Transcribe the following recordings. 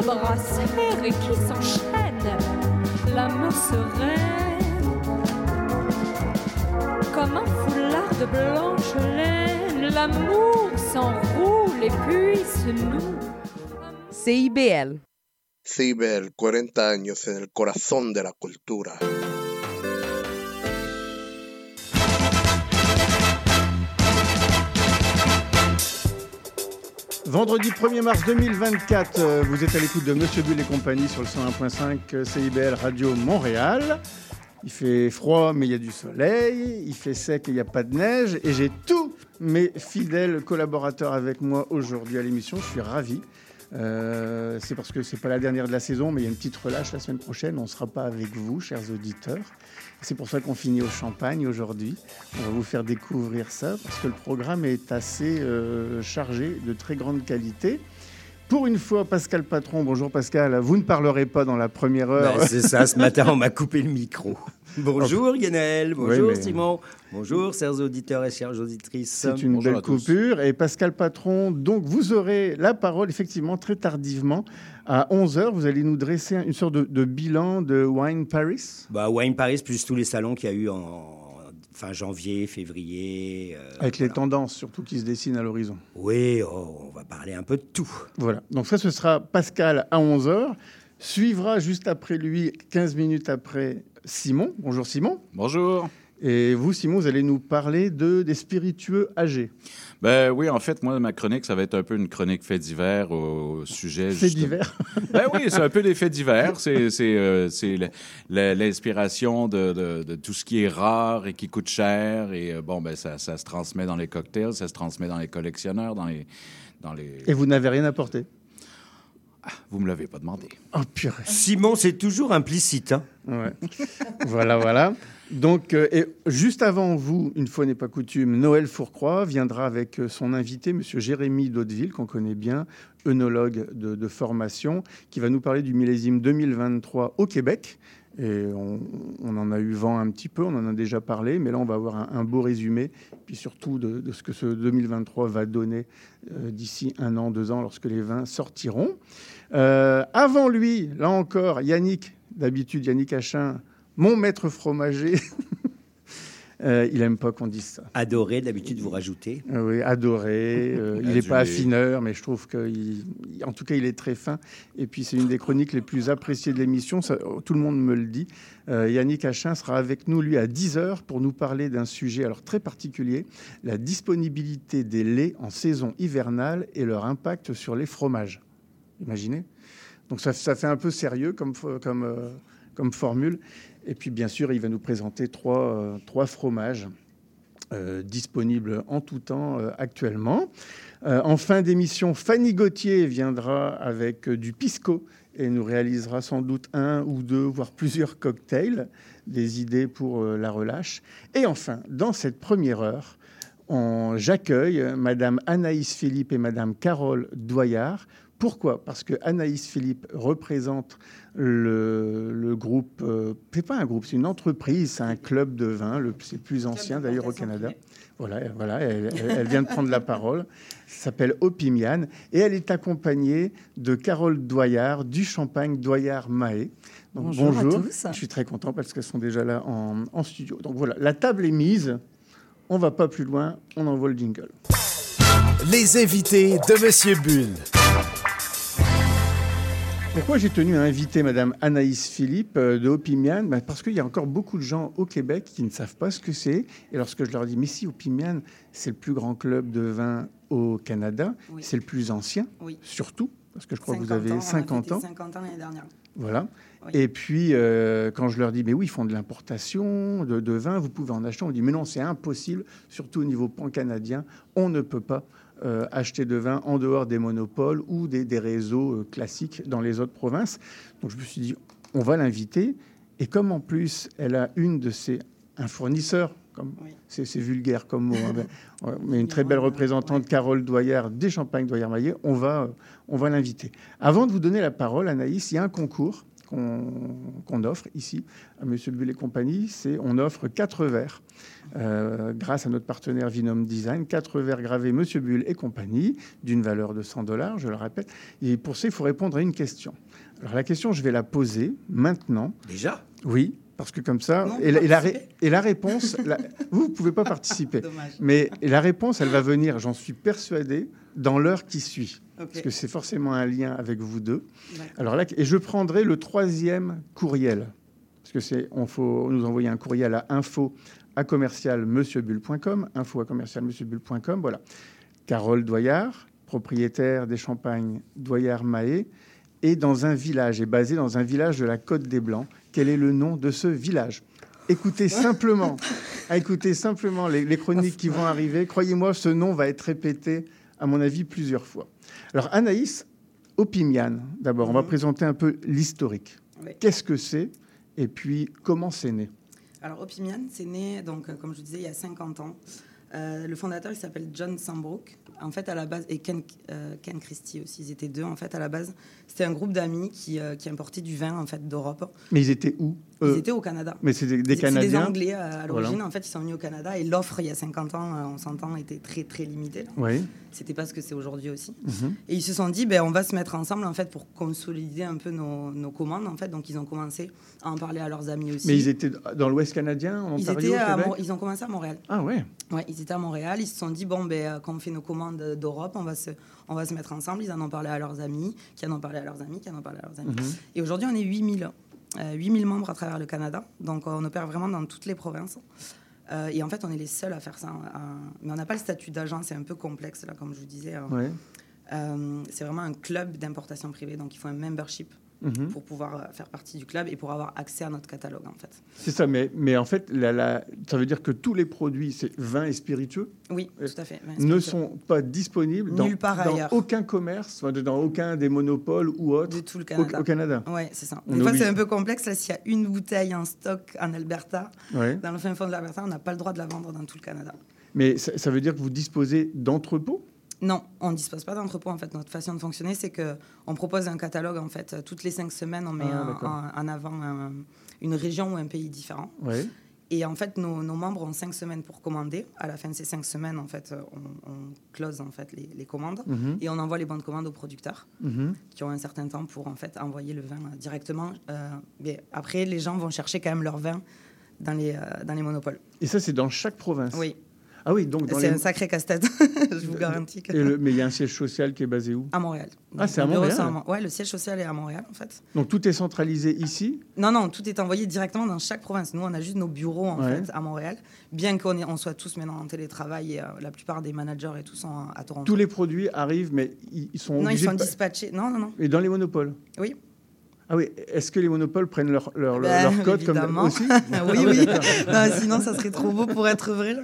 deux bras serrés qui s'enchaînent, l'amour sereine, comme un foulard de blanche laine, l'amour s'enroule et puis se noue. CIBL. CIBEL, 40 años en el corazón de la cultura. Vendredi 1er mars 2024, euh, vous êtes à l'écoute de Monsieur Bull et compagnie sur le 101.5 euh, CIBL Radio Montréal. Il fait froid, mais il y a du soleil. Il fait sec et il n'y a pas de neige. Et j'ai tous mes fidèles collaborateurs avec moi aujourd'hui à l'émission. Je suis ravi. Euh, c'est parce que c'est pas la dernière de la saison, mais il y a une petite relâche la semaine prochaine. On ne sera pas avec vous, chers auditeurs. C'est pour ça qu'on finit au champagne aujourd'hui. On va vous faire découvrir ça parce que le programme est assez euh, chargé de très grande qualité. Pour une fois, Pascal Patron, bonjour Pascal, vous ne parlerez pas dans la première heure. Ben, c'est ça, ce matin on m'a coupé le micro. Bonjour Lionel, bonjour Oui, mais- Simon, bonjour chers auditeurs et chères auditrices. C'est une Bonjour belle coupure. Et Pascal Patron, donc vous aurez la parole effectivement très tardivement. À 11h, vous allez nous dresser une sorte de, de bilan de Wine Paris? Bah, Wine Paris plus tous les salons qu'il y a eu en fin janvier, février. euh, Avec les tendances surtout qui se dessinent à l'horizon. Oui, oh, on va parler un peu de tout. Voilà. Donc ça, ce sera Pascal à 11h. Suivra juste après lui, 15 minutes après, Simon. Bonjour Simon. Bonjour. Et vous, Simon, vous allez nous parler de, des spiritueux âgés. Ben oui, en fait, moi, ma chronique, ça va être un peu une chronique fait divers au sujet. Faits justement- divers. Ben oui, c'est un peu des faits divers. C'est c'est, euh, l'inspiration de, de- de tout ce qui est rare et qui coûte cher. Et euh, bon, ben ça, ça se transmet dans les cocktails, ça se transmet dans les collectionneurs, dans les. Dans les... Et vous n'avez rien apporté? Vous me l'avez pas demandé. Oh purée. Simon, c'est toujours implicite. hein. Ouais. voilà, voilà. Donc, euh, et juste avant vous, une fois n'est pas coutume, Noël Fourcroy viendra avec euh, son invité, Monsieur Jérémy Daudeville, qu'on connaît bien, œnologue de, formation, qui va nous parler du millésime 2023 au Québec. Et on, en a eu vent un petit peu, on en a déjà parlé, mais là on va avoir un, beau résumé, puis surtout de, ce que ce 2023 va donner euh, d'ici un an, deux ans, lorsque les vins sortiront. Avant lui, là encore, Yannick, d'habitude Yannick Achin, mon maître fromager. Euh, il aime pas qu'on dise ça. Adoré, d'habitude, vous rajoutez. Euh, oui, adoré. euh, il n'est pas affineur, mais je trouve qu'il, il- en tout cas, il est très fin. Et puis, c'est une des chroniques les plus appréciées de l'émission. Tout le monde me le dit. Euh, Yannick Achin sera avec nous, lui, à 10h pour nous parler d'un sujet alors très particulier la disponibilité des laits en saison hivernale et leur impact sur les fromages. Imaginez Donc, ça, ça fait un peu sérieux comme, comme, euh, comme formule. Et puis, bien sûr, il va nous présenter trois, euh, trois fromages euh, disponible en tout temps euh, actuellement. Euh, en fin d'émission, Fanny Gauthier viendra avec du pisco et nous réalisera sans doute un ou deux, voire plusieurs cocktails, des idées pour la relâche. Et enfin, dans cette première heure, j'accueille Madame Anaïs Philippe et Madame Carole Doyard. Pourquoi? Parce que Anaïs Philippe représente le, le groupe, euh, c'est pas un groupe, c'est une entreprise, c'est un club de vin, le, c'est le plus ancien d'ailleurs au Canada. Voilà, voilà elle, vient de prendre la parole. S'appelle Opimian et elle est accompagnée de Carole Doyard du Champagne Doyard Mahé. Donc, Bonjour à tous. Je suis très content parce qu'elles sont déjà là en, en studio. Donc voilà, la table est mise. On va pas plus loin. On envoie le jingle. Les invités de Monsieur Bull. Pourquoi j'ai tenu à inviter Madame Anaïs Philippe euh, de Opimian Ben, Parce qu'il y a encore beaucoup de gens au Québec qui ne savent pas ce que c'est. Et lorsque je leur dis, mais si, Opimian, c'est le plus grand club de vin au Canada, Oui. c'est le plus ancien, Oui. surtout, parce que je crois que vous 50 avez ans, on a 50 fêté ans. 50 ans l'année dernière. Voilà. Oui. Et puis, euh, quand je leur dis, mais oui, ils font de l'importation de, de vin, vous pouvez en acheter. On dit, mais non, c'est impossible, surtout au niveau pan-canadien. On ne peut pas acheter de vin en dehors des monopoles ou des, des réseaux euh, classiques dans les autres provinces. Donc, je me suis dit, on va l'inviter. Et comme en plus, elle a une de ses. un fournisseur, comme Oui. c'est vulgaire comme mot, hein, mais, une très belle représentante. Carole Doyard, des Champagnes Doyard-Maillet, on va, euh, on va l'inviter. Avant de vous donner la parole, Anaïs, il y a un concours qu'on offre ici à Monsieur Bull et compagnie, c'est on offre quatre verres euh, grâce à notre partenaire Vinum Design, quatre verres gravés Monsieur Bull et compagnie d'une valeur de 100 dollars, je le répète. Et pour ça, il faut répondre à une question. Alors la question, je vais la poser maintenant. Déjà? Oui, parce que comme ça, Non, et, la, et la ré- participer. et la réponse, la- vous ne pouvez pas participer. Dommage. Mais la réponse, elle va venir, j'en suis persuadé, dans l'heure qui suit. Parce que c'est forcément un lien avec vous deux. Alors là, et je prendrai le troisième courriel. Parce que c'est, on faut nous envoyer un courriel à info à commercial monsieurbulle.com, info à commercial monsieurbulle.com, voilà. Carole Doyard, propriétaire des champagnes Doyard Mahé, est dans un village, est basée dans un village de la Côte des Blancs. Quel est le nom de ce village? Écoutez simplement, écoutez simplement les, les chroniques qui vont arriver. Croyez-moi, ce nom va être répété, à mon avis, plusieurs fois. Alors Anaïs Opimian, d'abord, on va Mhm. présenter un peu l'historique. Oui. Qu'est-ce que c'est et puis comment c'est né? Alors, Opimian, c'est né, donc, euh, comme je vous disais, il y a 50 ans. Euh, le fondateur, il s'appelle John Sambrook. En fait, à la base, et Ken, euh, Ken Christie aussi, ils étaient deux. En fait, à la base, c'était un groupe d'amis qui, euh, qui importaient du vin en fait d'Europe. Mais ils étaient où Ils étaient au Canada. Mais c'est des, des Canadiens des Anglais euh, à l'origine. Voilà. En fait, ils sont venus au Canada et l'offre, il y a 50 ans, on s'entend, était très, très limitée. Oui. C'était pas ce que c'est aujourd'hui aussi. Mhm. Et ils se sont dit, ben, on va se mettre ensemble en fait pour consolider un peu nos, nos commandes. En fait, donc ils ont commencé à en parler à leurs amis aussi. Mais ils étaient dans l'Ouest canadien, en Ils Ontario, étaient à Québec? Ils ont commencé à Montréal. Ah ouais. Ouais, ils étaient à Montréal. Ils se sont dit, bon, ben, euh, quand on fait nos commandes d'Europe, on va se, on va se mettre ensemble. Ils en ont parlé à leurs amis, qui en ont parlé à leurs amis, qui en ont parlé à leurs amis. Mhm. Et aujourd'hui, on est 8000. euh, 8000 membres à travers le Canada. Donc, on opère vraiment dans toutes les provinces. Euh, et en fait, on est les seuls à faire ça. euh, mais on n'a pas le statut d'agent, c'est un peu complexe, là, comme je vous disais. euh. Ouais. Euh, c'est vraiment un club d'importation privée, donc il faut un membership Mhm. pour pouvoir euh, faire partie du club et pour avoir accès à notre catalogue, en fait. C'est ça, mais, mais en fait, la- la- ça veut dire que tous les produits, c'est vin et spiritueux, Oui, Euh, tout à fait. ne sont pas disponibles dans, Nulle part dans aucun commerce, dans aucun des monopoles ou autres de tout le Canada. au Canada. Ouais, c'est ça. On Des fois, c'est un peu complexe. Là, s'il y a une bouteille en stock en Alberta, Ouais. dans le fin fond de l'Alberta, on n'a pas le droit de la vendre dans tout le Canada. Mais ça, ça veut dire que vous disposez d'entrepôts? Non, on ne dispose pas d'entrepôt. En fait, notre façon de fonctionner, c'est que on propose un catalogue. En fait, toutes les cinq semaines, on met Ah, en, avant un- une région ou un pays différent. Et en fait, nos, nos membres ont cinq semaines pour commander. À la fin de ces cinq semaines, en fait, on, on close en fait les, les commandes Mhm. et on envoie les bonnes commandes aux producteurs Mhm. qui ont un certain temps pour en fait envoyer le vin directement. Euh, mais après, les gens vont chercher quand même leur vin dans les, euh, dans les monopoles. Et ça, c'est dans chaque province? Oui, Ah oui, donc c'est les... un sacré casse-tête, je vous garantis. Que... Et le- Mais il y a un siège social qui est basé où? À Montréal. Ah, c'est à Montréal Mon- Ouais, le siège social est à Montréal, en fait. Donc tout est centralisé ici? Non, non, tout est envoyé directement dans chaque province. Nous, on a juste nos bureaux, en Ouais. fait, à Montréal. Bien qu'on on soit tous maintenant en télétravail et euh, la plupart des managers et tout sont à, à Toronto. Tous les produits arrivent, mais ils sont Non, ils sont de dispatchés. Non, non, non. Et dans les monopoles? Oui. Ah oui, est-ce que les monopoles prennent leur, leur, Ben, leur code comme évidemment. aussi oui, Ah oui. d'accord. Non, sinon, ça serait trop beau pour être vrai.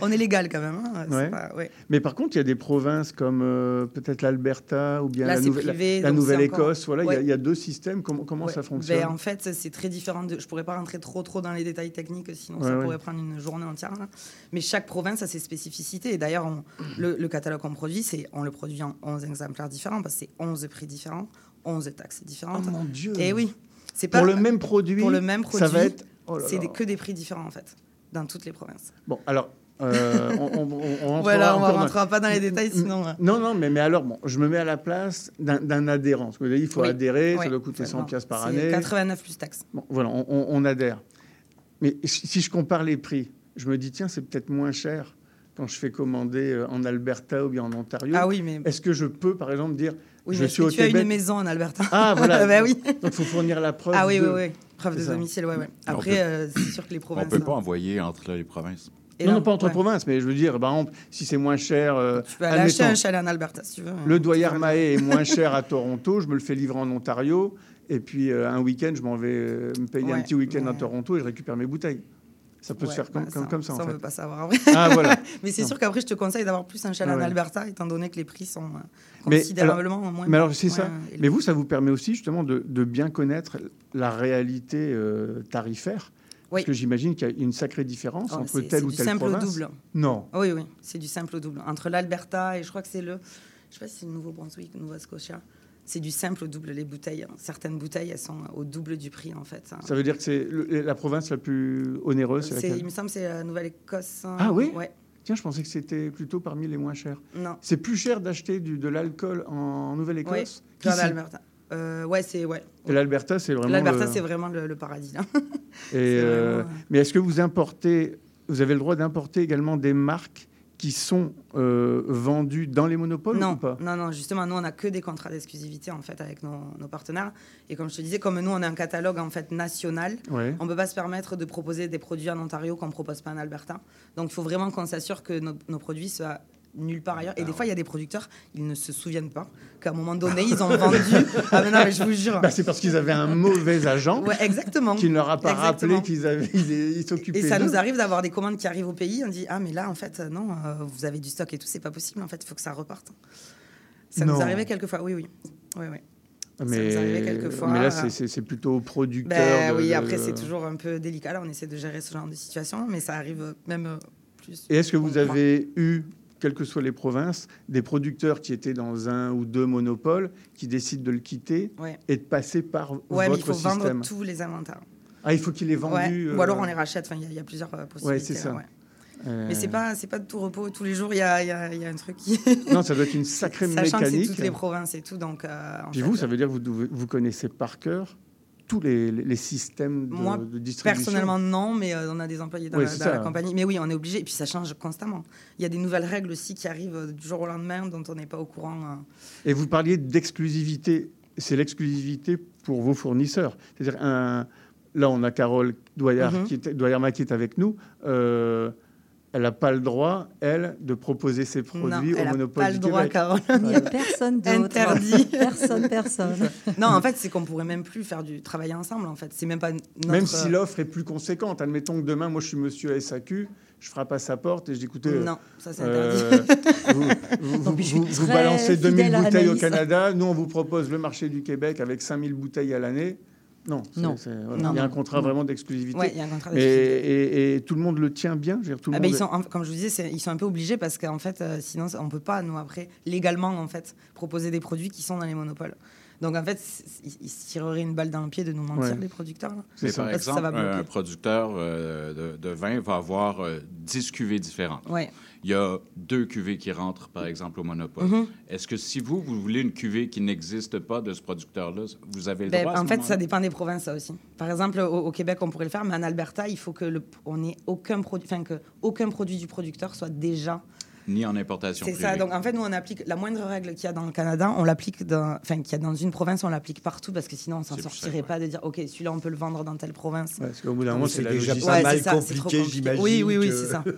On est légal quand même. hein. C'est Ouais. pas- ouais. Mais par contre, il y a des provinces comme euh, peut-être l'Alberta ou bien Là, la, privé, Nouvelle-Écosse. Voilà, il y a- Ouais. il y, a deux systèmes. Comment, comment ça fonctionne Ben, En fait, c'est très différent. De... Je pourrais pas rentrer trop trop dans les détails techniques, sinon ça pourrait prendre une journée entière. Mais chaque province a ses spécificités. Et d'ailleurs, on- le, le catalogue qu'on produit, c'est on le produit en 11 exemplaires différents parce que c'est 11 prix différents, 11 taxes Oh différentes. mon Dieu Et oui, c'est pas Pour le même produit, pour le même produit. ça va être... oh c'est que des prix différents en fait dans toutes les provinces. Bon, alors, euh, on, Voilà, on ne dans- rentrera pas dans les détails sinon. euh, Non, non, mais, mais alors, bon, je me mets à la place d'un- adhérent. Parce que il faut Oui. adhérer, ça doit coûter 100 Non, piastres par année. 89 plus taxes. Bon, voilà, on, adhère. Mais si si je compare les prix, je me dis, tiens, c'est peut-être moins cher quand je fais commander euh, en Alberta ou bien en Ontario. Ah oui, mais, Est-ce que je peux, par exemple, dire, oui, je mais suis au tu as une maison en Alberta Ah, voilà. Bah oui. Donc, il faut fournir la preuve. Ah oui, de- oui, oui. Preuve de ça. domicile, ouais, ouais. On Après, peut- euh, c'est sûr que les On provinces. ne peut pas hein. envoyer entre les provinces. Et non, là, non, pas entre ouais. provinces, mais je veux dire, par exemple, si c'est moins cher, euh, Tu peux aller acheter un chalet en Alberta si tu veux. le Doyer Mahé est moins cher à Toronto, je me le fais livrer en Ontario, et puis euh, un week-end, je m'en vais euh, me payer un petit week-end à. Toronto et je récupère mes bouteilles. Ça peut se faire comme, bah, comme, comme ça, en on fait. veut pas savoir. vrai. Ah, voilà. Mais c'est sûr qu'après, je te conseille d'avoir plus un chalet Ah en. Alberta, étant donné que les prix sont euh, Mais considérablement moins. Mais alors, c'est moins ça. Mais vous, ça vous permet aussi, justement, de, de bien connaître la réalité euh, tarifaire. Oui. Parce que j'imagine qu'il y a une sacrée différence Oh, entre c'est- telle c'est ou du telle simple au province. double. Non. Oui, oui, c'est du simple au double. Entre l'Alberta et je crois que c'est le. Je sais pas si c'est le Nouveau-Brunswick, Nova Scotia. C'est du simple au double les bouteilles. Certaines bouteilles, elles sont au double du prix en fait. Ça veut dire que c'est la province la plus onéreuse, laquelle? Il me semble que c'est la Nouvelle-Écosse. hein. Ah oui? Ouais. Tiens, je pensais que c'était plutôt parmi les moins chers. Non. C'est plus cher d'acheter de l'alcool en Nouvelle-Écosse? Dans qu'ici. l'Alberta. Euh, ouais, c'est ouais. L'Alberta, c'est vraiment. L'Alberta, le- c'est vraiment le, le paradis. Là. Et, c'est euh, vraiment, euh, Mais est-ce que vous importez, vous avez le droit d'importer également des marques qui sont euh, vendues dans les monopoles non, ou pas? Non, non, justement, nous, on n'a que des contrats d'exclusivité en fait avec nos, nos partenaires. Et comme je te disais, comme nous, on a un catalogue en fait national, Ouais. on ne peut pas se permettre de proposer des produits en Ontario qu'on ne propose pas en Alberta. Donc, il faut vraiment qu'on s'assure que nos, nos produits soient nulle part ailleurs. Et des fois, il y a des producteurs, ils ne se souviennent pas qu'à un moment donné, ils ont vendu. Ah, mais non, mais je vous jure. Bah, c'est parce qu'ils avaient un mauvais agent Ouais, exactement. qui ne leur a pas Exactement. rappelé qu'ils avaient, ils, s'occupaient Et ça nous arrive d'avoir des commandes qui arrivent au pays. On dit ah mais là en fait euh, non, euh, vous avez du stock et tout, c'est pas possible. En fait, il faut que ça reparte. Ça Non. nous arrivait quelques fois. Oui oui. Oui oui. nous Mais, arrivait quelquefois. mais là, c'est- c'est plutôt aux producteurs. Ben de- oui. de- Après c'est toujours un peu délicat. Là, on essaie de gérer ce genre de situation, mais ça arrive euh, même euh, plus. Et est-ce que vous avez eu, quelles que soient les provinces, des producteurs qui étaient dans un ou deux monopoles qui décident de le quitter Ouais. et de passer par Ouais, mais il votre faut système vendre tous les inventaires. Ah, il faut qu'il ait vendu. Ouais. euh, Ou alors on les rachète. Enfin, il y a- il y, a plusieurs euh, possibilités. c'est ça. là, ouais. euh, Mais c'est pas c'est pas de tout repos. Tous les jours, il y a, y a- y a un truc qui. Non, ça doit être une sacrée Sachant que c'est mécanique. toutes les provinces et tout, donc. euh, Puis fait, vous, ça veut dire que vous, vous connaissez par cœur tous les, les- systèmes de, Moi, de distribution. Personnellement, non, mais euh, on a des employés dans, Oui, la, dans compagnie. Mais oui, on est obligé. Et puis ça change constamment. Il y a des nouvelles règles aussi qui arrivent euh, du jour au lendemain dont on n'est pas au courant. euh. Et vous parliez d'exclusivité. C'est l'exclusivité pour vos fournisseurs. C'est-à-dire, un... là, on a Carole Doyard, Mhm. qui est, Doyarma qui est avec nous. Euh, elle n'a pas le droit, elle, de proposer ses produits non, au elle n'a monopole pas le du droit, Québec. Carole. Il n'y a personne d'autre. Interdit. Personne, personne. non, en fait, c'est qu'on pourrait même plus faire du travail ensemble. En fait, c'est même pas notre. Même si l'offre est plus conséquente. Admettons que demain, moi, je suis monsieur SAQ, je frappe à sa porte et je dis, écoutez, Non, ça c'est Euh, interdit. vous, vous- Non, vous- balancez 2000 fidèle à bouteilles au. Canada. Nous, on vous propose le marché du Québec avec 5000 bouteilles à l'année. Non, c'est- Non. c'est- voilà. Non, il y a un contrat non. vraiment d'exclusivité. Ouais, il y a un contrat et, d'exclusivité. et- et tout le monde le tient bien. Je veux dire, tout le Ah ben, monde ils sont, comme je vous disais, ils sont un peu obligés parce qu'en fait, euh, sinon, on peut pas, nous, après, légalement, en fait, proposer des produits qui sont dans les monopoles. Donc, en fait, ils se tireraient une balle dans le pied de nous mentir, Ouais. les producteurs. Mais par que ça exemple, va un producteur euh, de, de vin va avoir euh, 10 cuvées différentes. Ouais. Il y a deux cuvées qui rentrent, par exemple, au monopole. Mhm. Est-ce que si vous, vous voulez une cuvée qui n'existe pas de ce producteur-là, vous avez le Ben, droit à ce en fait, ça dépend des provinces, ça aussi. Par exemple, au, au Québec, on pourrait le faire, mais en Alberta, il faut que le, on ait aucun produit, enfin que aucun produit du producteur soit déjà. Ni en importation C'est ça. Donc en fait, nous, on applique la moindre règle qu'il y a dans le Canada, on l'applique dans, enfin qu'il y a dans une province, on l'applique partout parce que sinon, on s'en C'est pour sortirait ça, ouais. pas de dire, ok, celui-là, on peut le vendre dans telle province. Ouais, parce qu'au bout d'un moment, c'est déjà pas Ouais, mal c'est ça, c'est trop compliqué, j'imagine Oui, oui, oui, que- c'est ça.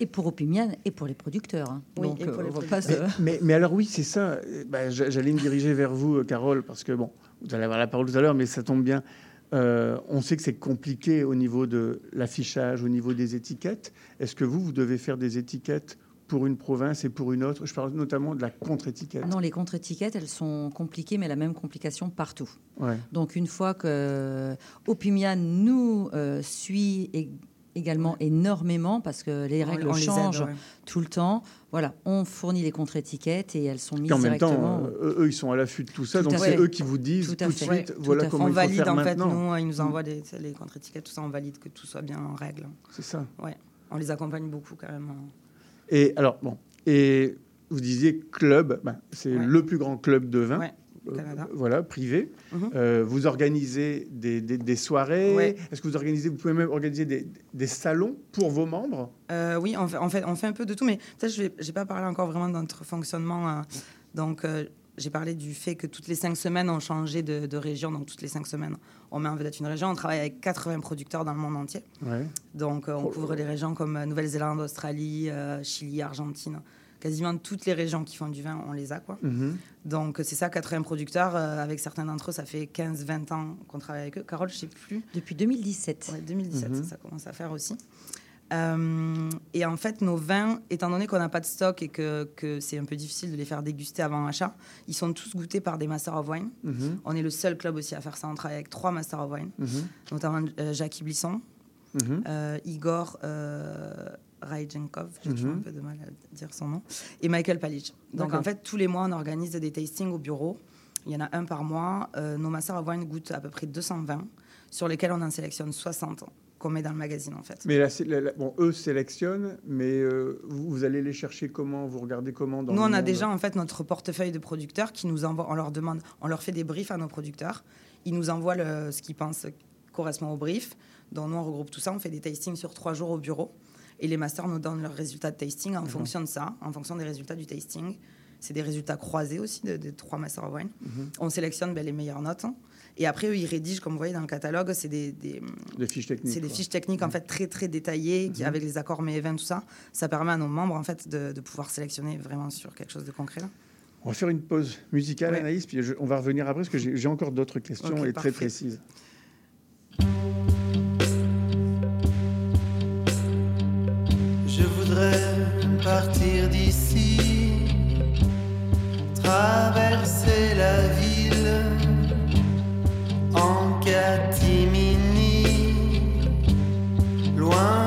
Et pour Opimian et pour les producteurs. hein. Oui, Donc, et pour euh, les producteurs. Mais, mais alors oui, c'est ça. Bah, j'a- J'allais me diriger vers vous, euh, Carole, parce que bon, vous allez avoir la parole tout à l'heure, mais ça tombe bien. Euh, on sait que c'est compliqué au niveau de l'affichage, au niveau des étiquettes. Est-ce que vous, vous devez faire des étiquettes pour une province et pour une autre? Je parle notamment de la contre-étiquette. Non, les contre-étiquettes, elles sont compliquées, mais la même complication partout. Ouais. Donc, une fois que Opimian nous euh, suit ég- également énormément, parce que les On- règles on les aide, changent ouais. tout le temps, voilà, on fournit les contre-étiquettes et elles sont mises Et en même temps, euh, eux, eux, ils sont à l'affût de tout ça, Tout donc c'est eux qui vous disent Tout tout, à de fait. suite, voilà comment On il faut valide faire en fait, nous, ils nous envoient les, les contre-étiquettes, tout ça, on valide que tout soit bien en règle. C'est ça. Ouais, on les accompagne beaucoup carrément. Et alors, bon, et vous disiez club, ben, c'est Ouais. le plus grand club de vin. Au Canada. voilà, privé. Mhm. Euh, vous organisez des, des- des soirées. Ouais. Est-ce que vous organisez, vous pouvez même organiser des, des salons pour vos membres? Euh, oui, on fait, on, fait, on fait un peu de tout, mais peut-être je n'ai pas parlé encore vraiment de notre fonctionnement. euh, donc, euh, j'ai parlé du fait que toutes les cinq semaines, on changeait de, de région. Donc, toutes les cinq semaines, on met en vedette une région. On travaille avec 80 producteurs dans le monde entier. Ouais. Donc, euh, on Oh couvre là. des régions comme euh, Nouvelle-Zélande, Australie, euh, Chili, Argentine. Quasiment toutes les régions qui font du vin, on les a. quoi. Mhm. Donc, c'est ça, 80 producteurs. euh, avec certains d'entre eux, ça fait 15-20 ans qu'on travaille avec eux. Carole, je sais plus. Depuis 2017. Ouais, 2017, Mhm. ça commence à faire aussi. Euh, et en fait, nos vins, étant donné qu'on n'a pas de stock et que, que c'est un peu difficile de les faire déguster avant achat, ils sont tous goûtés par des Masters of Wine. Mhm. On est le seul club aussi à faire ça. On travaille avec trois Masters of Wine, notamment euh, Jackie Blisson, euh, Igor euh, Rajenkov, j'ai toujours Mhm. un peu de mal à dire son nom, et Michael Palic. Donc en fait, tous les mois, on organise des tastings au bureau. Il y en a un par mois. Euh, nos of Wine goûtent à peu près 220, sur lesquels on en sélectionne 60 qu'on met dans le magazine en fait. Mais la- la- la- bon, eux sélectionnent, mais euh, vous, vous allez les chercher comment? Vous regardez comment dans Nous, on a monde? déjà en fait notre portefeuille de producteurs qui nous envoie, on leur demande, on leur fait des briefs à nos producteurs. Ils nous envoient le- ce qu'ils pensent correspond au brief. Donc nous, on regroupe tout ça, on fait des tastings sur trois jours au bureau. Et les masters nous donnent leurs résultats de tasting en fonction de ça, en fonction des résultats du tasting. C'est des résultats croisés aussi de, de trois masters of wine. On sélectionne ben, les meilleures notes. Et après, eux, ils rédigent, comme vous voyez dans le catalogue, c'est des, des, Des fiches techniques. c'est des fiches techniques en fait très très détaillées, Mhm. qui, avec les accords MEVN, tout ça. Ça permet à nos membres en fait de, de pouvoir sélectionner vraiment sur quelque chose de concret. là. On va faire une pause musicale, Ouais. Anaïs, puis je- on va revenir après parce que j'ai encore d'autres questions et très précises. Partir d'ici, traverser la ville en catimini, loin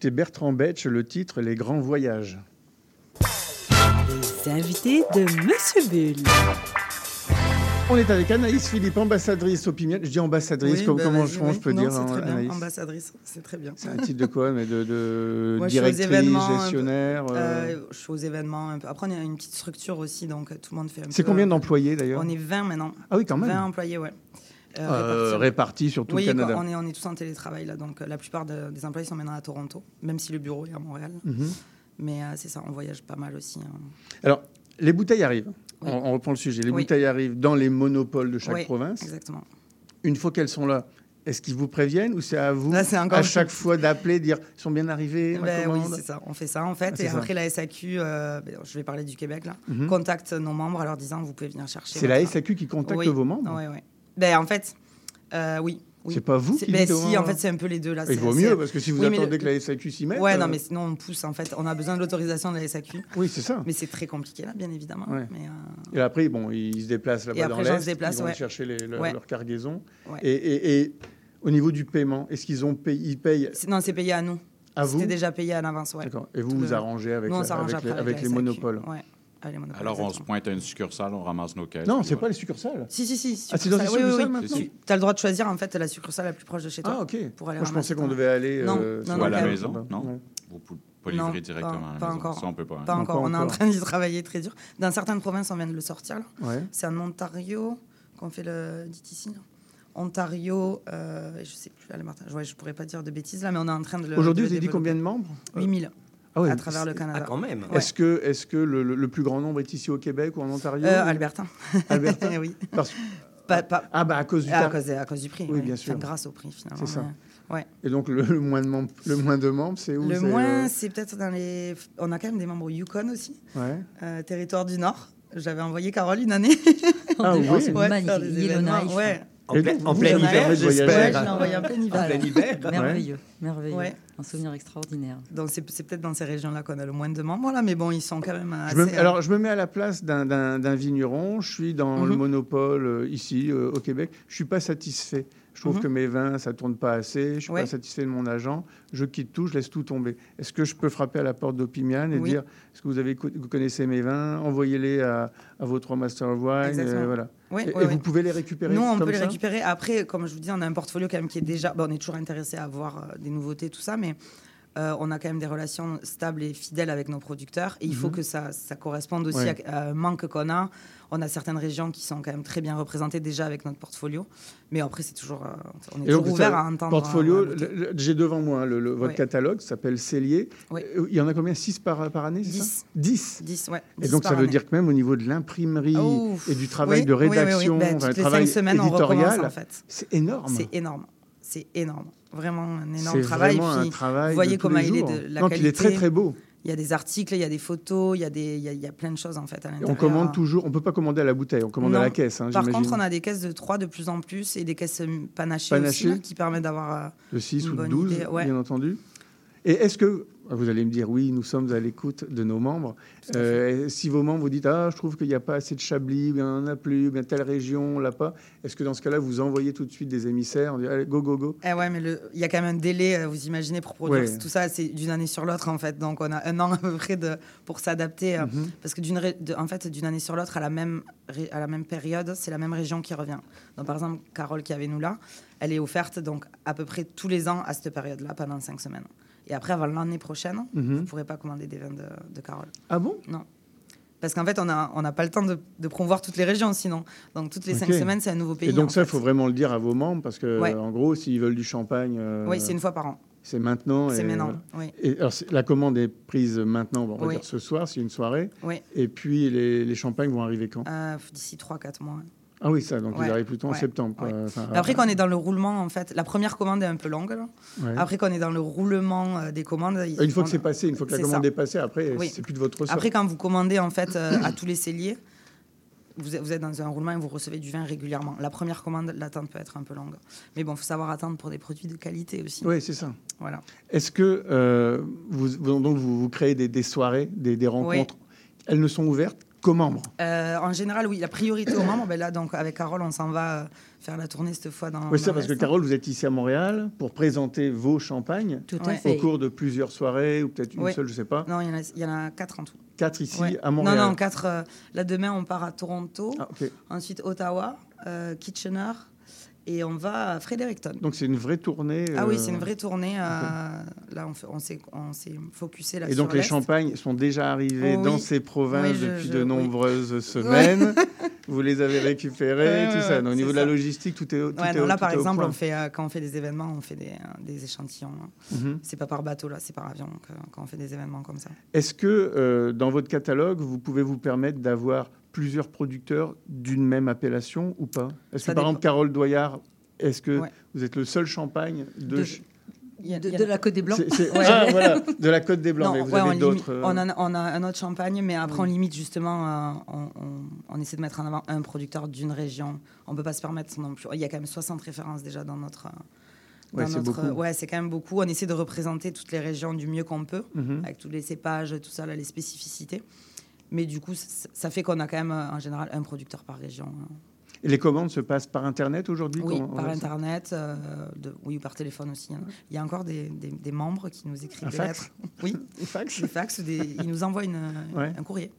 On écoutait Bertrand Betch, le titre Les Grands Voyages. Les invités de Monsieur Bull. On est avec Anaïs Philippe, ambassadrice au Pimiel. Je dis ambassadrice, Oui, comment, bah, comment je, oui. je peux Non, dire c'est hein, bien. Anaïs Ambassadrice, c'est très bien. C'est un titre de quoi mais de, de Moi, directrice, événements, un peu. gestionnaire euh, Euh, je suis aux événements. un peu. Après, on a une petite structure aussi, donc euh, tout le monde fait un C'est combien d'employés d'ailleurs On est 20 maintenant. Ah oui, quand même. 20 employés, ouais. Euh, Euh, répartis. sur tout oui, le Canada. on est, on est tous en télétravail là, donc euh, la plupart de- des employés sont maintenant à Toronto, même si le bureau est à Montréal. Mhm. Mais euh, c'est ça, on voyage pas mal aussi. hein. Alors, les bouteilles arrivent. Oui. On, on reprend le sujet. Les Oui. bouteilles arrivent dans les monopoles de chaque Oui, province. Exactement. Une fois qu'elles sont là, est-ce qu'ils vous préviennent ou c'est à vous Là, c'est encore- à chaque fois d'appeler, dire ils sont bien arrivés Ben oui, c'est ça. On fait ça en fait. Ah, et ça. après, la SAQ, euh, ben, je vais parler du Québec là, Mhm. contacte nos membres en leur disant vous pouvez venir chercher. C'est la SAQ qui contacte Oui. vos membres Ouais, ouais. Ben, en fait, euh, oui. oui. C'est pas vous qui ben, si, en fait, c'est un peu les deux là. Il vaut mieux parce que si vous Oui, attendez le- que la SAQ s'y mette. Ouais, euh, non, mais sinon on pousse en fait. On a besoin de l'autorisation de la SAQ. Oui, c'est ça. Mais c'est très compliqué là, bien évidemment. Ouais. Mais, euh, Et après, bon, ils se déplacent là-bas dans l'Est. se déplacent, ils vont ouais. chercher les- le- Ouais. leur cargaison. Et, et- et au niveau du paiement, est-ce qu'ils ont payé, ils payent non, c'est payé à nous. à vous C'était déjà payé à l'avance, ouais. D'accord. Et vous Tout vous le- arrangez avec, Nous, on la- s'arrange avec les, avec les monopoles Ouais, Alors, on se pointe à une succursale, on ramasse nos caisses. Non, puis c'est voilà. pas les succursales. Si, si, si. Ah, c'est dans les succursale. Oui, oui, succursales oui. maintenant Tu as le droit de choisir en fait la succursale la plus proche de chez toi. Ah, ok. Pour aller Moi, je pensais qu'on devait aller Non, euh, non, non, à la maison, non Ouais. Vous pouvez pas livrer Non, directement pas- à la pas maison. encore. Ça, on peut pas. hein. Pas encore. on est en train d'y travailler très dur. Dans certaines provinces, on vient de le sortir. là. Ouais. C'est en Ontario qu'on fait le DTC. là. Ontario, euh, je sais plus, allez, Martin, ouais, je pourrais pas dire de bêtises là, mais on est en train de le. Aujourd'hui, vous avez dit combien de membres? 8000 Ah ouais, à travers le Ah, Canada. quand même. Ouais. Est-ce que, est que le, le- le plus grand nombre est ici au Québec ou en Ontario Euh, ou- Alberta. Alberta oui. Parce- Pas, pas- Ah bah à cause du à, cause, à cause du prix. Oui, bien sûr. Enfin, grâce au prix finalement. C'est ça. Ouais. Et donc le, le moins de membres, le moins de membres, c'est où? Le moins, euh, c'est peut-être dans les. On a quand même des membres au Yukon aussi, ouais. euh, territoire du Nord. J'avais envoyé Carole une année. Ah oui. c'est Ouais, magnifique. Ouais. En, plein- en hiver, voyager. Ouais, j'espère. je l'ai envoyé en plein En hiver. plein hiver. Merveilleux, merveilleux. Ouais. Un souvenir extraordinaire. Donc c'est peut-être dans ces régions-là qu'on a le moins de membres, là, mais bon, ils sont quand même assez. Je me- alors, je me mets à la place d'un- vigneron. Je suis dans le Mhm. monopole euh, ici, euh, au Québec. Je suis pas satisfait. Je trouve Mhm. que mes vins, ça tourne pas assez. Je suis pas satisfait de mon agent. Je quitte tout, je laisse tout tomber. Est-ce que je peux frapper à la porte d'Opimian et Oui. dire est-ce que vous, avez, vous connaissez mes vins Envoyez-les à, à vos trois Master of Wine. Euh, voilà. Oui, et vous pouvez les récupérer Nous, on comme peut les récupérer. Après, comme je vous dis, on a un portfolio quand même qui est déjà. bon, on est toujours intéressé à avoir euh, des nouveautés, tout ça, mais euh, on a quand même des relations stables et fidèles avec nos producteurs. Et il faut Mhm. que ça, ça corresponde aussi Ouais. à, à un manque qu'on a. On a certaines régions qui sont quand même très bien représentées déjà avec notre portfolio. Mais après, c'est toujours. euh, on est donc, toujours ouvert à entendre. Portfolio, euh, j'ai devant moi le, le- votre Ouais. catalogue, s'appelle Cellier. Euh, Il y en a combien? 6 par, par année c'est ça? 10. 10 10, ouais. Et 10 donc, ça veut année. dire que même au niveau de l'imprimerie Oh, et du travail oui, de oui, oui, oui. rédaction, Ben, toutes les travail cinq semaines, on recommence éditorial, en fait. c'est énorme. C'est énorme. C'est énorme. Vraiment un énorme travail. vraiment Puis, un travail vous voyez comment il est de la Donc, il est très très beau. Il y a des articles, il y a des photos, il y a, des, il y a, il y a plein de choses en fait à l'intérieur. on commande toujours, on peut pas commander à la bouteille, on commande à la caisse. hein, Par contre, on a des caisses de 3 de plus en plus et des caisses euh, panachées, Panachées. aussi là, qui permettent d'avoir. euh, de 6 une ou de bonne 12, idée, ouais. bien entendu. Et est-ce que, vous allez me dire, oui, nous sommes à l'écoute de nos membres. Euh, si vos membres vous dites, ah, je trouve qu'il n'y a pas assez de Chablis, bien on n'en a plus, bien telle région, on l'a pas, est-ce que dans ce cas-là, vous envoyez tout de suite des émissaires, on dit, allez, go, go, go Eh ouais, mais il y a quand même un délai, euh, vous imaginez, pour produire Ouais. tout ça, c'est d'une année sur l'autre en fait. Donc on a un an à peu près de, pour s'adapter. euh, Mhm. Parce que d'une en fait, d'une année sur l'autre, à, la même à la même période, c'est la même région qui revient. Donc par exemple, Carole qui avec nous là, elle est offerte donc à peu près tous les ans à cette période-là pendant cinq semaines. Et après, avant l'année prochaine, vous Mhm. ne pourrez pas commander des vins de, de Carole. Ah bon? Non. Parce qu'en fait, on n'a on n'a pas le temps de, de promouvoir toutes les régions sinon. Donc toutes les cinq semaines, c'est un nouveau pays. Et donc ça, il faut vraiment le dire à vos membres, parce que, Ouais. en gros, s'ils veulent du champagne, euh, Oui, c'est une fois par an. c'est maintenant. C'est et maintenant. Oui. Et alors, c'est- la commande est prise maintenant, on va Oui. dire ce soir, c'est une soirée. Oui. Et puis, les, les champagnes vont arriver quand? Euh, D'ici 3-4 mois. Ah oui, ça, donc Ouais. ils arrivent plutôt en Ouais. septembre. quoi. Ouais. Enfin, Après qu'on est dans le roulement, en fait, la première commande est un peu longue. Après qu'on est dans le roulement euh, des commandes. il- Une fois que c'est passé, une fois que la commande ça. est passée, après, Oui. c'est plus de votre ressort. Après, quand vous commandez en fait euh, à tous les celliers, vous êtes, vous êtes dans un roulement et vous recevez du vin régulièrement. La première commande, l'attente peut être un peu longue. Mais bon, il faut savoir attendre pour des produits de qualité aussi. Oui, c'est ça. Voilà. Est-ce que euh, vous, vous- donc vous, vous créez des, des soirées, des, des rencontres? Elles ne sont ouvertes qu'aux membres. Euh, en général, oui, la priorité aux membres. Ben là, donc, avec Carole, on s'en va euh, faire la tournée cette fois dans. Oui, ça dans parce que. Carole, vous êtes ici à Montréal pour présenter vos champagnes Tout à fait. au cours de plusieurs soirées ou peut-être une Oui. seule, je ne sais pas. Non, il y, en a, il y en a quatre en tout. Quatre ici Ouais. à Montréal. Non, non, quatre. euh, là, demain, on part à Toronto. Ah. Ensuite, Ottawa, euh, Kitchener et on va à Fredericton. Donc c'est une vraie tournée. Ah oui, euh, c'est une vraie tournée. euh, là, on, s'est on s'est focusé là Et donc sur les champagnes sont déjà arrivés Oh dans oui. ces provinces Oui, je- depuis je- de oui. nombreuses semaines. Vous les avez récupérés, tout ça. Donc, au niveau de la logistique, tout est, tout Ouais, est non, au- là, tout par est exemple, point. on fait, euh, quand on fait des événements, on fait des, euh, des échantillons. hein. Mhm. C'est pas par bateau, là, c'est par avion que- quand on fait des événements comme ça. Est-ce que euh, dans votre catalogue, vous pouvez vous permettre d'avoir plusieurs producteurs d'une même appellation ou pas? Est-ce que par exemple, Carole Doyard, est-ce que Ouais. vous êtes le seul champagne de, la Côte des Blancs. c'est- c'est- Ouais. Ah, voilà, de la Côte des Blancs, Non, mais vous ouais, on avez d'autres. euh, On, a, on a un autre champagne, mais après, on limite justement, euh, on, on- on essaie de mettre en avant un producteur d'une région. On peut pas se permettre non plus. Il y a quand même 60 références déjà dans notre. euh, Ouais, dans c'est notre- beaucoup. ouais, c'est quand même beaucoup. On essaie de représenter toutes les régions du mieux qu'on peut, Mhm. avec tous les cépages, tout ça, là, les spécificités. Mais du coup, ça, fait qu'on a quand même, euh, en général, un producteur par région. hein. Et les commandes se passent par Internet aujourd'hui Oui, par Internet, euh, de- oui, ou par téléphone aussi. hein. Il y a encore des, des- des membres qui nous écrivent Un des fax? lettres. Oui, fax? Des fax des, ils nous envoient une, Ouais. un courrier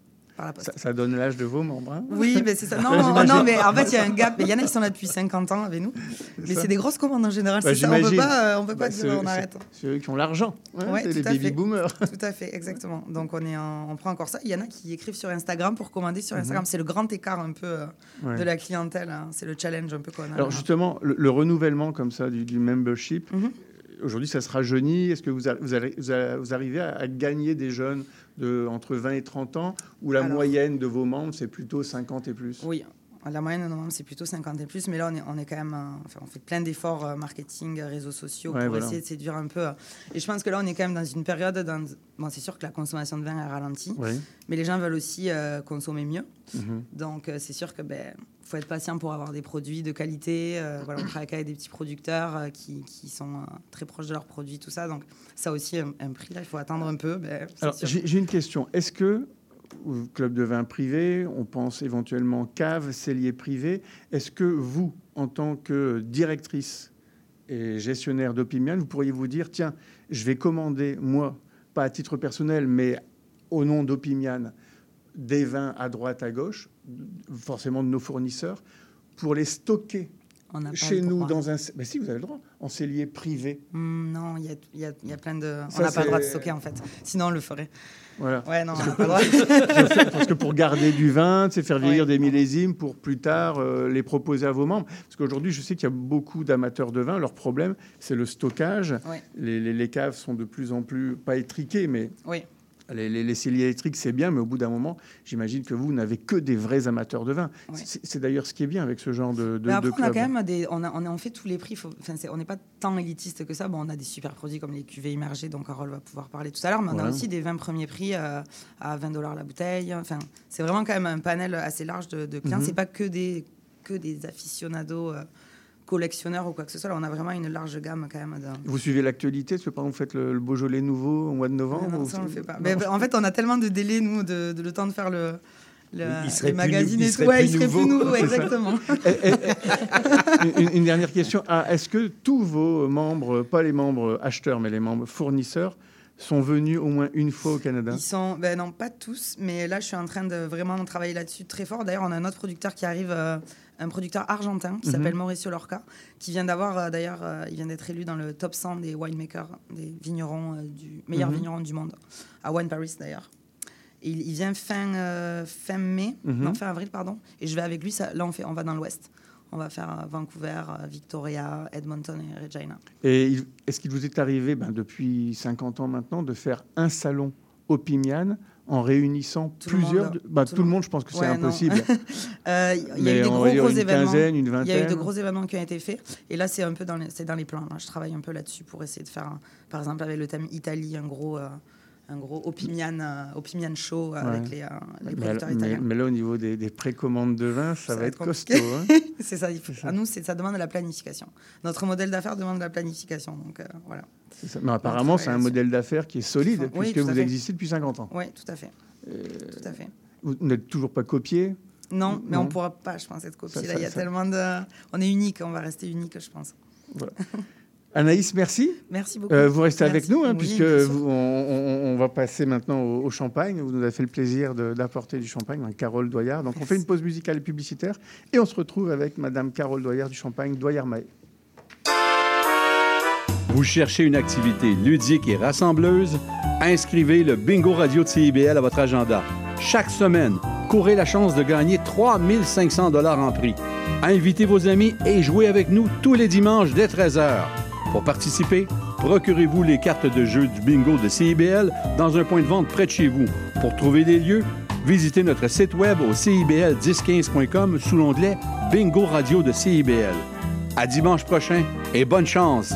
par la poste. ça, ça donne l'âge de vos membres. hein Oui, mais c'est ça. Non, non, mais en fait, il y a un gap. Il y en a qui sont là depuis 50 ans avec nous. Mais c'est des grosses commandes en général. Bah, c'est ça. On peut j'imagine. pas, euh, on peut pas Bah, dire c'est- on arrête. C'est eux qui ont l'argent. hein, Ouais, c'est les baby fait. boomers. Tout à fait, exactement. Donc on est, en- on prend encore ça. Il y en a qui écrivent sur Instagram pour commander sur Instagram. C'est le grand écart un peu euh, Mhm. Ouais. de la clientèle. hein. C'est le challenge un peu qu'on a. Alors là. justement, le, le renouvellement comme ça du, du membership, Mhm. Aujourd'hui ça se rajeunit. Est-ce que vous, a- vous, allez- vous a- vous arrivez à, à gagner des jeunes de entre 20 et 30 ans ou la Alors- moyenne de vos membres c'est plutôt 50 et plus? Oui, la moyenne normalement c'est plutôt 50 et plus, mais là on est, on est quand même, euh, enfin, on fait plein d'efforts euh, marketing, euh, réseaux sociaux Ouais, pour voilà. essayer de séduire un peu. euh, et je pense que là on est quand même dans une période, dans, bon c'est sûr que la consommation de vin a ralenti, Oui. mais les gens veulent aussi consommer mieux. Mhm. Donc c'est sûr que ben faut être patient pour avoir des produits de qualité. euh, voilà, on travaille avec des petits producteurs euh, qui, qui sont euh, très proches de leurs produits, tout ça. Donc ça aussi un, un prix là, il faut attendre un peu. ben, Alors j'ai j'ai une question. Est-ce que au club de vin privé, on pense éventuellement cave, cellier privé, est-ce que vous, en tant que directrice et gestionnaire d'Opimian, vous pourriez vous dire tiens, je vais commander moi, pas à titre personnel, mais au nom d'Opimian, des vins à droite, à gauche, forcément de nos fournisseurs, pour les stocker On chez nous dans un. Mais si, vous avez le droit, en cellier privé. Hmm, non, il y a, il y y a plein de. Ça, on n'a pas le droit de stocker en fait. Sinon on le ferait. Voilà. Ouais, non, on n'a pas le droit. Parce que pour garder du vin, c'est faire vieillir Ouais. des millésimes pour plus tard euh, les proposer à vos membres. Parce qu'aujourd'hui, je sais qu'il y a beaucoup d'amateurs de vin. Leur problème, c'est le stockage. Ouais. Les, les- les caves sont de plus en plus, pas étriquées, mais Oui. Les, les, les celliers électriques, c'est bien. Mais au bout d'un moment, j'imagine que vous n'avez que des vrais amateurs de vin. Ouais. C'est d'ailleurs ce qui est bien avec ce genre de, de, Mais après, de on a quand même des, on, a, on, a- on fait tous les prix. Faut- on n'est pas tant élitiste que ça. Bon, on a des super produits comme les cuvées immergées, dont Carole va pouvoir parler tout à l'heure. Mais on Voilà. a aussi des vins premiers prix euh, à 20 dollars la bouteille. Enfin, c'est vraiment quand même un panel assez large de, de clients. Mhm. C'est pas que des que des aficionados. euh, collectionneurs ou quoi que ce soit là on a vraiment une large gamme quand même de- Vous suivez l'actualité Est-ce que par exemple, vous faites le, le Beaujolais nouveau au mois de novembre Non, ou- ça on le fait pas. Non. Mais, en fait, on a tellement de délais, nous, de, de le temps de faire le, le Il serait les plus magazines et tout. serait Ouais, plus il serait plus nouveau. exactement. Eh, eh, eh, une, une dernière question. Ah, Est-ce que tous vos membres, pas les membres acheteurs, mais les membres fournisseurs, sont venus au moins une fois au Canada? Ils sont, ben non, pas tous, mais là, je suis en train de vraiment travailler là-dessus très fort. D'ailleurs, on a un autre producteur qui arrive, euh, un producteur argentin qui Mhm. s'appelle Mauricio Lorca, qui vient d'avoir, euh, d'ailleurs, euh, il vient d'être élu dans le top 100 des winemakers, des vignerons euh, du meilleurs Mhm. vignerons du monde, à Wine Paris d'ailleurs. Il, il vient fin, fin mai, Mhm. non, fin avril, pardon. Et je vais avec lui, ça, là, on, fait, on va dans l'ouest. On va faire Vancouver, Victoria, Edmonton et Regina. Et est-ce qu'il vous est arrivé, ben, depuis 50 ans maintenant, de faire un salon au Pimian en réunissant Tout le plusieurs... monde. bah, Tout tout, le monde, je pense que c'est Ouais, impossible. Euh, Il y a eu des gros, une événements. quinzaine, une Il y a eu de vingtaine. gros événements qui ont été faits. Et là, c'est un peu dans les, c'est dans les plans. là. Je travaille un peu là-dessus pour essayer de faire, un- par exemple, avec le thème Italie, un gros, euh, un gros Opimian, euh, Opimian show euh, Ouais. avec les, euh, les producteurs mais- italiens. mais là, au niveau des, des précommandes de vin, ça, va être costaud. hein. c'est ça. il faut- ça. À nous, c'est- ça demande de la planification. Notre modèle d'affaires demande de la planification. Donc euh, voilà. Ça. Mais apparemment, c'est un modèle d'affaires qui est solide, puisque vous existez depuis 50 ans. Oui, tout à fait. Tout à fait. Vous n'êtes toujours pas copié? Non, mais Non. on pourra pas, je pense, être copié. Là, il y a tellement de. On est unique, on va rester unique, je pense. Voilà. Anaïs, merci. Merci beaucoup. Euh, vous restez Merci. avec nous, hein, Oui, puisque vous- on, on- on va passer maintenant au, au champagne. Vous nous avez fait le plaisir d'apporter du champagne, hein, Carole Doyard. Donc on fait une pause musicale et publicitaire et on se retrouve avec Madame Carole Doyard du champagne, Doyard Maé. Vous cherchez une activité ludique et rassembleuse? Inscrivez le Bingo Radio de CIBL à votre agenda. Chaque semaine, courez la chance de gagner 3500 dollars en prix. Invitez vos amis et jouez avec nous tous les dimanches dès 13h. Pour participer, procurez-vous les cartes de jeu du bingo de CIBL dans un point de vente près de chez vous. Pour trouver des lieux, visitez notre site web au cibl1015.com sous l'onglet Bingo Radio de CIBL. À dimanche prochain et bonne chance!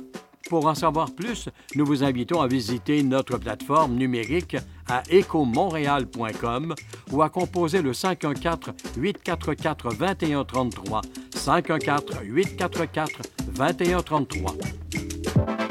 Pour en savoir plus, nous vous invitons à visiter notre plateforme numérique à écomontréal.com ou à composer le 514-844-2133. 514-844-2133.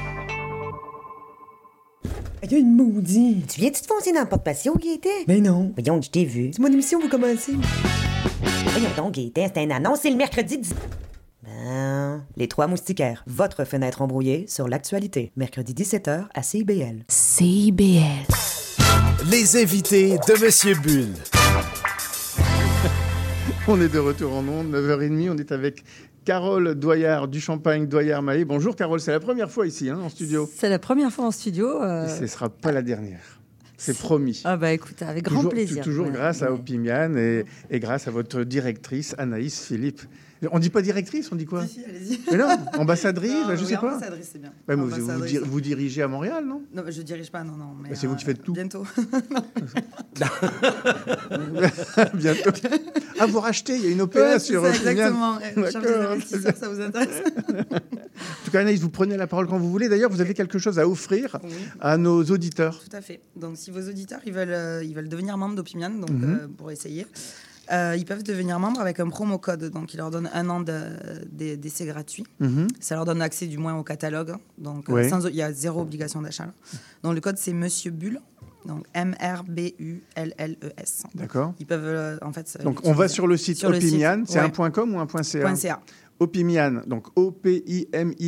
Il y a une maudite. Tu viens-tu te foncer dans le porte-patio, Gaëtan? Mais non. Voyons, je t'ai vu. C'est mon émission, vous commencez. Voyons donc, Gaëtan, c'est une annonce, c'est le mercredi 10... Ben, les trois moustiquaires, votre fenêtre embrouillée sur l'actualité. Mercredi 17h à CIBL. CIBL. Les invités de Monsieur Bull. On est de retour en ondes, 9h30. On est avec Carole Doyard du Champagne, Doyard Maé. Bonjour Carole, c'est la première fois ici hein, en studio. C'est la première fois en studio. euh, Et ce ne sera pas la dernière. C'est promis. Ah bah écoute, avec grand toujours, plaisir. Toujours Ouais, grâce à. Opimian et, et grâce à votre directrice Anaïs Philippe. On dit pas directrice, on dit quoi Si, si, allez-y. Mais non, ambassadrice, Non, bah, je oui, sais pas. ambassadrice, c'est bien. Bah, vous, dirigez à Montréal, non? Non, je dirige pas, non, non. mais, Bah, c'est vous qui faites tout. Bientôt. Bientôt. Ah, vous rachetez, il y a une OPA Ouais, sur ça, exactement. D'investisseurs, ça vous intéresse En tout cas, Anaïs, vous prenez la parole quand vous voulez. D'ailleurs, vous avez quelque chose à offrir à nos auditeurs. Tout à fait. Donc, si vos auditeurs ils veulent, euh, ils veulent devenir membres d'Opimian, donc Mhm. euh, pour essayer, euh, ils peuvent devenir membres avec un promo code. Donc, il leur donne un an de- de- d'essai gratuit. Mhm. Ça leur donne accès du moins au catalogue. Donc, euh, sans- il y a zéro obligation d'achat. Donc, le code c'est Monsieur Bulle. Donc, M-R-B-U-L-L-E-S. D'accord. Ils peuvent, euh, en fait. Donc, on va sur le site Sur Opimian. C'est ouais. un point .com ou un point .ca Point .ca. Opimian, donc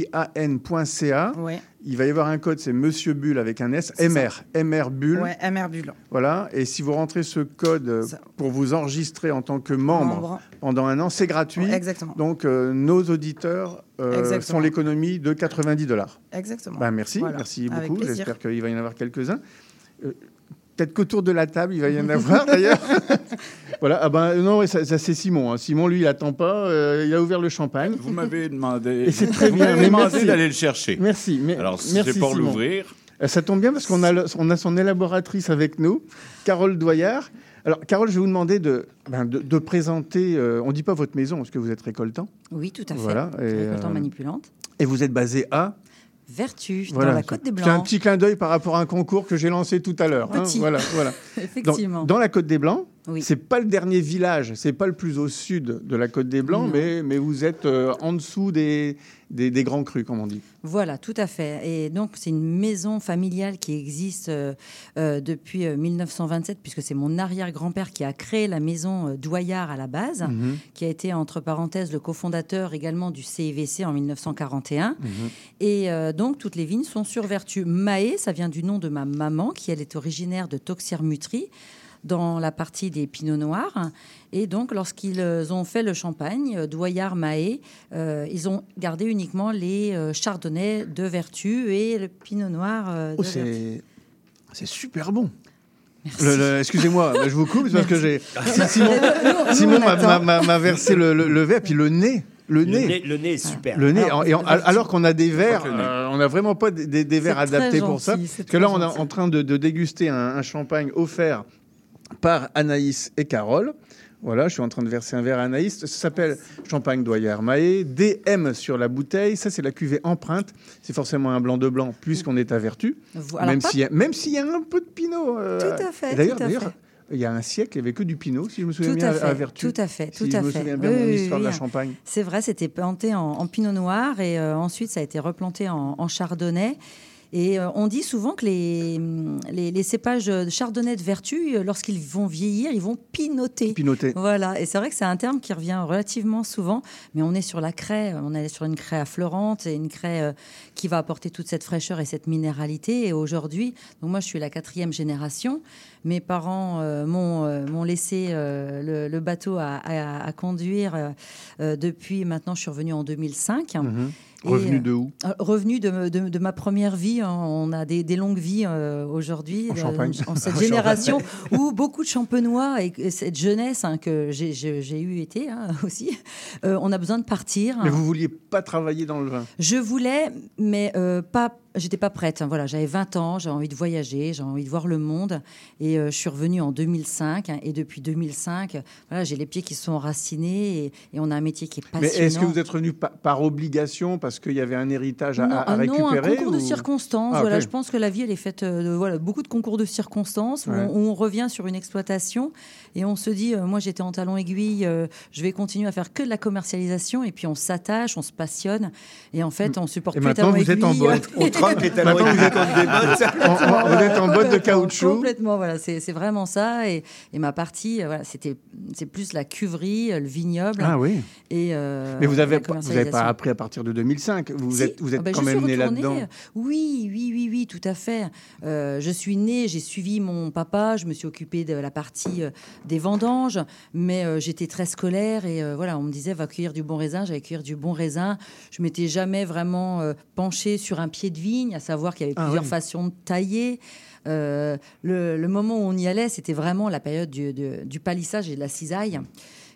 O-P-I-M-I-A-N.ca. Ouais. Il va y avoir un code, c'est Monsieur Bulle avec un S, MR, MR Bulle. Ouais, MR Bulle. Voilà, et si vous rentrez ce code euh, pour vous enregistrer en tant que membre Membre. pendant un an, c'est gratuit. Ouais, exactement. Donc euh, nos auditeurs euh, l'économie de 90 dollars. Exactement. Ben, merci, Voilà. merci beaucoup. J'espère qu'il va y en avoir quelques-uns. Euh, Peut-être qu'autour de la table, il va y en avoir d'ailleurs. voilà, ah ben non, ça, ça, c'est Simon. hein. Simon, lui, il attend pas. euh, il a ouvert le champagne. Vous m'avez demandé. Et c'est très vous bien. m'avez mais demandé d'aller le chercher. Merci. mais- Alors, si merci, c'est pour Simon. l'ouvrir. Euh, Ça tombe bien parce qu'on a, le- on a son élaboratrice avec nous, Carole Doyard. Alors, Carole, je vais vous demander de, ben, de, de présenter. euh, on ne dit pas votre maison parce que vous êtes récoltant. Oui, tout à fait. Voilà, et, Récoltant euh, manipulante. Et vous êtes basé à Vertu, Voilà. dans la Côte des C'est un Blancs. petit clin d'œil par rapport à un concours que j'ai lancé tout à l'heure. hein. Voilà, voilà. Effectivement. Dans la Côte des Blancs, C'est pas le dernier village, c'est pas le plus au sud de la Côte des Blancs, mais, mais vous êtes euh, en dessous des, des, des grands crus, comme on dit. Voilà, tout à fait. Et donc, c'est une maison familiale qui existe euh, euh, depuis euh, 1927, puisque c'est mon arrière-grand-père qui a créé la maison Douillard à la base, Mhm. qui a été, entre parenthèses, le cofondateur également du CIVC en 1941. Et euh, donc, toutes les vignes sont sur vertu. Mahé, ça vient du nom de ma maman, qui elle est originaire de Toxir-Mutry, dans la partie des pinots noirs. Et donc, lorsqu'ils euh, ont fait le champagne, euh, Doyard Mahé, euh, ils ont gardé uniquement les chardonnays de vertu et le pinot noir de Oh, vertu. c'est c'est super bon. Le- le- Excusez-moi, je vous coupe, c'est parce que j'ai. Si- Simon, Nous, nous, Simon on m'a- attend. m'a m'a- m'a versé le, le- le verre, puis le nez. Le Le nez. nez, le nez est super. Le nez. Alors, et qu'on a des verres, euh, on n'a vraiment pas des, verres adaptés pour ça. Parce que là, on est en train de, de déguster un, un champagne offert par Anaïs et Carole. Voilà, je suis en train de verser un verre à Anaïs. Ça s'appelle Champagne Doyer Mahé. DM sur la bouteille. Ça, c'est la cuvée empreinte. C'est forcément un blanc de blanc, puisqu'on est à vertu. Alors même s'il y, a- y un peu de pinot. euh, Tout à fait, D'ailleurs, il y a un siècle, il n'y avait que du pinot, si je me souviens Tout bien, à à, fait, à Vertu. tout à fait, tout si à je me fait. souviens bien Oui, de mon oui, histoire de la. Champagne. C'est vrai, c'était planté en, en pinot noir et euh, ensuite ça a été replanté en, en chardonnay. Et euh, on dit souvent que les, les, les cépages de chardonnay de vertu, euh, lorsqu'ils vont vieillir, ils vont pinoter. Pinoter. Voilà, et c'est vrai que c'est un terme qui revient relativement souvent, mais on est sur la craie, on est sur une craie affleurante et une craie euh, qui va apporter toute cette fraîcheur et cette minéralité. Et aujourd'hui, donc moi je suis la quatrième génération, mes parents euh, m'ont euh, m'ont laissé euh, le, le bateau à, à- à conduire euh, euh, depuis maintenant, je suis revenue en 2005. Mhm. Et, Revenu euh, de où? euh, Revenu de, de- de ma première vie. hein. On a des, des longues vies euh, aujourd'hui. En euh, Champagne. En cette génération où beaucoup de champenois et cette jeunesse hein, que j'ai- j'ai j'ai eu été hein, aussi, euh, on a besoin de partir. Mais vous vouliez pas travailler dans le vin? Je voulais, mais euh, pas. J'étais pas prête. hein. Voilà, j'avais 20 ans, j'avais envie de voyager, j'avais envie de voir le monde, et euh, je suis revenue en 2005. hein, et depuis 2005, voilà, j'ai les pieds qui se sont enracinés, et, et on a un métier qui est Mais passionnant. est-ce que vous êtes revenu pa- par obligation parce qu'il y avait un héritage à, non, à- à ah non, récupérer un concours de circonstances. Ah, voilà, je pense que la vie, elle est faite euh, de voilà, beaucoup de concours de circonstances où, Ouais. on, où on revient sur une exploitation et on se dit, euh, moi j'étais en talon aiguille, euh, je vais continuer à faire que de la commercialisation et puis on s'attache, on se passionne et en fait on supporte Et plus maintenant, vous êtes en aiguilles. vous êtes- des bottes. En- en- vous êtes en botte de caoutchouc. Complètement, voilà, c'est vraiment ça. Et, et ma partie, euh, voilà, c'était c'est plus la cuverie, euh, le vignoble. Ah oui. Et euh, Mais vous pas- n'avez pas commercialisation. appris à partir de 2005. Vous Si. êtes, vous êtes Ah ben, quand même né là-dedans. Oui, oui, oui, oui, tout à fait. Euh, je suis née, j'ai suivi mon papa, je me suis occupée de la partie euh, des vendanges, mais j'étais très scolaire et voilà, on me disait va cueillir du bon raisin, j'allais cueillir du bon raisin. Je m'étais jamais vraiment penchée sur un pied de à savoir qu'il y avait Ah plusieurs oui. façons de tailler. Euh, le, le moment où on y allait, c'était vraiment la période du, du palissage et de la cisaille,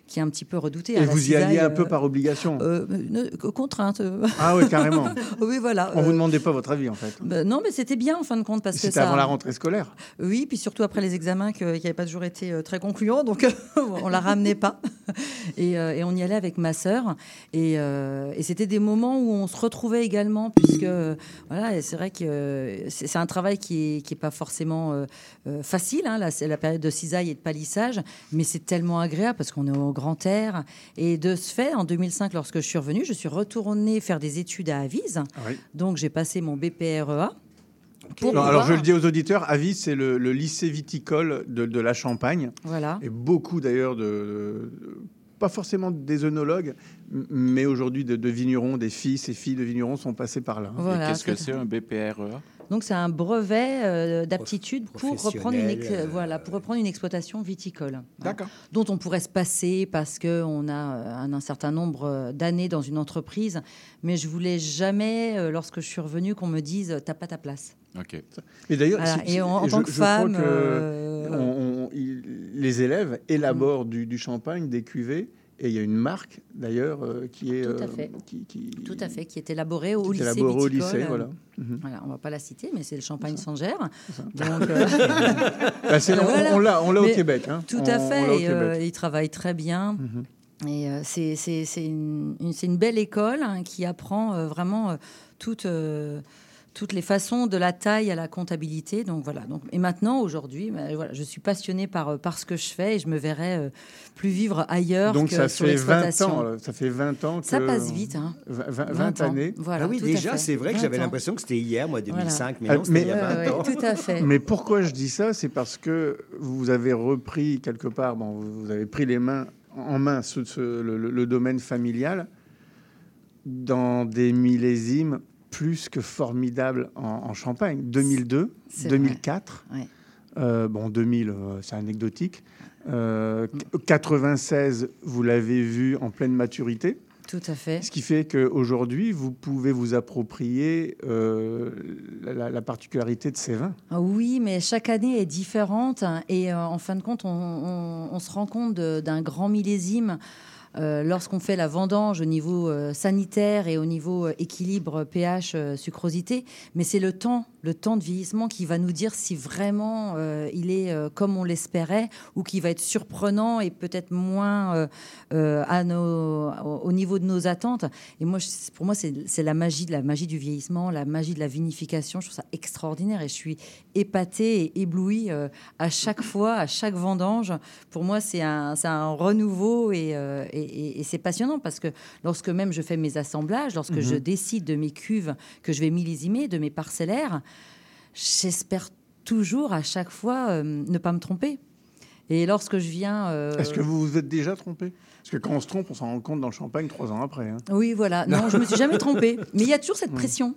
qui est un petit peu redoutée. Et la vous y alliez un peu euh, par obligation. euh, contrainte. Ah oui, carrément. oui, voilà. On Euh, vous demandait pas votre avis en fait. bah, non, mais c'était bien en fin de compte parce que C'était ça. avant la rentrée scolaire. Oui, puis surtout après les examens qui n'avaient pas toujours été euh, très concluants, donc on la ramenait pas. Et, euh, et on y allait avec ma sœur. Et, euh, et c'était des moments où on se retrouvait également, puisque euh, voilà, c'est vrai que euh, c'est un travail qui est, qui est pas forcément euh, euh, facile. Hein, c'est la période de cisaille et de palissage, mais c'est tellement agréable parce qu'on est au grand air. Et de ce fait, en 2005, lorsque je suis revenue, je suis retournée faire des études à Avise. Oui. Donc j'ai passé mon BPREA. Alors pouvoir- je le dis aux auditeurs, Avis, c'est le, le lycée viticole de, de la Champagne. Voilà. Et beaucoup d'ailleurs de, de- pas forcément des œnologues, mais aujourd'hui de, de vignerons, des fils et filles de vignerons sont passés par là. Voilà, Et Qu'est-ce que c'est un BPREA Donc c'est un brevet euh, d'aptitude pour reprendre une ex- euh, voilà pour reprendre une exploitation viticole. D'accord. Dont on pourrait se passer parce que on a euh, un, un certain nombre euh, d'années dans une entreprise, mais je voulais jamais, euh, lorsque je suis revenue, qu'on me dise t'as pas ta place. OK. Et d'ailleurs, Voilà. Et en- en je- tant que je crois femme, que euh, on- on- il- les élèves élaborent du, du champagne, des cuvées, et il y a une marque d'ailleurs euh, qui est Tout à euh, fait. qui, qui- Tout à fait, qui est élaboré au lycée élaboré au viticole. lycée, voilà. Mhm. Voilà, on va pas la citer, mais c'est le champagne Sangère. Donc, euh, Bah, on- l'a- on l'a au Québec, hein. Tout à on fait. l'a au et, euh, Québec. il travaille très bien. Et euh, c'est une, une- une belle école hein, qui apprend vraiment toute, toutes les façons de la taille à la comptabilité. Donc voilà. Donc, et maintenant, aujourd'hui, ben, voilà, je suis passionnée par, euh, par ce que je fais et je me verrais euh, plus vivre ailleurs Donc que ça sur fait 20 l'exploitation. ans. là. Ça fait 20 ans. Ça passe vite, hein. 20, 20 ans. années. Voilà, ah oui, déjà, c'est vrai que 20 j'avais l'impression que c'était hier, moi, 2005, mais Ah, non, c'était il y a mais- 20 ans. tout à fait. Mais pourquoi je dis ça? C'est parce que vous avez repris quelque part, bon, vous avez pris les mains en main ce- ce- le, le- le domaine familial dans des millésimes plus que formidables en, en Champagne. 2002, C'est 2004, vrai, ouais. euh, bon 2000, euh, c'est anecdotique. Euh, 96, vous l'avez vu en pleine maturité. Tout à fait. Ce qui fait qu'aujourd'hui, vous pouvez vous approprier euh, la, la- la particularité de ces vins. Ah Oui, mais chaque année est différente et euh, en fin de compte, on, on- on se rend compte d'un grand millésime euh, lorsqu'on fait la vendange au niveau euh, sanitaire et au niveau euh, équilibre pH sucrosité. Mais c'est le temps, le temps de vieillissement qui va nous dire si vraiment il est comme on l'espérait ou qui va être surprenant et peut-être moins à nos, au, au niveau de nos attentes. Et moi, pour moi, c'est la magie la magie du vieillissement, la magie de la vinification. Je trouve ça extraordinaire et je suis épatée et éblouie à chaque fois, à chaque vendange. Pour moi, c'est un, un renouveau et- et- et c'est passionnant parce que lorsque même je fais mes assemblages, lorsque Mhm. je décide de mes cuves que je vais millésimer, de mes parcellaires, j'espère toujours à chaque fois euh, ne pas me tromper. Et lorsque je viens... euh, Est-ce que vous vous êtes déjà trompé? Parce que quand on se trompe, on s'en rend compte dans le champagne trois ans après. hein. Oui, voilà. Non, je me suis jamais trompée. Mais il y a toujours cette pression.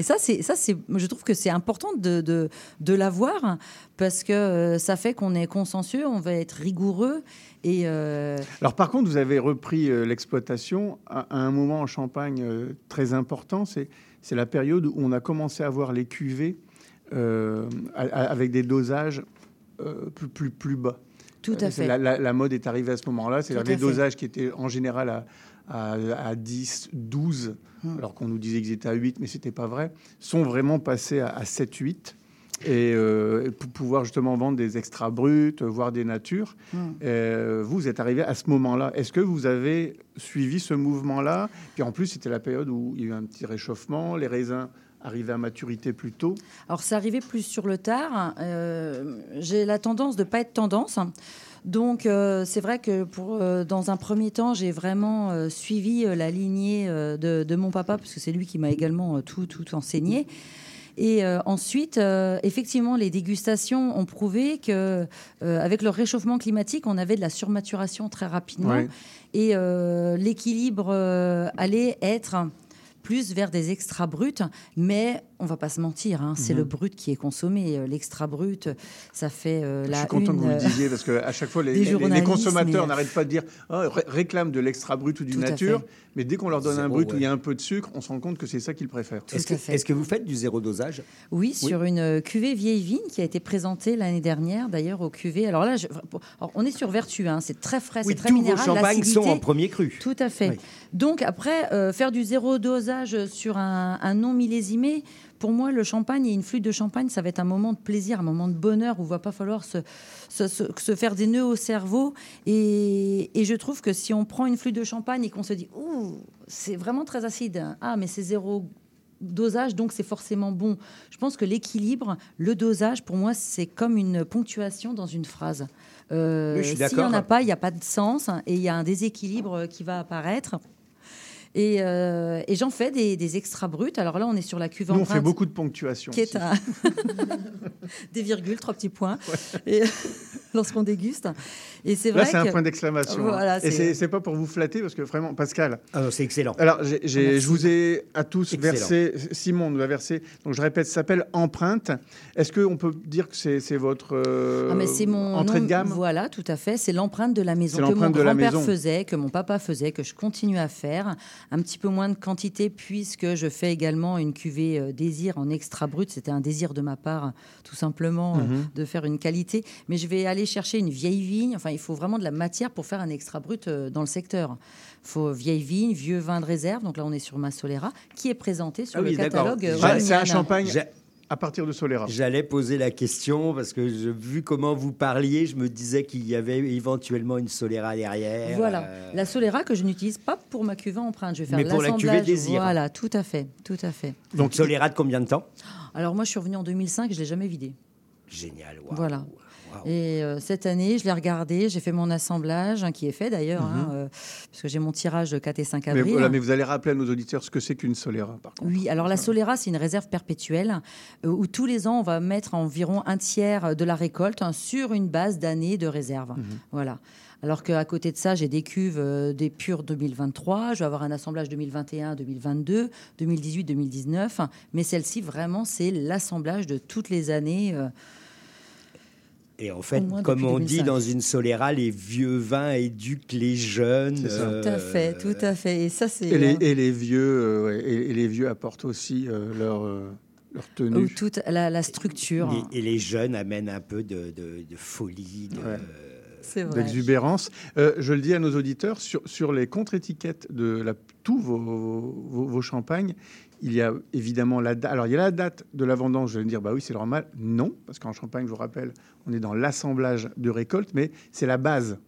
Et ça, c'est ça, c'est. Je trouve que c'est important de, de, de l'avoir parce que euh, ça fait qu'on est consciencieux, on va être rigoureux et. euh, Alors par contre, vous avez repris euh, l'exploitation à, à un moment en Champagne euh, très important. C'est c'est la période où on a commencé à voir les cuvées avec des dosages plus, plus, plus bas. Tout à fait. La, la- la mode est arrivée à ce moment-là. C'est-à-dire les dosages qui étaient en général à, à, à 10, 12, Hum. alors qu'on nous disait qu'ils étaient à 8, mais ce n'était pas vrai, sont vraiment passés à, à 7, 8. Et euh, pour pouvoir justement vendre des extras bruts, voire des natures. Hum. Euh, vous êtes arrivé à ce moment-là. Est-ce que vous avez suivi ce mouvement-là? Puis en plus, c'était la période où il y a eu un petit réchauffement, les raisins arrivaient à maturité plus tôt. Alors, c'est arrivé plus sur le tard. Euh, J'ai la tendance de pas être tendance. Donc, euh, c'est vrai que pour, euh, dans un premier temps, j'ai vraiment euh, suivi la lignée de, de mon papa, parce que c'est lui qui m'a également tout, tout enseigné. Et ensuite, effectivement, les dégustations ont prouvé que, avec le réchauffement climatique, on avait de la surmaturation très rapidement, Ouais. et l'équilibre allait être plus vers des extra bruts, mais on va pas se mentir, hein, c'est Mhm. le brut qui est consommé. Euh, L'extra brut, ça fait euh, Je la suis content une, que vous le euh, disiez parce qu'à chaque fois, les, consommateurs mais- n'arrêtent pas de dire Ah, ré- réclament de l'extra brut ou du Tout à nature, mais dès qu'on leur donne un brut où il y a un peu de sucre, on se rend compte que c'est ça qu'ils préfèrent. Est-ce que, que vous faites du zéro dosage? Oui, sur une euh, cuvée vieille vigne qui a été présentée l'année dernière, d'ailleurs, au cuvée. Alors là, je- alors, on est sur Vertu, hein, c'est très frais, Oui, c'est très tous vos minéral. champagnes sont l'acidité- en premier cru. Tout à fait. Oui. Donc après, euh, faire du zéro dosage sur un, un non millésimé, pour moi, le champagne et une flûte de champagne, ça va être un moment de plaisir, un moment de bonheur où il va pas falloir se, se, se- se faire des nœuds au cerveau. Et, et je trouve que si on prend une flûte de champagne et qu'on se dit, ouh, c'est vraiment très acide, ah, mais c'est zéro dosage, donc c'est forcément bon. Je pense que l'équilibre, le dosage, pour moi, c'est comme une ponctuation dans une phrase. Euh, S'il n'y en a pas, il n'y a pas de sens et il y a un déséquilibre qui va apparaître. Et, euh, et j'en fais des, des extra bruts. Alors là, on est sur la cuve Nous, on fait beaucoup de ponctuation. qui est un des virgules, trois petits points, et lorsqu'on déguste. Et c'est vrai Là, c'est un point d'exclamation. hein. Voilà, Et c'est- pas pour vous flatter, parce que vraiment, Pascal. Ah c'est excellent. Alors, j'ai- j'ai- Merci. je vous ai à tous Excellent. versé, Simon nous a versé, donc je répète, ça s'appelle Empreinte. Est-ce qu'on peut dire que c'est c'est votre euh, Ah, mais c'est mon entrée nom- de gamme? Voilà, tout à fait. C'est l'empreinte de la maison C'est que mon grand-père faisait, que mon papa faisait, que je continue à faire. Un petit peu moins de quantité puisque je fais également une cuvée euh, désir en extra brut. C'était un désir de ma part, tout simplement, euh, Mhm. de faire une qualité. Mais je vais aller chercher une vieille vigne. Enfin, il faut vraiment de la matière pour faire un extra brut euh, dans le secteur. Il faut vieille vigne, vieux vin de réserve. Donc là, on est sur ma Solera, qui est présenté sur Ah le oui, catalogue. euh, c'est un champagne à partir de Solera. J'allais poser la question parce que je, vu comment vous parliez, je me disais qu'il y avait éventuellement une Solera derrière. Voilà, euh, la Solera que je n'utilise pas pour ma cuvée empreinte. Je vais faire Mais pour la cuvée désir. Voilà, tout à fait, tout à fait. Donc Solera de combien de temps? Alors moi, je suis revenue en 2005, je l'ai jamais vidé. Génial. waouh. Voilà. Et euh, cette année, je l'ai regardé, j'ai fait mon assemblage, hein, qui est fait d'ailleurs, hein, euh, parce que j'ai mon tirage de 4 et 5 Mais, avril. voilà, mais vous allez rappeler à nos auditeurs ce que c'est qu'une Solera, par contre. Oui, alors la Solera, c'est une réserve perpétuelle euh, où tous les ans, on va mettre environ un tiers de la récolte hein, sur une base d'année de réserve. Mhm. Voilà. Alors qu'à côté de ça, j'ai des cuves euh, des pures 2023, je vais avoir un assemblage 2021, 2022, 2018, 2019. Mais celle-ci, vraiment, c'est l'assemblage de toutes les années. euh, Et en fait, comme on dit 2005. dans une Solera, les vieux vins éduquent les jeunes. Euh, Tout à fait, tout à fait. Et ça, c'est. Et les, euh, et les vieux, euh, ouais, et, et les vieux apportent aussi euh, leur, euh, leur ou tenue. toute la, la structure. Et, et les jeunes amènent un peu de, de- de folie. de- C'est vrai. d'exubérance. Euh, je le dis à nos auditeurs, sur, sur les contre-étiquettes de la, tous vos, vos, vos champagnes, il y a évidemment la date. Alors, il y a la date de la vendange. Je vais me dire, bah oui, c'est normal. Non, parce qu'en Champagne, je vous rappelle, on est dans l'assemblage de récolte, mais c'est la base.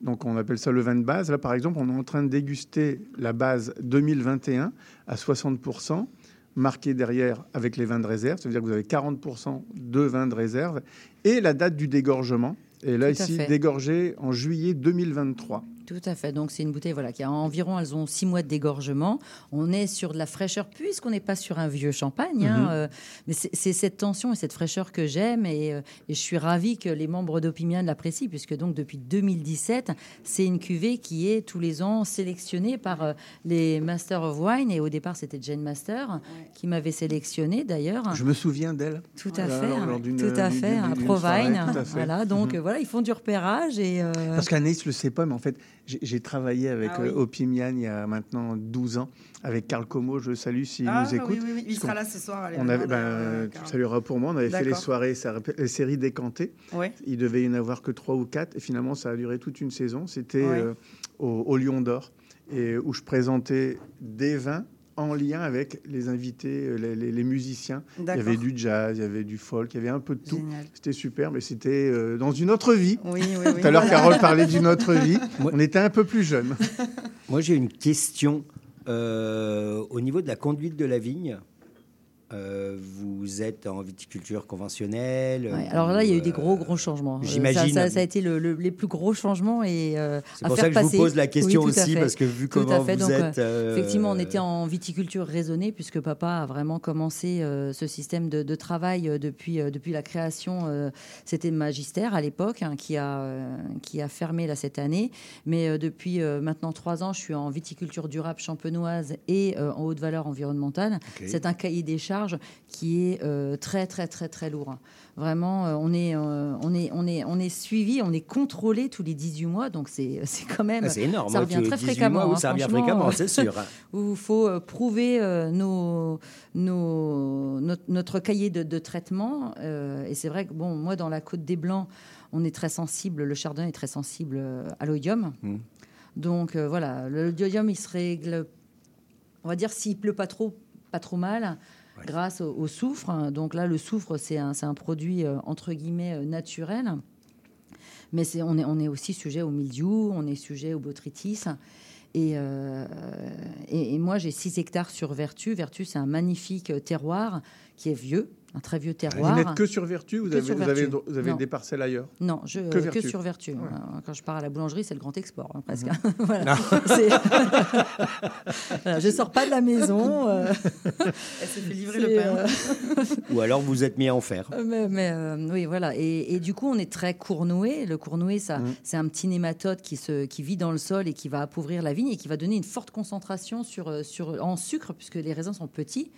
Donc, on appelle ça le vin de base. Là, par exemple, on est en train de déguster la base 2021 à 60%, marqué derrière avec les vins de réserve. Ça veut dire que vous avez 40% de vins de réserve et la date du dégorgement. Et là, ici, fait. dégorgé en juillet 2023. Tout à fait. Donc, c'est une bouteille voilà, qui a environ, elles ont six mois de dégorgement. On est sur de la fraîcheur, puisqu'on n'est pas sur un vieux champagne. hein, Mhm. euh, mais c'est cette tension et cette fraîcheur que j'aime. Et, euh, et je suis ravie que les membres d'Opimian l'apprécient, puisque donc depuis 2017, c'est une cuvée qui est tous les ans sélectionnée par euh, les Masters of Wine. Et au départ, c'était Jane Master qui m'avait sélectionné d'ailleurs. Je me souviens d'elle. Tout à fait, tout à fait, Provine. Voilà, donc Mhm. voilà, ils font du repérage et Parce qu'Anaïs ne le sait pas, mais en fait, j'ai travaillé avec Ah oui. euh, Opimian il y a maintenant 12 ans, avec Carl Como, je le salue s'il Ah, nous écoute. oui, oui, oui, il sera là ce soir, allez, On avait, ben, tu salueras pour moi, on avait fait les soirées, les séries décantées. Il devait y en avoir que 3 ou 4, et finalement, ça a duré toute une saison. C'était euh, au, au Lion d'Or, et où je présentais des vins en lien avec les invités, euh, les, les- les musiciens. Il y avait du jazz, il y avait du folk, il y avait un peu de tout. C'était super, mais c'était euh, dans une autre vie. Oui, oui, oui. Tout à l'heure. Carole parlait d'une autre vie. On était un peu plus jeunes. Moi, j'ai une question. Euh, au niveau de la conduite de la vigne, euh, vous êtes en viticulture conventionnelle. Ouais, alors là, il y a eu des euh, gros, gros changements. Euh, j'imagine. Ça, ça- ça a été le- le- les plus gros changements. et euh, C'est pour ça que je vous pose la question Oui, aussi, parce que vu Tout comment vous Donc, êtes, euh, Effectivement, on était en viticulture raisonnée, puisque papa a vraiment commencé ce système de, de travail depuis, depuis la création. C'était Magistère à l'époque, hein, qui, a, qui a fermé là, cette année. Mais depuis maintenant trois ans, je suis en viticulture durable champenoise et en haute valeur environnementale. C'est un cahier des charges qui est euh, très, très, très, très lourd. Vraiment, euh, on, est, euh, on, est, on, est, on est suivi, on est contrôlé tous les 18 mois, donc c'est c'est quand même. Ah, c'est énorme, Ça hein, revient très 18 fréquemment. mois, hein, ça revient fréquemment, c'est sûr, hein. Où il faut prouver nos, nos, notre, notre cahier de, de traitement. et c'est vrai que, bon, moi, dans la Côte des Blancs, on est très sensible, le chardonnay est très sensible à l'oïdium. Mm. Donc euh, voilà, le l'oïdium, il se règle, on va dire, s'il pleut pas trop, pas trop mal, grâce au, soufre. Donc là, le soufre, c'est un, un produit euh, entre guillemets euh, naturel. Mais on, est, on est aussi sujet au mildiou, on est sujet au botrytis. Et, euh, et, et moi, j'ai 6 hectares sur Vertu. Vertu, c'est un magnifique terroir qui est vieux, un très vieux terroir. Vous n'êtes que sur Vertu Vous Que avez, sur vous avez, Vertu. vous avez Non. des parcelles ailleurs Non, je, Que que, sur Vertu. Ouais. Euh, Quand je pars à la boulangerie, c'est le grand export, hein, presque. Mhm. Voilà. Voilà, je sors pas de la maison. euh, Elle s'est fait livrer le pain. euh, Ou alors vous êtes mis à en faire. mais, mais, euh, oui, voilà. Et, et du coup, on est très cournoué. Le cournoué, ça, c'est un petit nématode qui, se, qui vit dans le sol et qui va appauvrir la vigne et qui va donner une forte concentration sur, sur, en sucre, puisque les raisins sont petits.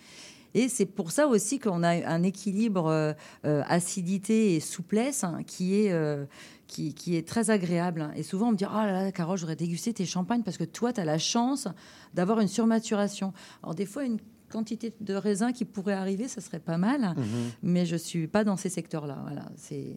Et c'est pour ça aussi qu'on a un équilibre euh, euh, acidité et souplesse hein, qui est, euh, qui, qui est très agréable. Et souvent, on me dit Oh là là, Carole, j'aurais dégusté tes champagnes parce que toi, tu as la chance d'avoir une surmaturation. Alors, des fois, une quantité de raisins qui pourrait arriver, ça serait pas mal, Mhm. mais je suis pas dans ces secteurs-là. Voilà, c'est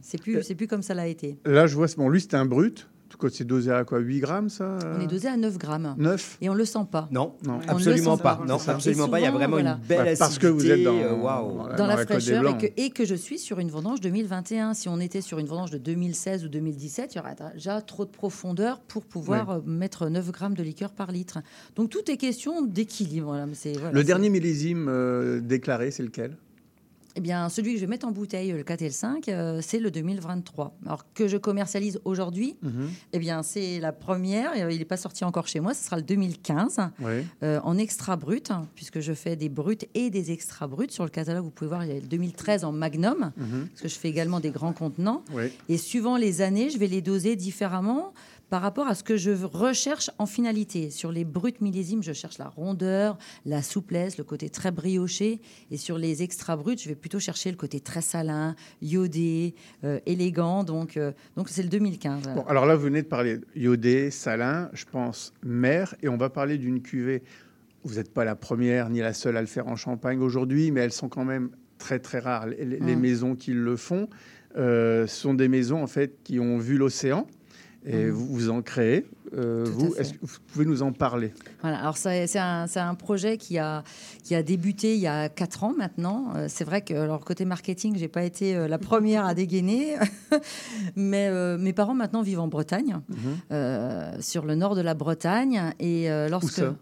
c'est plus, c'est plus comme ça l'a été. Là, je vois, bon, lui, c'était un brut, quoi, c'est dosé à quoi 8 grammes, ça On est dosé à 9 grammes. 9 Et on le sent pas. Non, Non. On absolument le sent pas. pas. Non, absolument pas. Il y a vraiment voilà. une belle acidité. parce que vous êtes dans- euh, dans dans la, fraîcheur et que, et que je suis sur une vendange 2021. Si on était sur une vendange de 2016 ou 2017, il y aurait déjà trop de profondeur pour pouvoir euh, mettre 9 grammes de liqueur par litre. Donc tout est question d'équilibre. Voilà, voilà, Le dernier millésime euh, déclaré, c'est lequel? Eh bien, celui que je vais mettre en bouteille, le 4 et le 5, euh, c'est le 2023. Alors que je commercialise aujourd'hui, Mhm. eh bien, c'est la première. euh, Il n'est pas sorti encore chez moi. Ce sera le 2015 Ouais. euh, en extra brut, hein, puisque je fais des bruts et des extra bruts. Sur le catalogue, vous pouvez voir, il y a le 2013 en magnum, Mhm. parce que je fais également des grands contenants. Et suivant les années, je vais les doser différemment par rapport à ce que je recherche en finalité. Sur les bruts millésimes, je cherche la rondeur, la souplesse, le côté très brioché. Et sur les extra bruts, je vais plutôt chercher le côté très salin, iodé, euh, élégant. Donc, euh, donc c'est le 2015. Bon, alors là, vous venez de parler iodé, salin, je pense mer, et on va parler d'une cuvée. Vous n'êtes pas la première ni la seule à le faire en Champagne aujourd'hui, mais elles sont quand même très très rares. Les, les- les Mm. maisons qui le font euh, sont des maisons en fait qui ont vu l'océan. Et Mm. vous, vous en créez. Euh, vous, fait. est-ce que vous pouvez nous en parler? Voilà, alors c'est un, projet qui a, qui a débuté il y a quatre ans maintenant. Euh, c'est vrai que, alors, côté marketing, j'ai pas été euh, la première à dégainer, mais euh, mes parents maintenant vivent en Bretagne, Mhm. euh, sur le nord de la Bretagne, et lorsque ça?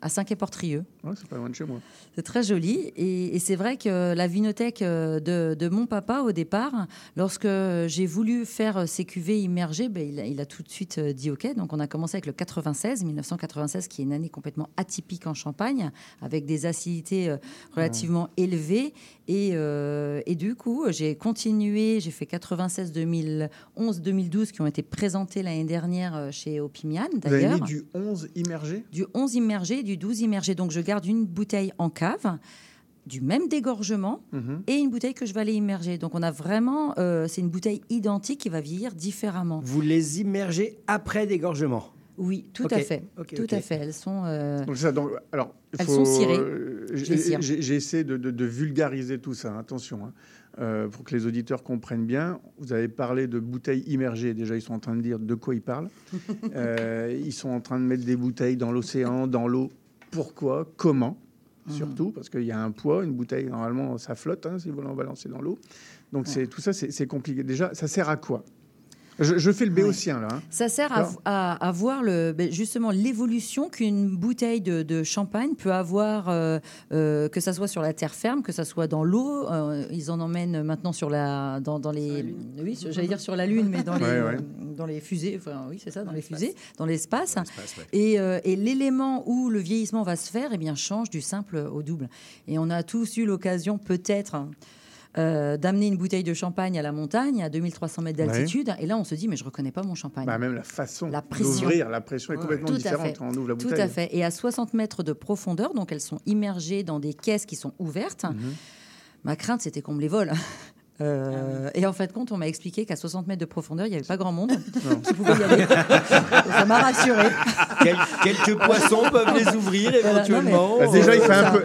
à Saint-Quay-Portrieux. Ouais, C'est pas loin de chez moi. C'est très joli. Et, et c'est vrai que la vinothèque de, de mon papa, au départ, lorsque j'ai voulu faire ces cuvées immergées, ben, il, a, il a tout de suite dit OK. Donc, on a commencé avec le 96, 1996, qui est une année complètement atypique en Champagne, avec des acidités euh, relativement élevées. Et, euh, et du coup, j'ai continué. J'ai fait 96, 2011, 2012, qui ont été présentés l'année dernière euh, chez Opimian, Vous avez d'ailleurs mis du 11 immergé? Du 11 immergé du 12 immergé. Donc je garde une bouteille en cave du même dégorgement Mhm. et une bouteille que je vais aller immerger. Donc on a vraiment, euh, c'est une bouteille identique qui va vieillir différemment. Vous les immergez après dégorgement. Oui, tout à fait. tout à fait. Elles sont. euh, Donc ça, donc, alors, Elles faut- sont cirées. euh, j'ai- essayé de, de- de vulgariser tout ça, attention, hein, euh, pour que les auditeurs comprennent bien. Vous avez parlé de bouteilles immergées. Déjà, ils sont en train de dire de quoi ils parlent. Ils sont en train de mettre des bouteilles dans l'océan, dans l'eau. Pourquoi? Comment? Surtout parce qu'il y a un poids, une bouteille, normalement, ça flotte hein, si vous l'en balancez dans l'eau. Donc c'est tout ça, c'est compliqué. Déjà, ça sert à quoi? Je, je fais le béotien, là. hein. Ça sert à, D'accord. à, à voir le, ben, justement l'évolution qu'une bouteille de, de champagne peut avoir, euh, euh, que ça soit sur la terre ferme, que ça soit dans l'eau. euh, ils en emmènent maintenant sur la, dans, dans les, oui, j'allais dire sur la lune, mais dans les, Ouais, ouais. dans les fusées. Enfin, oui, c'est ça, dans les fusées, dans l'espace. Et, euh, et l'élément où le vieillissement va se faire, eh bien, change du simple au double. Et on a tous eu l'occasion, peut-être. Euh, d'amener une bouteille de champagne à la montagne à 2300 mètres d'altitude et là on se dit mais je reconnais pas mon champagne Bah, même la façon La pression. d'ouvrir, la pression est complètement Tout à différente quand on ouvre la Tout bouteille. à fait. Et à 60 mètres de profondeur, donc elles sont immergées dans des caisses qui sont ouvertes. Mhm. Ma crainte, c'était qu'on me les vole. Euh, Et en fait, compte, on m'a expliqué qu'à 60 mètres de profondeur, il n'y avait pas grand monde qui pouvait y aller. ça m'a rassuré. Quel- quelques poissons peuvent les ouvrir Voilà, non, éventuellement. Bah, déjà, il fait un peu.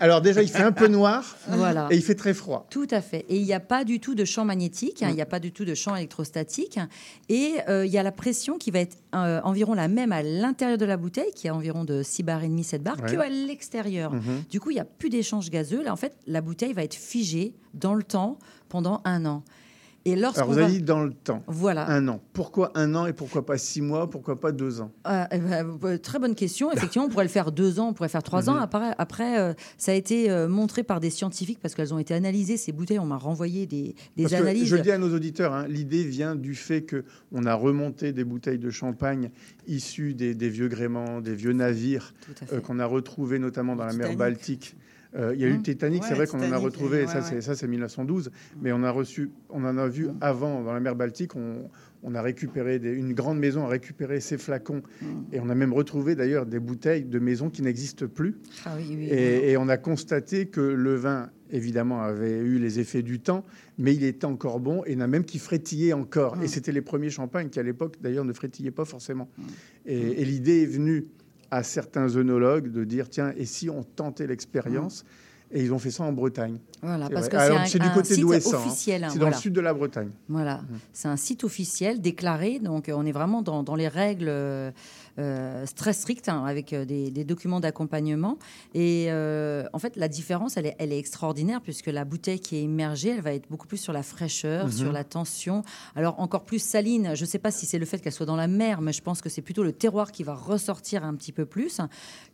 Alors déjà, il fait un peu noir Voilà. et il fait très froid. Tout à fait. Et il n'y a pas du tout de champ magnétique, hein, il n'y a pas du tout de champ électrostatique. Et euh, il y a la pression qui va être euh, environ la même à l'intérieur de la bouteille, qui est environ de 6 bars et demi, 7 bars, Ouais. que à l'extérieur. Mhm. Du coup, il n'y a plus d'échange gazeux. Là, en fait, la bouteille va être figée dans le temps pendant un an. Et Alors vous va- avez dit dans le temps. Voilà. Un an. Pourquoi un an et pourquoi pas six mois Pourquoi pas deux ans? Euh, eh ben, euh, très bonne question. Effectivement, on pourrait le faire deux ans, on pourrait faire trois ans. Mhm. Après, après euh, ça a été euh, montré par des scientifiques parce qu'elles ont été analysées. Ces bouteilles, on m'a renvoyé des, des Parce que analyses. je dis à nos auditeurs, hein, l'idée vient du fait que on a remonté des bouteilles de champagne issues des, des vieux gréements, des vieux navires euh, qu'on a retrouvés notamment dans la mer. Baltique. Euh, Il y a eu Mmh. Titanic, c'est vrai qu'on en a retrouvé, ça c'est ça c'est 1912, mais on a reçu, on en a vu avant dans la mer Baltique, on, on a récupéré des- une grande maison a récupéré ses flacons et on a même retrouvé d'ailleurs des bouteilles de maisons qui n'existent plus. Ah oui, oui, oui. Et, et on a constaté que le vin, évidemment, avait eu les effets du temps, mais il était encore bon et n'a même qui frétillait encore. Et c'était les premiers champagnes qui, à l'époque, d'ailleurs, ne frétillaient pas forcément. Et, et l'idée est venue à certains œnologues de dire tiens, et si on tentait l'expérience Et ils ont fait ça en Bretagne. Voilà, C'est parce vrai. que c'est du côté d'Ouessant. hein. officiel, c'est dans le sud de la Bretagne. Voilà, Mmh. c'est un site officiel déclaré, donc on est vraiment dans, dans les règles euh, très strictes, hein, avec euh, des, des documents d'accompagnement. Et euh, en fait, la différence, elle est, elle est extraordinaire, puisque la bouteille qui est immergée, elle va être beaucoup plus sur la fraîcheur, Mhm. sur la tension. Alors encore plus saline, je ne sais pas si c'est le fait qu'elle soit dans la mer, mais je pense que c'est plutôt le terroir qui va ressortir un petit peu plus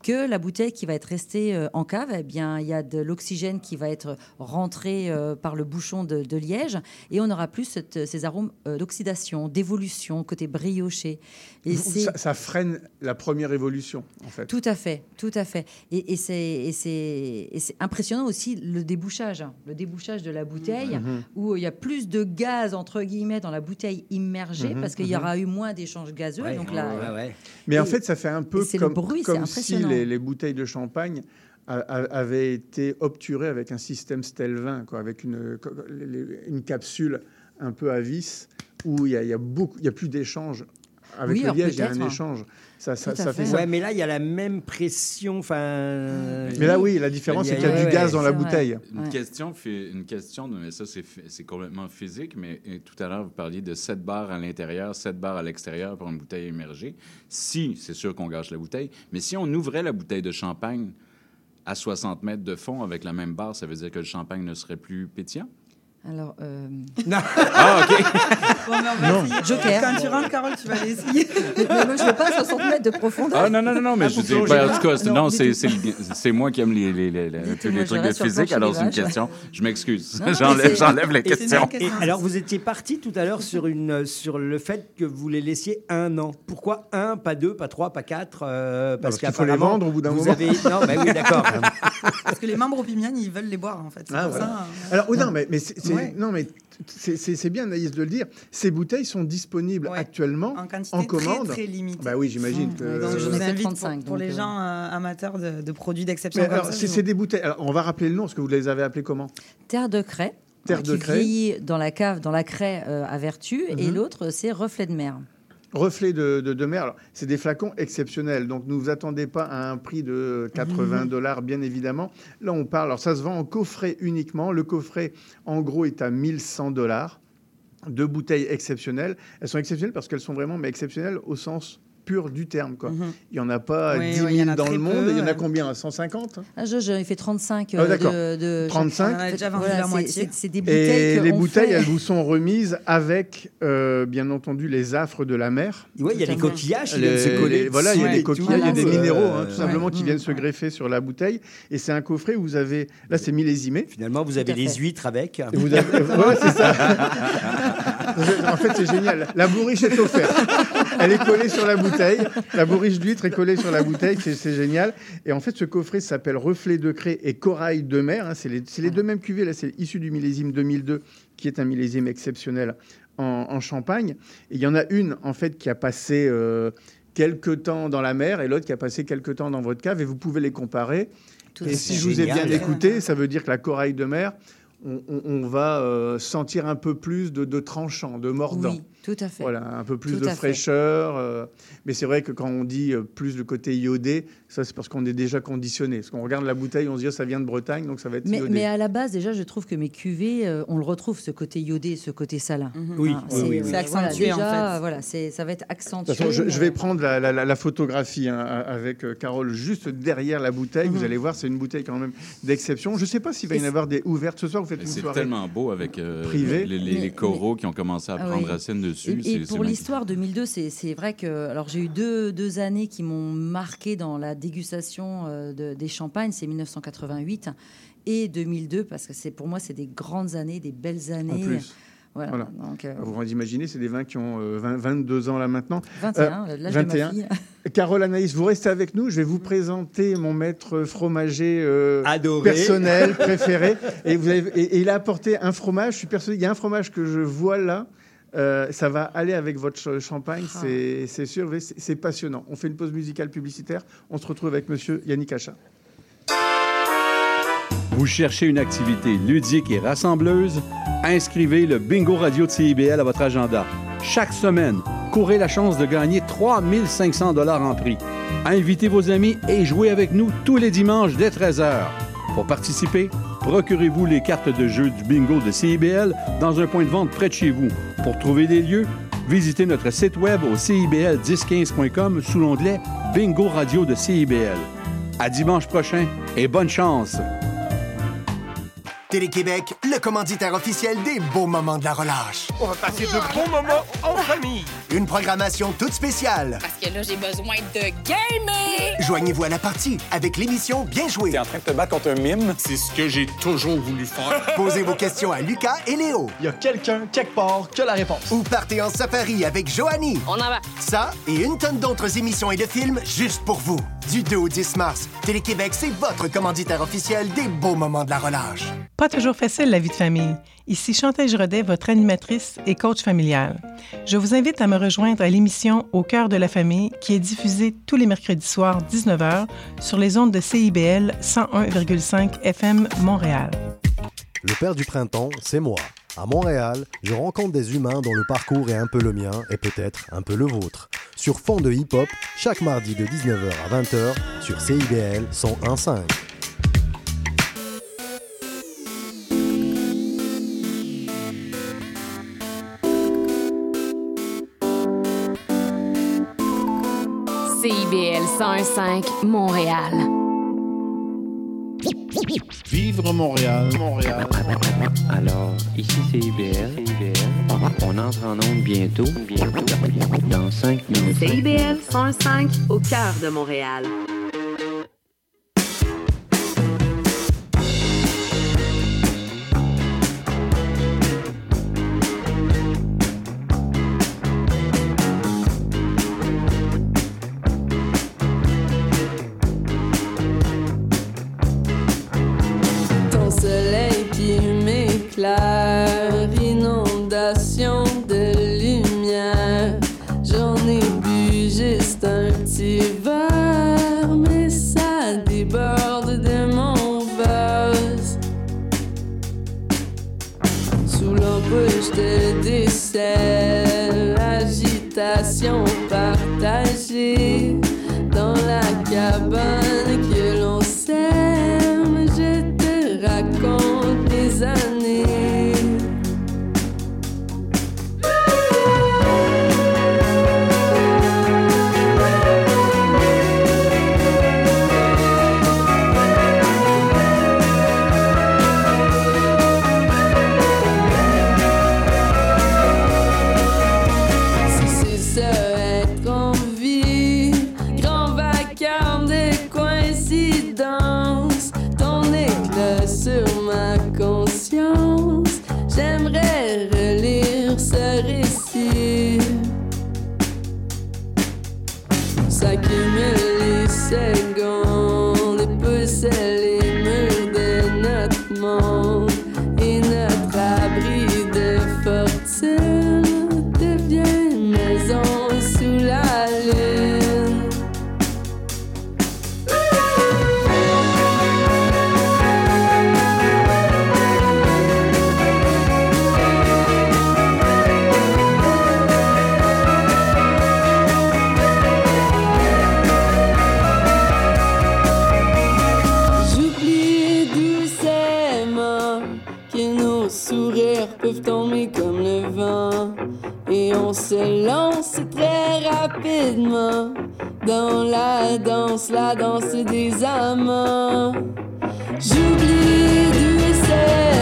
que la bouteille qui va être restée euh, en cave. Eh bien, il y a de l'oxygène qui va être rentré euh, par le bouchon de, de liège et on aura plus cette- ces arômes euh, d'oxydation, d'évolution, côté brioché. Et ça freine la première évolution, en fait. tout à fait, tout à fait. Et, et c'est impressionnant aussi le débouchage, hein, le débouchage de la bouteille, Mhm. où il y a plus de gaz entre guillemets dans la bouteille immergée Mhm, parce qu'il y mhm. aura eu moins d'échanges gazeux. Ouais, donc là, Mais en fait, ça fait un peu le comme, bruit, c'est comme si les, les bouteilles de champagne avaient été obturées avec un système Stelvin, quoi, avec une, capsule un peu à vis où il y a, il y a beaucoup, il y a plus d'échanges. Avec Oui, le liège, il y a un peut-être. échange. Ça, ça, ça fait fait. Ouais, mais là, il y a la même pression. Enfin. Mais là, oui, la différence, c'est qu'il y a du gaz dans la bouteille. Une question, une question, mais ça c'est complètement physique. Mais euh, tout à l'heure vous parliez de 7 bars à l'intérieur, 7 bars à l'extérieur pour une bouteille immergée. Si, c'est sûr qu'on gâche la bouteille, mais si on ouvrait la bouteille de champagne à 60 mètres de fond avec la même barre, ça veut dire que le champagne ne serait plus pétillant? Alors. euh, Ah ok. Bon, mais on va Non. Joker. Quand tu rentres, Carole, tu vas l'essayer. mais, mais moi, je veux pas à 60 mètres de profondeur. Ah non, non, non, non, mais Ah, je dis, ben, en tout cas, c'est- Non, c'est moi qui aime les, les, les- les- tous les moi, trucs de physique, alors c'est une question. Je m'excuse. Mais J'enlève les questions. Et alors, vous étiez parti tout à l'heure sur, une, sur le fait que vous les laissiez un an. Pourquoi un, pas deux, pas trois, pas quatre euh, parce qu'il faut les vendre au bout d'un vous moment. Avez... Non, bah oui, d'accord. Parce que les membres au Pimian, ils veulent les boire, en fait. Ah, euh, Alors, oui, non, mais, mais c'est- Ouais. non, mais c'est- bien, Naïs, de le dire. Ces bouteilles sont disponibles actuellement En quantité en très, commande. très limitée. Bah oui, j'imagine que. Donc, je J'en ai vous fait invite 35, pour, pour les euh, gens euh, amateurs de, de produits d'exception alors, c'est vous- des bouteilles. Alors, on va rappeler le nom, parce que vous les avez appelées comment? Terre de craie. Terre de qui craie. vieillit dans la cave, dans la craie euh, à vertu, et Mhm. l'autre, c'est reflet de mer. Reflet de, de, de mer. C'est des flacons exceptionnels. Donc, ne vous attendez pas à un prix de 80 Mhm. dollars, bien évidemment. Là, on parle. Alors, ça se vend en coffret uniquement. Le coffret, en gros, est à 1100 dollars. Deux bouteilles exceptionnelles. Elles sont exceptionnelles parce qu'elles sont vraiment, mais exceptionnelles au sens pur du terme. Quoi. Il n'y en a pas Oui, 10 000 oui, il y en a dans le monde. peu, Il y en a combien? 150 Ah, je- fait 35 Ah, euh, d'accord. de, de 35. chaque- On a déjà vendu Voilà, la c'est- moitié. c'est- C'est des bouteilles. Et les bouteilles, fait- elles vous sont remises avec, euh, bien entendu, les affres de la mer. Ouais, il y a des coquillages qui Les- viennent se coller les- Voilà, il y a des coquillages, il y a des minéraux, hein, tout simplement, qui viennent se greffer sur la bouteille. Et c'est un coffret où vous avez, là, c'est millésimé. Finalement, vous avez les huîtres avec. Vous avez- ouais, c'est ça. en fait, c'est génial. La bourriche est offerte. Elle est collée sur la bouteille. La bourriche d'huître est collée sur la bouteille. C'est, génial. Et en fait, ce coffret s'appelle Reflet de craie et Corail de mer. hein. C'est les, deux mêmes cuvées. Là, c'est issu du millésime 2002, qui est un millésime exceptionnel en, en Champagne. Et il y en a une, en fait, qui a passé euh, quelques temps dans la mer et l'autre qui a passé quelques temps dans votre cave. Et vous pouvez les comparer. Tout et si je vous ai bien écouté, ça veut dire que la corail de mer, on, va euh, sentir un peu plus de, de tranchant, de mordant. Tout à fait. Voilà, un peu plus Tout de fraîcheur. euh, mais c'est vrai que quand on dit euh, plus le côté iodé, ça c'est parce qu'on est déjà conditionné. Parce qu'on regarde la bouteille, on se dit oh, ça vient de Bretagne, donc ça va être Mais, iodé. mais à la base, déjà, je trouve que mes cuvées, euh, on le retrouve, ce côté iodé, ce côté salin. Oui, Hein, oui, c'est oui, oui. C'est voilà, accentué, en déjà, fait. Voilà, c'est- ça va être De accentué. façon, je, vais prendre la, la- la- la photographie hein, avec euh, Carole juste derrière la bouteille. Vous allez voir, c'est une bouteille quand même d'exception. Je ne sais pas s'il va y en avoir des ouvertes ce soir. Vous faites une C'est soirée. tellement beau avec euh, Privé. les, les- les Mais- coraux qui ont commencé à Ah prendre oui. racine dessus. Et, pour l'histoire 2002, c'est vrai que alors j'ai eu deux, deux années qui m'ont marqué dans la dégustation euh, de- des champagnes, c'est 1988 et 2002 parce que c'est pour moi c'est des grandes années, des belles années. En plus. Voilà. Voilà. Donc, euh, Vous vous imaginez, c'est des vins qui ont euh, 20 22 ans là maintenant. 21, l'âge de ma fille. Carole Anaïs, vous restez avec nous. Je vais vous présenter mon maître fromager euh, Adoré. personnel, préféré. Et, vous avez- et- et il a apporté un fromage. Je suis persuadé, il y a un fromage que je vois là. Euh, ça va aller avec votre ch- champagne, Ah. c'est c'est sûr, c'est passionnant. On fait une pause musicale publicitaire. On se retrouve avec monsieur Yannick Achat. Vous cherchez une activité ludique et rassembleuse? Inscrivez le Bingo Radio de CIBL à votre agenda. Chaque semaine, courez la chance de gagner 3500 dollars en prix. Invitez vos amis et jouez avec nous tous les dimanches dès 13h. Pour participer, procurez-vous les cartes de jeu du bingo de CIBL dans un point de vente près de chez vous. Pour trouver des lieux, visitez notre site web au cibl1015.com sous l'onglet Bingo Radio de CIBL. À dimanche prochain et bonne chance! Télé-Québec, le commanditaire officiel des beaux moments de la relâche. On va passer de bons moments en famille. Une programmation toute spéciale. Parce que là, j'ai besoin de gamer. Joignez-vous à la partie avec l'émission Bien joué. T'es en train de te battre contre un mime? C'est ce que j'ai toujours voulu faire. Posez vos questions à Lucas et Léo. Il y a quelqu'un, quelque part, qui a la réponse. Ou partez en safari avec Joanie. On en va. Ça et une tonne d'autres émissions et de films juste pour vous. Du 2 au 10 mars, Télé-Québec, c'est votre commanditaire officiel des beaux moments de la relâche. Pas toujours facile la vie de famille. Ici Chantal Giraudet, votre animatrice et coach familial. Je vous invite à me rejoindre à l'émission Au cœur de la famille qui est diffusée tous les mercredis soirs 19h sur les ondes de CIBL 101,5 FM Montréal. Le père du printemps, c'est moi. À Montréal, je rencontre des humains dont le parcours est un peu le mien et peut-être un peu le vôtre. Sur fond de hip-hop, chaque mardi de 19h à 20h sur CIBL 101.5. CIBL 101.5 Montréal. Vivre Montréal, Montréal. Alors, ici c'est IBL. On entre en onde bientôt, bientôt, dans 5 minutes. CIBL 105 au cœur de Montréal. M'éclaire, inondation de lumière. J'en ai bu juste un petit verre, mais ça déborde de mon vase. Sous l'ampoule, je te décèle l'agitation partagée dans la cabane peuvent tomber comme le vent et on se lance très rapidement dans la danse, la danse des amants. J'oublie doucement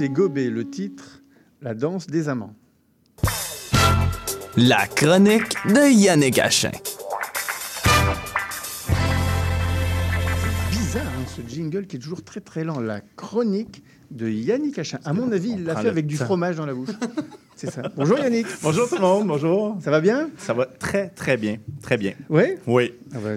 Écoutez gober le titre La danse des amants. La chronique de Yannick Achin. Bizarre hein, ce jingle qui est toujours très très lent. La chronique de Yannick Achin. À mon avis, il l'a fait avec du fromage dans la bouche. C'est ça. Bonjour Yannick. bonjour tout le monde. Bonjour. Ça va bien? Ça va très très bien, très bien. Oui. Ah, oui.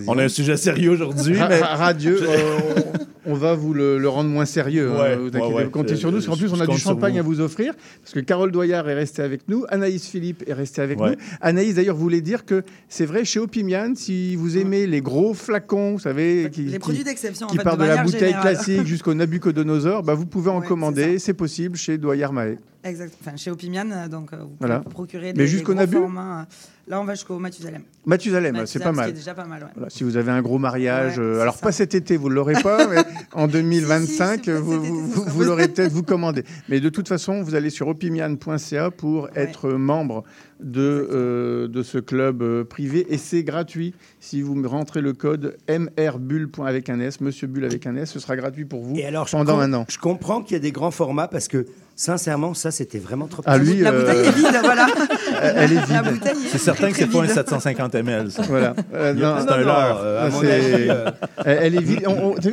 On a un sujet sérieux aujourd'hui. mais... Radieux. on, va vous le, le rendre moins sérieux. hein, Ouais, vous ouais, inquiétez, ouais. comptez Euh, sur nous, parce qu'en plus, on a du champagne vous. à vous offrir, parce que Carole Doyard est restée avec nous, Anaïs Philippe est restée avec Ouais. nous. Anaïs, d'ailleurs, voulait dire que c'est vrai, chez Opimian, si vous aimez les gros flacons, vous savez, qui, Les qui- produits d'exception, en qui fait, partent de de la bouteille générale. classique jusqu'au Nabucodonosor, bah, vous pouvez en commander, c'est possible, chez Doyard Mahé. Exact. Enfin, chez Opimian, euh, donc euh, vous pouvez Voilà. vous procurer Mais des, jusqu'au des gros Nabu formats, euh, Là, on va jusqu'au Mathusalem. Mathusalem, c'est pas mal. est déjà pas mal, ouais. Voilà, si vous avez un gros mariage, Ouais, euh, c'est alors ça. pas cet été, vous ne l'aurez pas, mais en 2025, vous, vous- vous- vous l'aurez peut-être, vous commandez. Mais de toute façon, vous allez sur opimian.ca pour être membre de, euh, de ce club euh, privé et c'est gratuit. Si vous me rentrez le code MRBull avec un S, Monsieur Bull avec un S, ce sera gratuit pour vous Et alors, je pendant un an. Je comprends qu'il y a des grands formats parce que, sincèrement, ça, c'était vraiment trop Ah, petit. lui, La euh, bouteille est vide, voilà. Elle est vide. C'est certain que c'est pas un vide. 750 ml. ça. Voilà. Euh, non, c'est un non, leurre. euh, euh, Elle est vide.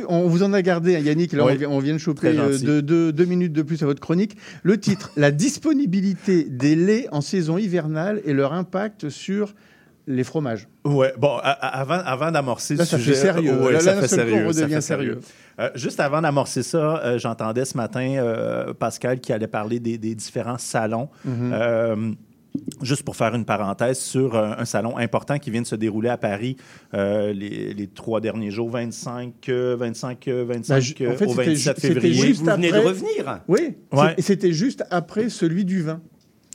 On, vous en a gardé, hein, Yannick. Là, Oui. on, vient, on vient de choper euh, deux minutes de plus à votre chronique. Le titre La disponibilité des laits en saison hivernale et leur impact sur les fromages. Ouais, bon, avant, avant d'amorcer ça fait sérieux. ouais, Là, ça là, fait on sérieux, ça fait sérieux. Euh, juste avant d'amorcer ça, euh, j'entendais ce matin euh, Pascal qui allait parler des, des différents salons. Mhm. Euh, Juste pour faire une parenthèse sur un salon important qui vient de se dérouler à Paris euh, les, les trois derniers jours, 25, euh, 25, euh, 25 Bah, ju- euh, en fait, au c'était 27 ju- c'était février. juste Vous venez de revenir. Oui, Ouais. c'est- et c'était juste après celui du vin.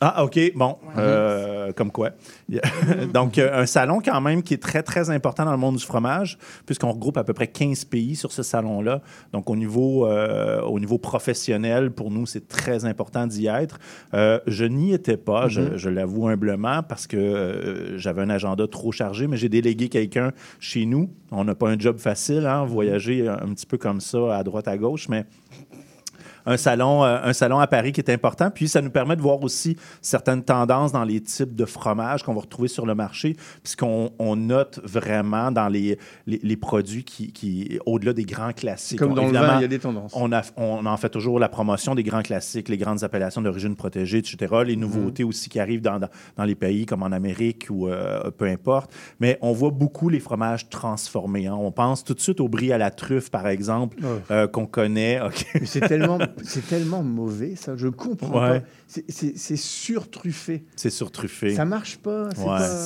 Ah, OK. Bon, euh, comme quoi. Donc, euh, un salon quand même qui est très, très important dans le monde du fromage, puisqu'on regroupe à peu près 15 pays sur ce salon-là. Donc, au niveau, euh, au niveau professionnel, pour nous, c'est très important d'y être. Je n'y étais pas, je, Mhm. je l'avoue humblement, parce que j'avais un agenda trop chargé, mais j'ai délégué quelqu'un chez nous. On n'a pas un job facile, hein, voyager un petit peu comme ça, à droite, à gauche, mais un salon, euh, un salon à Paris qui est important. Puis ça nous permet de voir aussi certaines tendances dans les types de fromages qu'on va retrouver sur le marché, puisqu'on on note vraiment dans les, les, les produits qui, qui au-delà des grands classiques. Comme On- dans le vin, il y a des tendances. On, a, on en fait toujours la promotion des grands classiques, les grandes appellations d'origine protégée, etc. Les nouveautés Mhm. aussi qui arrivent dans, dans, dans les pays comme en Amérique ou euh, peu importe. Mais on voit beaucoup les fromages transformés. hein. On pense tout de suite au brie à la truffe, par exemple, Oh. euh, qu'on connaît. C'est tellement, c'est tellement mauvais, ça. Je comprends Ouais. pas. C'est- surtruffé. C'est surtruffé. Ça marche pas. c'est Ouais. pas-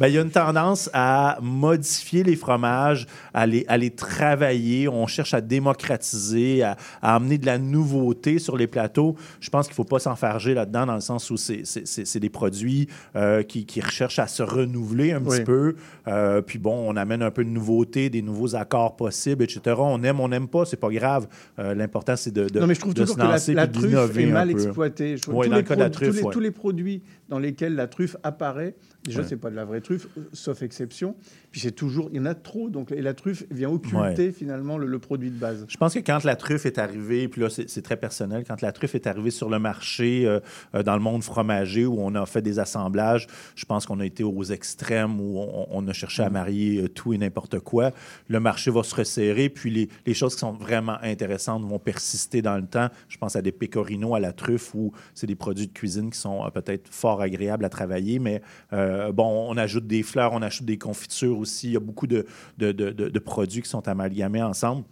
Ben, il y a une tendance à modifier les fromages, à les, à les travailler. On cherche à démocratiser, à, à amener de la nouveauté sur les plateaux. Je pense qu'il ne faut pas s'enfarger là-dedans, dans le sens où c'est- des produits euh, qui, qui recherchent à se renouveler un Oui. petit peu. Euh, puis bon, on amène un peu de nouveauté, des nouveaux accords possibles, etc. On aime, on n'aime pas, c'est pas grave. Euh, L'important, c'est de, de, non, mais je trouve toujours se que la, truffe est mal exploitée. Je trouve Ouais, tous les le cas de la pro- truffe, tous, les, ouais. tous les produits dans lesquels la truffe apparaît, déjà, Ouais. c'est pas de la vraie truffe, euh, sauf exception. Puis c'est toujours, il y en a trop, donc et la truffe vient occulter finalement le, le produit de base. Je pense que quand la truffe est arrivée, puis là, c'est très personnel, quand la truffe est arrivée sur le marché euh, euh, dans le monde fromager où on a fait des assemblages, je pense qu'on a été aux extrêmes où on, on a cherché à marier euh, tout et n'importe quoi. Le marché va se resserrer, puis les, les choses qui sont vraiment intéressantes vont persister dans le temps. Je pense à des pecorino à la truffe où c'est des produits de cuisine qui sont peut-être fort agréables à travailler, mais euh, bon, on ajoute des fleurs, on ajoute des confitures aussi. Il y a beaucoup de, de- de- de- de produits qui sont amalgamés ensemble.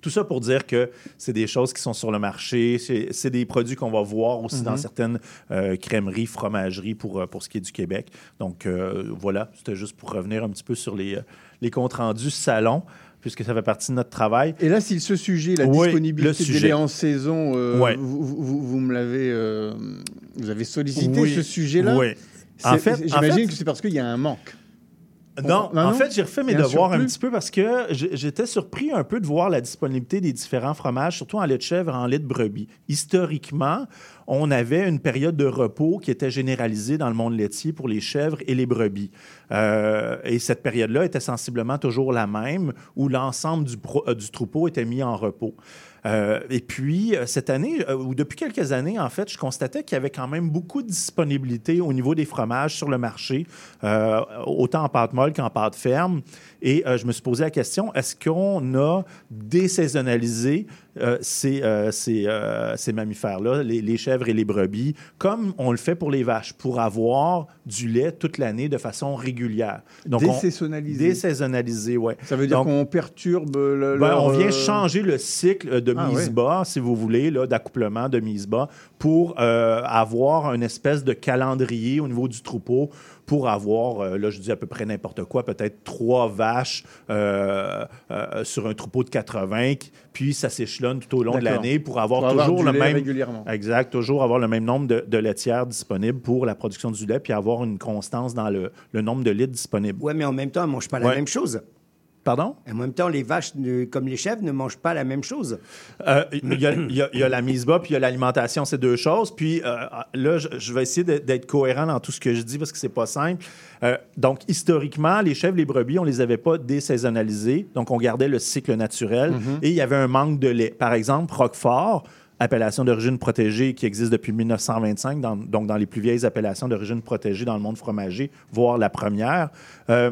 Tout ça pour dire que c'est des choses qui sont sur le marché. C'est c'est des produits qu'on va voir aussi dans Mhm. certaines euh, crèmeries, fromageries pour, euh, pour ce qui est du Québec. Donc euh, voilà, c'était juste pour revenir un petit peu sur les, euh, les comptes rendus salon, puisque ça fait partie de notre travail. Et là, si ce sujet, la Oui, disponibilité le des sujet. en saison, euh, vous, vous- vous me l'avez, vous avez sollicité Oui. ce sujet-là? Oui. En C'est- fait- en j'imagine fait- que c'est parce qu'il y a un manque. Non, Non, en non? fait, j'ai refait mes devoirs un petit peu parce que j'étais surpris un peu de voir la disponibilité des différents fromages, surtout en lait de chèvre et en lait de brebis. Historiquement, on avait une période de repos qui était généralisée dans le monde laitier pour les chèvres et les brebis. Euh, et cette période-là était sensiblement toujours la même, où l'ensemble du, euh, troupeau était mis en repos. Euh, et puis, cette année, ou depuis quelques années, en fait, je constatais qu'il y avait quand même beaucoup de disponibilité au niveau des fromages sur le marché, autant en pâte molle qu'en pâte ferme. Et je me suis posé la question, est-ce qu'on a désaisonnalisé ces, mammifères-là, les chèvres et les brebis, comme on le fait pour les vaches, pour avoir du lait toute l'année de façon régulière. on- Désaisonnalisé. Désaisonnalisé, oui. Ça veut dire qu'on perturbe le. Ben, leur, on vient euh, changer le cycle de Ah, mise bas, si vous voulez, là, d'accouplement, de mise bas, pour euh, avoir une espèce de calendrier au niveau du troupeau, pour avoir, euh, là, je dis à peu près n'importe quoi, peut-être trois vaches euh, euh, sur un troupeau de 80, qui- puis ça s'échelonne tout au long de l'année pour avoir Pour avoir toujours du le lait même... régulièrement. Exact, toujours avoir le même nombre de, de laitières disponibles pour la production du lait, puis avoir une constance dans le, le nombre de litres disponibles. Oui, mais en même temps, elles ne mangent pas la Ouais. même chose. Pardon? En même temps, les vaches, ne- comme les chèvres, ne mangent pas la même chose. Euh, Il y, a- y y la mise bas, puis il y a l'alimentation, c'est deux choses. Puis euh, là, je, je vais essayer d'être cohérent dans tout ce que je dis parce que c'est pas simple. Euh, donc, historiquement, les chèvres, les brebis, on les avait pas désaisonnalisés. Donc, on gardait le cycle naturel Mhm. et il y avait un manque de lait. Par exemple, Roquefort, appellation d'origine protégée qui existe depuis 1925, dans- donc dans les plus vieilles appellations d'origine protégée dans le monde fromager, voire la première. euh,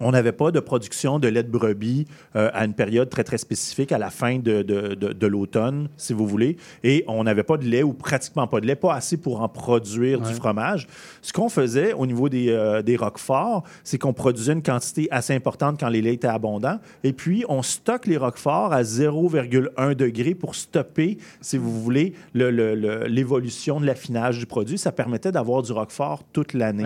on n'avait pas de production de lait de brebis euh, à une période très, très spécifique, à la fin de, de- de- de l'automne, si vous voulez. Et on n'avait pas de lait ou pratiquement pas de lait, pas assez pour en produire du fromage. Ce qu'on faisait au niveau des, euh, des roqueforts, c'est qu'on produisait une quantité assez importante quand les laits étaient abondants. Et puis, on stocke les roqueforts à 0,1 degré pour stopper, si vous voulez, le- le- le- l'évolution de l'affinage du produit. Ça permettait d'avoir du roquefort toute l'année.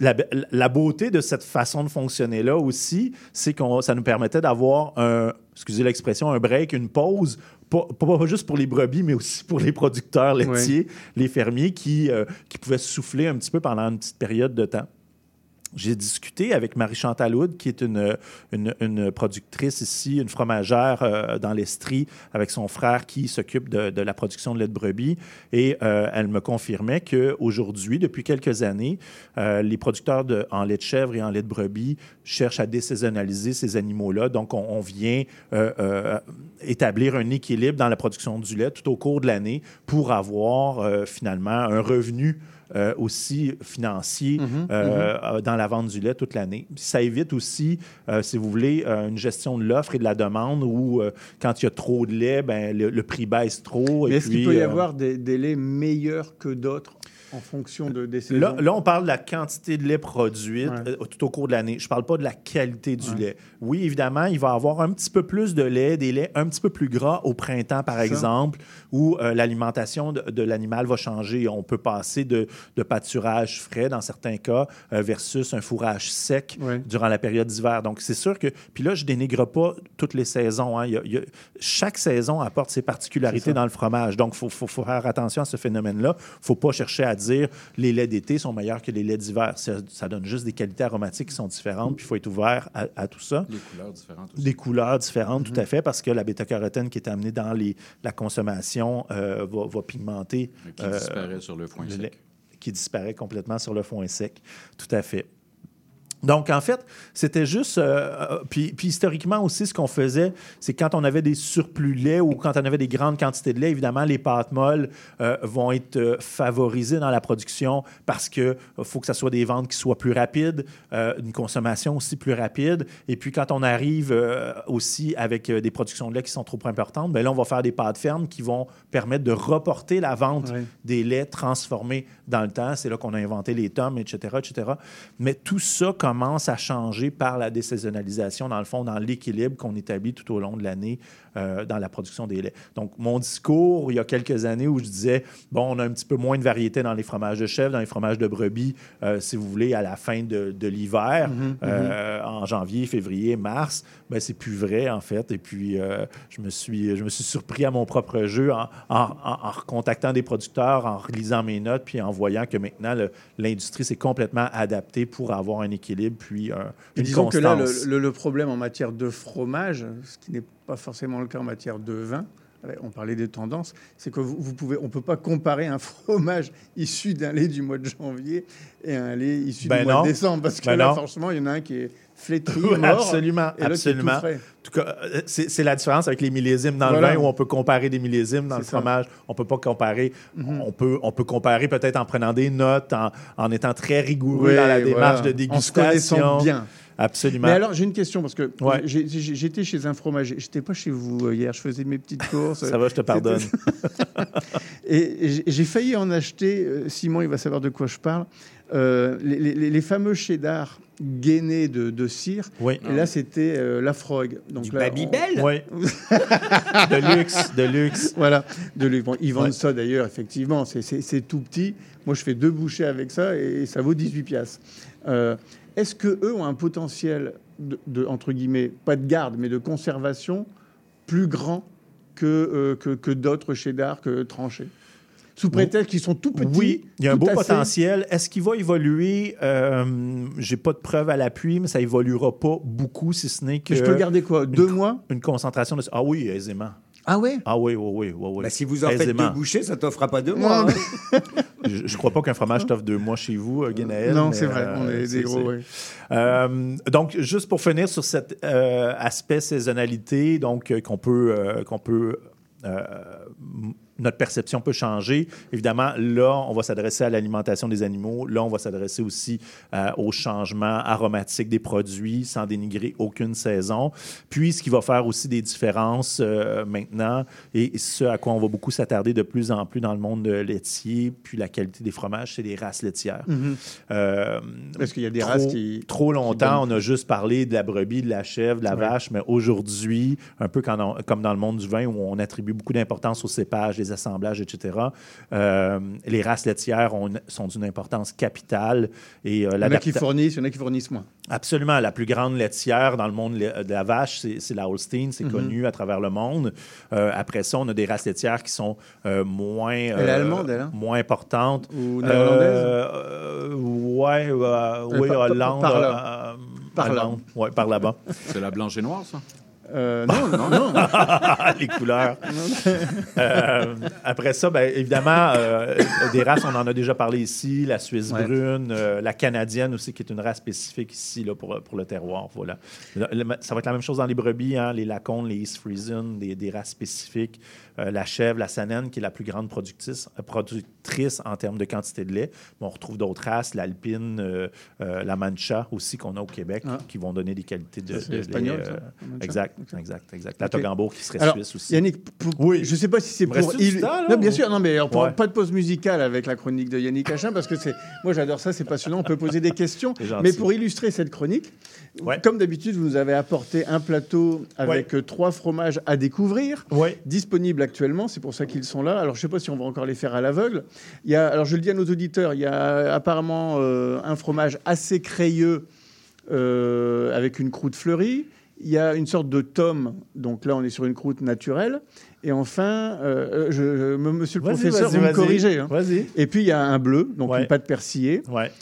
La, la beauté de cette façon de fonctionner-là aussi, c'est que ça nous permettait d'avoir un, excusez l'expression, un break, une pause, pas, pas- pas juste pour les brebis, mais aussi pour les producteurs laitiers, les fermiers qui, euh, qui pouvaient souffler un petit peu pendant une petite période de temps. J'ai discuté avec Marie-Chantal Houd, qui est une, une, productrice ici, une fromagère euh, dans l'Estrie, avec son frère qui s'occupe de, la production de lait de brebis. Et euh, elle me confirmait qu'aujourd'hui, depuis quelques années, euh, les producteurs en lait de chèvre et en lait de brebis cherchent à désaisonnaliser ces animaux-là. Donc, on, vient établir un équilibre dans la production du lait tout au cours de l'année pour avoir finalement un revenu euh, aussi financier Mhm, euh, euh, dans la vente du lait toute l'année. Ça évite aussi, si vous voulez, une gestion de l'offre et de la demande où, quand il y a trop de lait, ben, le, le prix baisse trop. est-ce qu'il peut y avoir des, des laits meilleurs que d'autres en fonction de, des saisons? Là, là, on parle de la quantité de lait produite Ouais. euh, tout au cours de l'année. Je ne parle pas de la qualité du lait. Oui, évidemment, il va avoir un petit peu plus de lait, des laits un petit peu plus gras au printemps, par Ça. Où euh, l'alimentation de, de l'animal va changer. On peut passer de, de pâturage frais, dans certains cas, euh, versus un fourrage sec durant la période d'hiver. Donc, c'est sûr que... Puis là, je dénigre pas toutes les saisons. hein. Il y a- il y a- chaque saison apporte ses particularités dans le fromage. Donc, il faut, faut- faut faire attention à ce phénomène-là. Il ne faut pas chercher à dire les laits d'été sont meilleurs que les laits d'hiver. Ça, ça donne juste des qualités aromatiques qui sont différentes, puis il faut être ouvert à, à tout ça. Les couleurs différentes aussi. Des couleurs différentes, Mhm. tout à fait, parce que la bêta-carotène qui est amenée dans les, la consommation euh, va, va pigmenter. Qui euh, disparaît sur le foin le sec. lait, Qui disparaît complètement sur le foin sec. Tout à fait. Donc, en fait, c'était juste. euh, euh, puis, puis historiquement aussi, ce qu'on faisait, c'est quand on avait des surplus de lait ou quand on avait des grandes quantités de lait, évidemment, les pâtes molles euh, vont être euh, favorisées dans la production parce qu'il faut que ça soit des ventes qui soient plus rapides, une consommation aussi plus rapide. Et puis, quand on arrive aussi avec des productions de lait qui sont trop importantes, bien là, on va faire des pâtes fermes qui vont permettre de reporter la vente des laits transformés dans le temps. C'est là qu'on a inventé les tomes, etc., etc. Mais tout ça commence à changer par la désaisonnalisation, dans le fond, dans l'équilibre qu'on établit tout au long de l'année euh, dans la production des laits. Donc, mon discours, il y a quelques années, où je disais, bon, on a un petit peu moins de variété dans les fromages de chèvre, dans les fromages de brebis, euh, si vous voulez, à la fin de, de l'hiver, Mhm, euh, en janvier, février, mars, ben, c'est plus vrai, en fait. Et puis, je, me suis, je me suis surpris à mon propre jeu en, en, en- en recontactant des producteurs, en relisant mes notes, puis en voyant que maintenant, l'industrie s'est complètement adaptée pour avoir un équilibre, puis une disons constance. que là, le, le- le problème en matière de fromage, ce qui n'est pas forcément le cas en matière de vin, On parlait des tendances, c'est que vous, vous pouvez, on peut pas comparer un fromage issu d'un lait du mois de janvier et un lait issu Ben du mois de décembre, parce que Ben là, forcément, il y en a un qui est flétri, mort, absolument, et l'autre qui est tout absolument. frais. En tout cas, euh, c'est la différence avec les millésimes dans Voilà. le vin où on peut comparer des millésimes dans le ça. Mhm. fromage. On peut pas comparer. on, peut, on peut comparer peut-être en prenant des notes, en, en étant très rigoureux Oui, dans la démarche voilà. de En se connaissant dégustation. bien. Absolument. Mais alors, j'ai une question, parce que Ouais. j'étais chez un fromager. J'étais pas chez vous euh, hier, je faisais mes petites courses. Ça va, je te pardonne. Et j'ai- failli en acheter, euh, Simon, il va savoir de quoi je parle, euh, les, les- les fameux cheddar gainés de, de cire. Oui. Et là, c'était euh, la Frog. Donc Du là, Babybel on- Oui. de luxe, de luxe. Voilà, de luxe. Bon, ils vendent Ouais. ça d'ailleurs, effectivement. C'est- tout petit. Moi, je fais deux bouchées avec ça et ça vaut 18 piastres. Euh, Est-ce que eux ont un potentiel de, de, entre guillemets, pas de garde, mais de conservation plus grand que, euh, que, que d'autres cheddar que tranchés Sous prétexte qu'ils sont tout petits. Oui, il y a un beau potentiel. Est-ce qu'il va évoluer? Euh, J'ai pas de preuve à l'appui, mais ça évoluera pas beaucoup, si ce n'est que... Mais je peux garder quoi? Deux une- mois? Une concentration de... Ah oui, aisément. Ah ouais? Ah oui, oui, oui, oui. oui. Bah, si vous en faites Aisément. deux bouchées, ça t'offrera pas deux mois. hein. Je, je crois pas qu'un fromage t'offre deux mois chez vous, euh, Guénaël. Non, mais, c'est vrai, on est des c'est- gros, c'est- ouais. Euh, donc, juste pour finir sur cet euh, aspect saisonnalité, donc euh, qu'on peut, euh, qu'on peut euh, m- notre perception peut changer. Évidemment, là, on va s'adresser à l'alimentation des animaux. Là, on va s'adresser aussi euh, au changement aromatique des produits sans dénigrer aucune saison. Puis, ce qui va faire aussi des différences euh, maintenant, et ce à quoi on va beaucoup s'attarder de plus en plus dans le monde laitier, puis la qualité des fromages, c'est les races laitières. Mhm. Euh, Parce qu'il y a des trop- races qui- Trop longtemps, qui on a juste parlé de la brebis, de la chèvre, de la Ouais. vache, mais aujourd'hui, un peu quand on- comme dans le monde du vin où on attribue beaucoup d'importance aux cépages, les assemblages, etc., euh, les races laitières ont une- sont d'une importance capitale. Et, euh, Il y en a qui fournissent, il y en a qui fournissent moins. Absolument. La plus grande laitière dans le monde de la vache, c'est la Holstein. C'est Mhm. connu à travers le monde. Euh, après ça, on a des races laitières qui sont euh, moins... euh, allemande, elle, hein? Moins importantes. Ou néerlandaise? Euh, euh, ouais, euh, oui, par- Hollande. par là. euh, Par là. allemande. Ouais, par là-bas. C'est la blanche et noire, ça? Euh, non, non, non. les couleurs. Euh, après ça, ben, évidemment, euh, des races, on en a déjà parlé ici, la Suisse Ouais. brune, la canadienne aussi, qui est une race spécifique ici là, pour, pour le terroir. Voilà. Le- le- Ça va être la même chose dans les brebis, hein, les Lacones, les East Friesian, des, des races spécifiques. Euh, la chèvre, la Sanen, qui est la plus grande productrice, euh, productrice en termes de quantité de lait. Mais on retrouve d'autres races, l'Alpine, euh, euh, la Mancha aussi, qu'on a au Québec, Ah. qui vont donner des qualités de, de espagnol, euh, exact, exact, exact. La Ok. Togambour, qui serait Alors, suisse aussi. Yannick, pour- Oui. je ne sais pas si c'est pour. il- temps, là, non, bien ou- sûr, non, mais alors, pour- Ouais. pas de pause musicale avec la chronique de Yannick Cachin, parce que c'est. Moi, j'adore ça, c'est passionnant, on peut poser des questions. Mais pour illustrer cette chronique, Ouais. comme d'habitude, vous nous avez apporté un plateau avec euh, trois fromages à découvrir, Ouais. disponibles actuellement, c'est pour ça qu'ils sont là. Alors, je ne sais pas si on va encore les faire à l'aveugle. Il y a, alors, je le dis à nos auditeurs, il y a apparemment euh, un fromage assez crayeux euh, avec une croûte fleurie. Il y a une sorte de tome, donc là on est sur une croûte naturelle. Et enfin, euh, je, je- monsieur le professeur, vous me corrigez. hein. Et puis il y a un bleu, donc une pâte persillée. Ouais.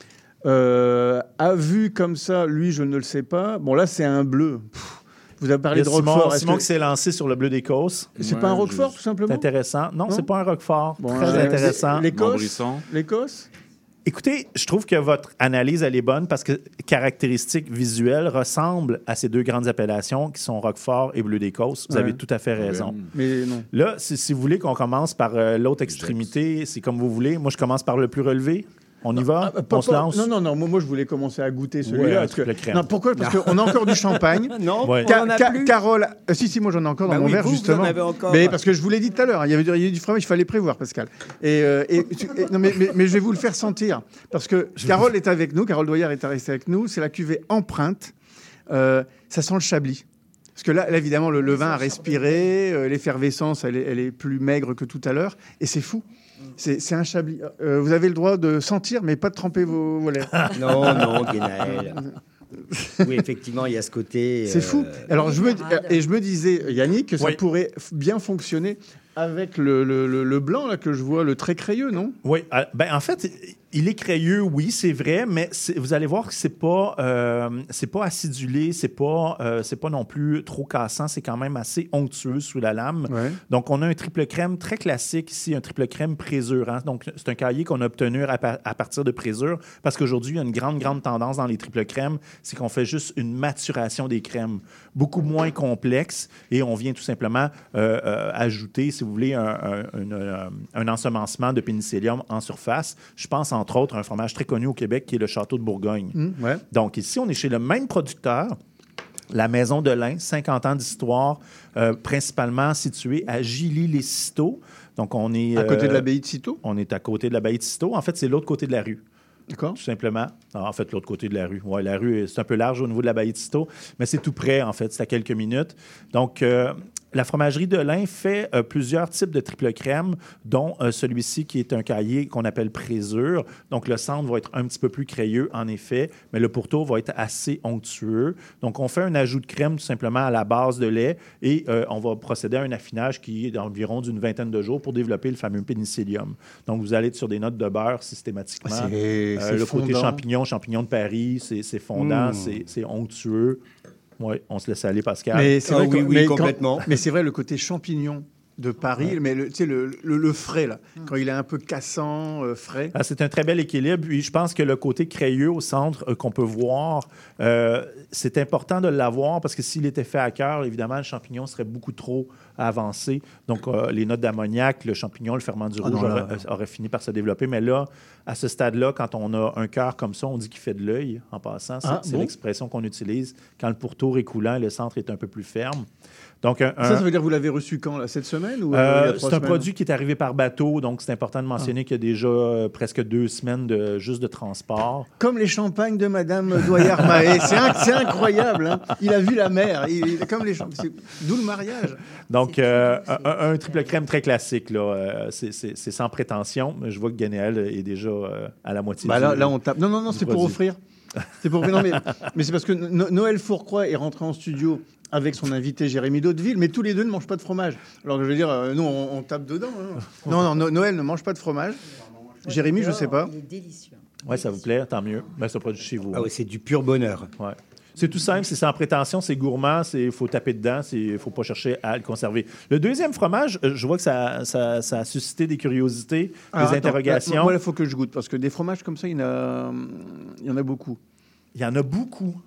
Euh, à vue comme ça, lui, je ne le sais pas. Bon, là, c'est un bleu. Pff, vous avez parlé de a Roquefort. Est-ce Simon que- qui s'est lancé sur le bleu d'Écosse. C'est Ouais, pas un je- Roquefort, tout C'est simplement intéressant. Non, Non? c'est pas un Roquefort. Bon, Très euh, intéressant. L'Écosse. L'Écosse Écoutez, je trouve que votre analyse, elle est bonne parce que caractéristiques visuelles ressemblent à ces deux grandes appellations qui sont Roquefort et Bleu d'Écosse. Vous Ouais. avez tout à fait raison. Mais non. Là, si, si vous voulez qu'on commence par euh, l'autre extrémité, c'est comme vous voulez. Moi, je commence par le plus relevé. On y va? Ah, pas- on se pas- lance? Non, non, non. Moi, moi, je voulais commencer à goûter Ouais, celui-là. parce que-. Non, pourquoi? Parce qu'on a encore du champagne. Non, Ouais. on Ca- en a Ca- plus. Carole, euh, si, si, moi j'en ai encore dans Bah mon oui, verre vous, vous en justement. avez encore. Mais parce que je vous l'ai dit tout à l'heure, hein, il y avait du, fromage, il fallait prévoir, Pascal. Et, euh, et- et- non, mais, mais- mais je vais vous le faire sentir parce que Carole est avec nous, Carole Doyer est restée avec nous. C'est la cuvée empreinte. Euh, ça sent le chablis. Parce que là, là, évidemment, le, le vin a respiré, euh, l'effervescence, elle est, elle est plus maigre que tout à l'heure, et c'est fou. C'est un chablis. Euh, vous avez le droit de sentir, mais pas de tremper vos, vos lèvres. Non, non, Guénaël. Oui, effectivement, il y a ce côté. C'est euh, fou. Alors je me et je me disais Yannick que ça Oui. pourrait bien fonctionner avec le, le- le- le blanc là que je vois, le très crayeux, non? Oui, euh, ben, en fait, il est crayeux, oui, c'est vrai, mais vous allez voir que c'est pas, euh, c'est pas acidulé, c'est pas, euh, c'est pas non plus trop cassant, c'est quand même assez onctueux sous la lame. Ouais. Donc, on a un triple crème très classique ici, un triple crème présure. hein. Donc, c'est un cahier qu'on a obtenu à, pa- à partir de présure parce qu'aujourd'hui, il y a une grande, grande tendance dans les triples crèmes, c'est qu'on fait juste une maturation des crèmes, beaucoup moins complexe et on vient tout simplement euh, ajouter, si vous voulez, un, un- un, un ensemencement de pénicillium en surface. Je pense entre autres un fromage très connu au Québec qui est le Château de Bourgogne. Hum, ouais. Donc ici, on est chez le même producteur, la Maison de lin, 50 ans d'histoire, euh, principalement située à Gilly-les-Citeaux. Donc on est... À côté de euh, l'abbaye de Citeaux? On est à côté de l'abbaye de Citeaux. En fait, c'est l'autre côté de la rue. D'accord. Tout simplement. En fait, l'autre côté de la rue. Ouais, la rue, c'est un peu large au niveau de l'abbaye de Citeaux, mais c'est tout près, en fait. C'est à quelques minutes. Donc, euh, la fromagerie de lin fait euh, plusieurs types de triple crème, dont euh, celui-ci qui est un cahier qu'on appelle présure. Donc, le centre va être un petit peu plus crayeux, en effet, mais le pourtour va être assez onctueux. Donc, on fait un ajout de crème tout simplement à la base de lait et euh, on va procéder à un affinage qui est d'environ d'une vingtaine de jours pour développer le fameux pénicillium. Donc, vous allez être sur des notes de beurre systématiquement. Ah, le côté champignon, champignon de Paris, c'est fondant, Mm. c'est- c'est onctueux. Oui, on se laisse aller, Pascal. Mais c'est vrai, Ah oui, que- oui, mais quand- complètement. mais c'est vrai, le côté champignon de Paris, mais le, tu sais, le, le- le frais, là, quand il est un peu cassant, euh, frais. Ah, c'est un très bel équilibre. Puis je pense que le côté crayeux au centre euh, qu'on peut voir, euh, c'est important de l'avoir parce que s'il était fait à cœur, évidemment, le champignon serait beaucoup trop avancé. Donc, euh, les notes d'ammoniac, le champignon, le ferment du Ah rouge non, là- aurait, euh, aurait fini par se développer. Mais là, à ce stade-là, quand on a un cœur comme ça, on dit qu'il fait de l'œil, en passant. C'est Ah, bon? l'expression qu'on utilise quand le pourtour est coulant, le centre est un peu plus ferme. Donc, un, Ça, ça veut dire que vous l'avez reçu quand, là, cette semaine ou, euh, euh, c'est un produit qui est arrivé par bateau, donc c'est important de Ah. mentionner qu'il y a déjà euh, presque deux semaines de, juste de transport. Comme les champagnes de Madame Doyard-Mahé. c'est in- c'est incroyable. hein. Il a vu la mer. Il, il- comme les champagnes. c'est- D'où le mariage. Donc, euh, un, un triple crème très classique, là. Euh, c'est- c'est c'est sans prétention. mais Je vois que Ganéal est déjà euh, à la moitié. Bah là, du- là, on tape. Non, non, non, c'est pour offrir. C'est pour non, mais, mais c'est parce que No- Noël Fourcroy est rentré en studio avec son invité Jérémy Daudeville, mais tous les deux ne mangent pas de fromage. Alors que je veux dire, euh, nous, on, on tape dedans. hein. Non, non, No- Noël ne mange pas de fromage. Jérémy, je sais pas. Il est délicieux. Ouais, ça vous plaît, tant mieux. Ben, c'est un produit chez vous. Ah oui, c'est du pur bonheur. Ouais. C'est tout simple, c'est sans prétention, c'est gourmand, il faut taper dedans, il ne faut pas chercher à le conserver. Le deuxième fromage, euh, je vois que ça, ça- ça a suscité des curiosités, Ah, des attends, interrogations. là, Moi, il faut que je goûte parce que des fromages comme ça, il y en a, il y en a beaucoup. Il y en a beaucoup.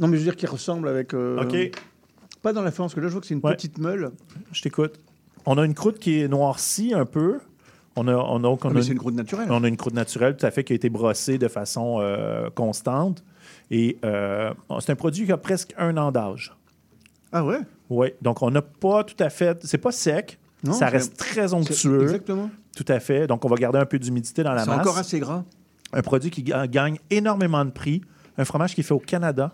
Non, mais je veux dire qu'ils ressemblent avec. euh, OK. Pas dans la forme, parce que là, je vois que c'est une Ouais. petite meule. Je t'écoute. On a une croûte qui est noircie un peu. On a, on a, donc, on Ah, a c'est une croûte naturelle. On a une croûte naturelle, tout à fait, qui a été brossée de façon euh, constante. Et euh, c'est un produit qui a presque un an d'âge. Ah ouais? Oui. Donc, on n'a pas tout à fait. C'est pas sec. Non, ça c'est- reste très c'est- onctueux. Exactement. Tout à fait. Donc, on va garder un peu d'humidité dans la C'est masse. encore assez gras. Un produit qui ga- gagne énormément de prix. Un fromage qui est fait au Canada.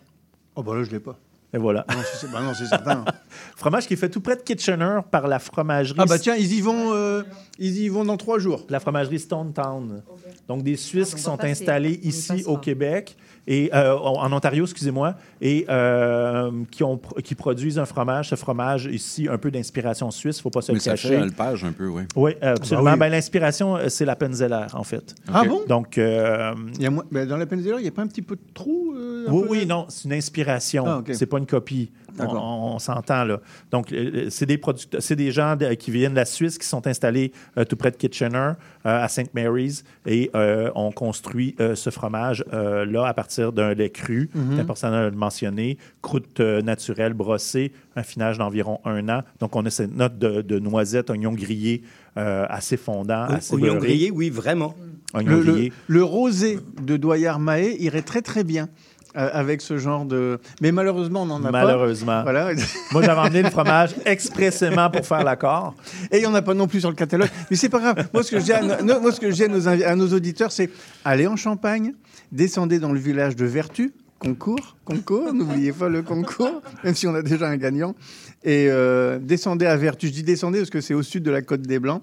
Oh, bah là, je l'ai pas. Et voilà. Non, c'est bah non, c'est certain. fromage qui est fait tout près de Kitchener par la fromagerie. Ah bah tiens, ils y vont, euh, ils y vont dans trois jours. La fromagerie Stone Town. Donc, des Suisses qui on va sont passer. installés On ici au Québec, et, euh, en Ontario, excusez-moi, et euh, qui, ont, qui produisent un fromage. Ce fromage, ici, un peu d'inspiration suisse, il ne faut pas se Mais le ça fait cacher. alpage un peu, oui. Oui, absolument. Ah oui. Ben, L'inspiration, euh, c'est la Penzeller, en fait. Ah bon? Donc, euh, Il y a moins- bah, Dans la Peninsula, il n'y a pas un petit peu de trou euh, oui, non, c'est une inspiration. Ah, ok. C'est pas une copie. On, D'accord. on- on s'entend là. Donc, euh, c'est des producteurs, c'est des gens de- qui viennent de la Suisse qui sont installés euh, tout près de Kitchener, euh, à St. Mary's, et euh, on construit euh, ce fromage euh, là à partir d'un lait cru. Mhm. C'est important de le mentionner. Croûte euh, naturelle brossée, un finage d'environ un an. Donc, on a cette note de, de noisettes, oignons grillés euh, assez fondant, assez Oignon beurré. grillé, oui, vraiment. Oignons Le, le- grillés. le rosé de Doyard-Mahé irait très très bien euh, avec ce genre de. Mais malheureusement, on n'en a Malheureusement. pas. Voilà. Moi, j'avais emmené le fromage expressément pour faire l'accord. Et il n'y en a pas non plus sur le catalogue. Mais c'est pas grave. Moi, ce que je dis à, no- moi, ce que je dis à nos, invi- à nos auditeurs, c'est allez en Champagne, descendez dans le village de Vertu, concours, concours, n'oubliez pas le concours, même si on a déjà un gagnant. Et euh, descendez à Vertu. Je dis descendez parce que c'est au sud de la Côte des Blancs.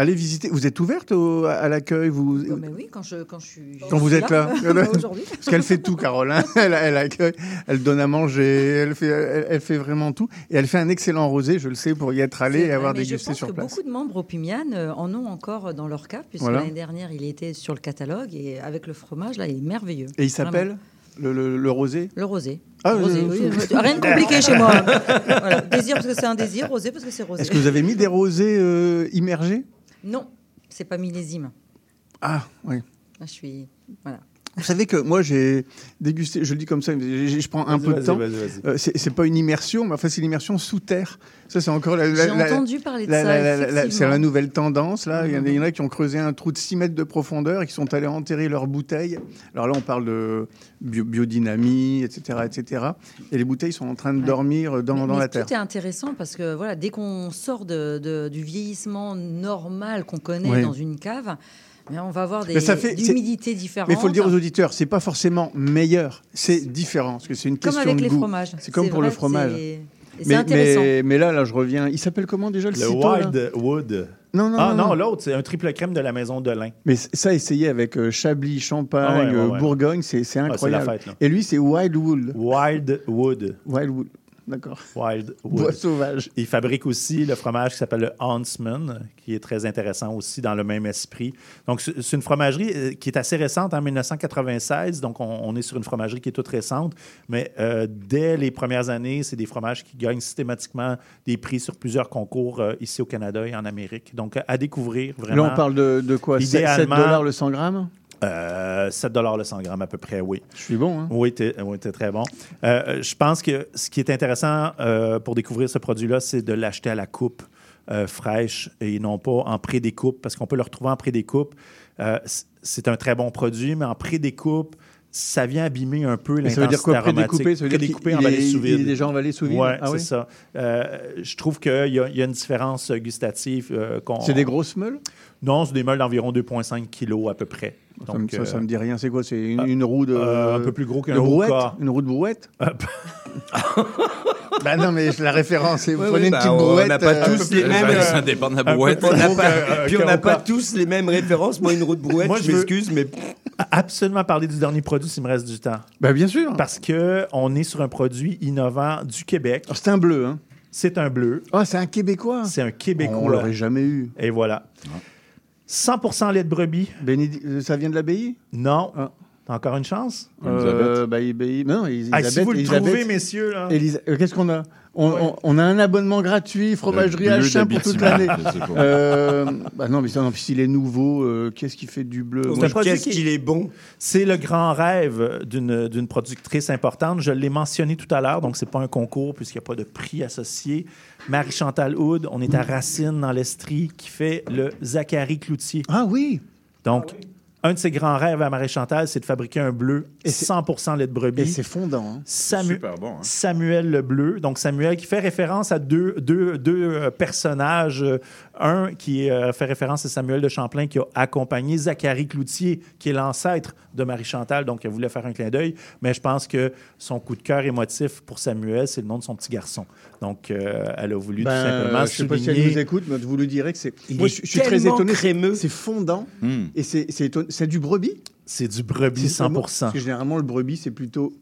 Allez visiter. Vous êtes ouverte au- à l'accueil vous... Mais oui, quand je, quand je suis. Quand je vous suis êtes là, parce qu'elle fait tout, Carole. hein. Elle, elle accueille, elle donne à manger, elle fait, elle, elle fait vraiment tout, et elle fait un excellent rosé. Je le sais pour y être allé et avoir mais dégusté je pense sur que place. Beaucoup de membres au Pimian euh, en ont encore dans leur cave, puisque Voilà. l'année dernière, il était sur le catalogue et avec le fromage, là, il est merveilleux. Et il s'appelle le, le- le rosé? Le rosé. Ah, Le rosé, euh, oui, euh, oui. Rien de compliqué chez moi. Voilà. Désir parce que c'est un désir, rosé parce que c'est rosé. Est-ce que vous avez mis des rosés euh, immergés? Non, c'est pas millésime. Ah, oui. Là, je suis. Voilà. Vous savez que moi j'ai dégusté, je le dis comme ça, je prends un peu de temps. vas-y, vas-y. Euh, c'est pas une immersion, mais enfin c'est une immersion sous terre. Ça c'est encore la. la- J'ai la- entendu parler de la- ça, C'est la nouvelle tendance là. Il y en a- il y en a qui ont creusé un trou de 6 mètres de profondeur et qui sont allés enterrer leurs bouteilles. Alors là on parle de bio- biodynamie, etc., etc. Et les bouteilles sont en train de dormir dans, Mais- dans mais la terre. Tout est intéressant parce que voilà, dès qu'on sort de, de- du vieillissement normal qu'on connaît Oui. dans une cave, mais on va avoir des Mais ça fait- c'est- d'humidité différentes. Mais il faut le dire aux auditeurs, c'est pas forcément meilleur, c'est différent, parce que c'est une Comme question avec de les goût. fromages. C'est comme pour le fromage. Mais, intéressant. mais, mais là, là, je reviens. Il s'appelle comment déjà le, Le Cito, là Wild Wood. Non, non, ah non, non, non. l'autre, c'est un triple crème de la maison de lin. Mais ça, essayé avec euh, Chablis, Champagne, Ah ouais, ouais, euh, ouais. Bourgogne, c'est c'est Ah, incroyable. fête. Et lui, c'est Wildwood. Wildwood. Wildwood, d'accord. Wildwood. Bois sauvage. Il fabrique aussi le fromage qui s'appelle le Huntsman, qui est très intéressant aussi dans le même esprit. Donc, c'est une fromagerie euh, qui est assez récente, en 1996. Donc, on, on est sur une fromagerie qui est toute récente. Mais euh, dès les premières années, c'est des fromages qui gagnent systématiquement des prix sur plusieurs concours euh, ici au Canada et en Amérique. Donc, à découvrir vraiment. Là, on parle de, de quoi? 7 Idéalement- dollars le 100 grammes? Euh, 7 le 100 grammes à peu près, oui. Je suis bon, hein Oui, tu es, très bon. Euh, je pense que ce qui est intéressant euh, pour découvrir ce produit-là, c'est de l'acheter à la coupe euh, fraîche et non pas en pré-découpe, parce qu'on peut le retrouver en pré-découpe. C'est un très bon produit, mais en pré-découpe, ça vient abîmer un peu Mais ça veut dire quoi, l'intensité pré-découpé aromatique. Ça veut dire Pré-découpé en il est- sous vide. il est déjà emballé sous vide? Oui, Ah c'est oui? ça. Euh, je trouve qu'il y, a- il y a une différence gustative. euh, C'est des grosses meules? Non, c'est des meules d'environ 2,5 kilos à peu près. ça, me- Donc, ça, ça euh, me dit rien. C'est quoi? C'est une, une roue de. euh, un peu plus gros qu'un de brouette? Hoka. Une roue de brouette? Bah non, mais la référence, c'est vous prenez une bah, petite on brouette. n'a pas euh, tous les mêmes. Ça- ça dépend de la brouette. On pas- Puis on n'a pas tous les mêmes références. Moi, une roue de brouette, Moi, je m'excuse, mais absolument parler du dernier produit s'il me reste du temps. Bah bien sûr. Parce que on est sur un produit innovant du Québec. Alors, C'est un bleu, hein C'est un bleu. Ah, c'est un Québécois C'est un Québécois. On l'aurait jamais eu. Et voilà. 100% lait de brebis. Bénédi- euh, Ça vient de l'abbaye? Non. Ah. T'as encore une chance? Euh, bah, il- bah, il- non, Elisabeth. Ah, si vous le Elisabeth- trouvez, messieurs, là. Élisa- euh, Qu'est-ce qu'on a? On, on- on a un abonnement gratuit, fromagerie Le bleu H1 pour toute l'année. Euh, bah non, mais ça, non, puis s'il est nouveau, euh, qu'est-ce qui fait du bleu? Qu'est-ce qui- qu'il est bon. C'est le grand rêve d'une d'une productrice importante. Je l'ai mentionné tout à l'heure, donc c'est pas un concours puisqu'il n'y a pas de prix associé. Marie-Chantal Houd, on est à Racine dans l'Estrie, qui fait le Zachary Cloutier. Ah oui Donc, un de ses grands rêves à Marie-Chantal, c'est de fabriquer un bleu 100% lait de brebis. Et c'est fondant. hein. Samu- Super bon. hein. Samuel le Bleu. Donc, Samuel qui fait référence à deux, deux, deux euh, personnages. Euh, Un qui euh, fait référence à Samuel de Champlain qui a accompagné Zachary Cloutier, qui est l'ancêtre de Marie-Chantal. Donc, elle voulait faire un clin d'œil. Mais je pense que son coup de cœur émotif pour Samuel, c'est le nom de son petit garçon. Donc, euh, elle a voulu Ben, tout simplement je sais pas si elle souligner. nous écoute, mais vous lui direz que c'est. Moi, je, je suis très étonné. crémeux. C'est fondant Hmm. et c'est c'est éton- c'est du brebis? C'est du brebis C'est vraiment- 100 Parce que généralement, le brebis, c'est plutôt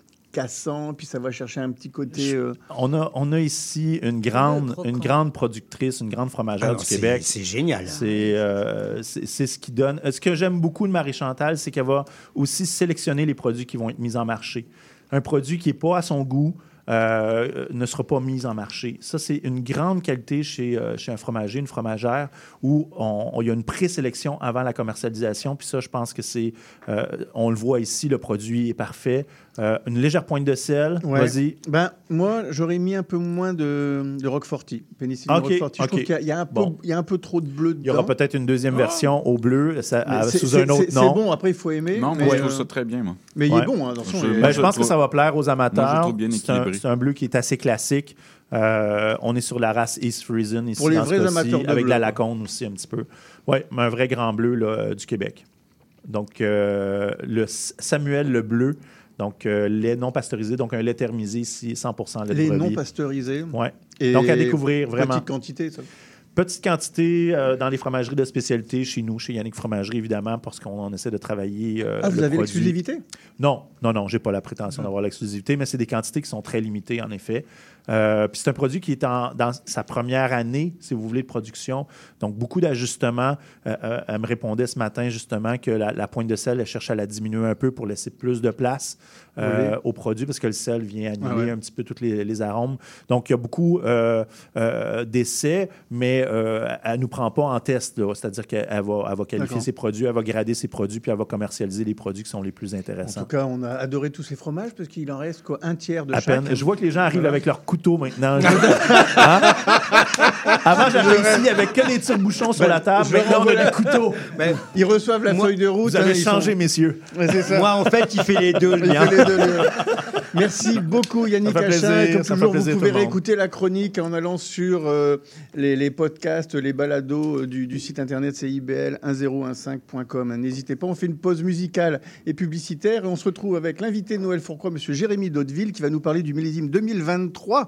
cassant, puis ça va chercher un petit côté. euh, On a, on a ici une grande, une grande productrice, une grande fromagère Alors, du Québec. C'est génial. C'est euh, c'est- ce qui donne. Ce que j'aime beaucoup de Marie-Chantal, c'est qu'elle va aussi sélectionner les produits qui vont être mis en marché. Un produit qui n'est pas à son goût euh, ne sera pas mis en marché. Ça, c'est une grande qualité chez, euh, chez un fromager, une fromagère, où on- on- il y a une présélection avant la commercialisation. Puis ça, je pense que c'est. euh, on le voit ici, le produit est parfait. Euh, une légère pointe de sel. Ouais. Vas-y. Ben, moi, j'aurais mis un peu moins de, de Roqueforti. Pénicilline Ok, Roqueforti. Je ok. trouve qu'il y a- il y, a un peu- Bon. il y a un peu trop de bleu dedans. Il y aura peut-être une deuxième version au bleu, ça- à- sous un autre nom. C'est bon, après, il faut aimer. Non, mais, moi, je trouve euh, ça très bien, moi. Mais il est bon, hein. Je- Ben, Moi, je je pense que ça va plaire aux amateurs. C'est un, bleu qui est assez classique. Euh, on est sur la race East Friesen ici Pour les dans vrais amateurs de avec bleu, la quoi. lacone aussi un petit peu. Oui, mais un vrai grand bleu là, du Québec. Donc, euh, le Samuel le bleu, donc euh, lait non pasteurisé, donc un lait thermisé ici, 100 lait de Les brebis. non pasteurisés. Ouais. Et Donc, à découvrir, vraiment. Petite quantité, ça. Petite quantité euh, dans les fromageries de spécialité chez nous, chez Yannick Fromagerie, évidemment, parce qu'on on essaie de travailler. euh, Ah, vous le avez l'exclusivité? Non, non, non, j'ai pas la prétention d'avoir l'exclusivité, mais c'est des quantités qui sont très limitées, en effet. Euh, puis c'est un produit qui est en- dans sa première année, si vous voulez, de production. Donc, beaucoup d'ajustements. Euh, euh, elle me répondait ce matin, justement, que la, la pointe de sel, elle cherche à la diminuer un peu pour laisser plus de place euh, Oui. au produit, parce que le sel vient annihiler Ah ouais. un petit peu tous les, les arômes. Donc, il y a beaucoup d'essais, mais elle ne nous prend pas en test. C'est-à-dire qu'elle va, elle va qualifier ses produits, elle va grader ses produits, puis elle va commercialiser les produits qui sont les plus En intéressants. tout cas, on a adoré tous ces fromages parce qu'il en reste quoi, un tiers de À chaque? peine. Je vois que les gens arrivent avec leur couteau maintenant. Hein? Avant, j'avais ici avec que des tire-bouchons sur Ben, la table. Maintenant, on a des couteaux. Ben, ils reçoivent la feuille de route. Vous avez hein, changé, messieurs. Ouais, ça. Moi, en fait, il fait les deux, mien. fait les deux, Merci beaucoup Yannick plaisir, Et Comme toujours, vous plaisir pouvez le monde. réécouter la chronique en allant sur euh, les, les podcasts, les balados euh, du, du site internet CIBL1015.com. N'hésitez pas, on fait une pause musicale et publicitaire et on se retrouve avec l'invité Noël Fourcroy, Monsieur Jérémy Daudeville, qui va nous parler du millésime 2023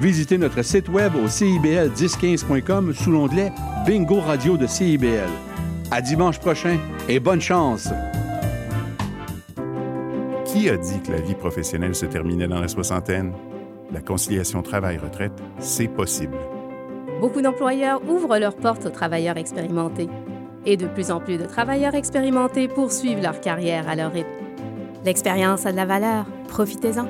visitez notre site web au cibl1015.com sous l'onglet Bingo Radio de CIBL. À dimanche prochain et bonne chance! Qui a dit que la vie professionnelle se terminait dans la soixantaine? La conciliation travail-retraite, c'est possible. Beaucoup d'employeurs ouvrent leurs portes aux travailleurs expérimentés. Et de plus en plus de travailleurs expérimentés poursuivent leur carrière à leur rythme. L'expérience a de la valeur. Profitez-en.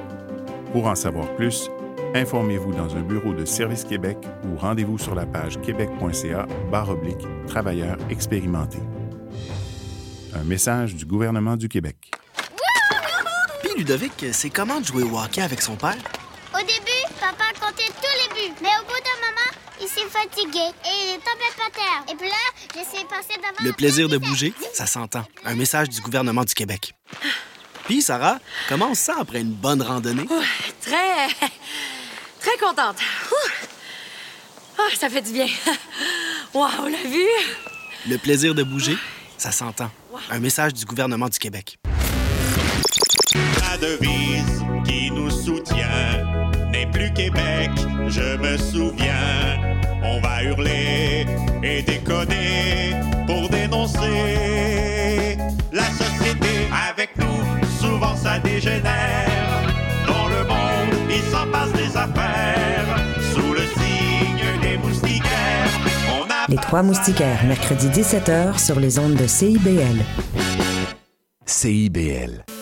Pour en savoir plus, informez-vous dans un bureau de Service Québec ou rendez-vous sur la page québec.ca barre oblique travailleurs expérimentés. Un message du gouvernement du Québec. Puis Ludovic, c'est comment de jouer au hockey avec son père? Au début, papa comptait tous les buts. Mais au bout d'un moment, il s'est fatigué et il est tombé par terre. Et puis là, j'essayais de passer devant Le la plaisir de bouger, ça s'entend. Un message du gouvernement du Québec. Puis, Sarah, comment on se sent après une bonne randonnée? Très. Très contente. Ah, ça fait du bien. Waouh, la vue! Le plaisir de bouger, ça s'entend. Un message du gouvernement du Québec. La devise qui nous soutient n'est plus Québec, je me souviens. On va hurler et déconner pour dénoncer la société avec nous. Souvent ça dégénère. Trois Moustiquaires, mercredi 17h sur les ondes de CIBL. CIBL. CIBL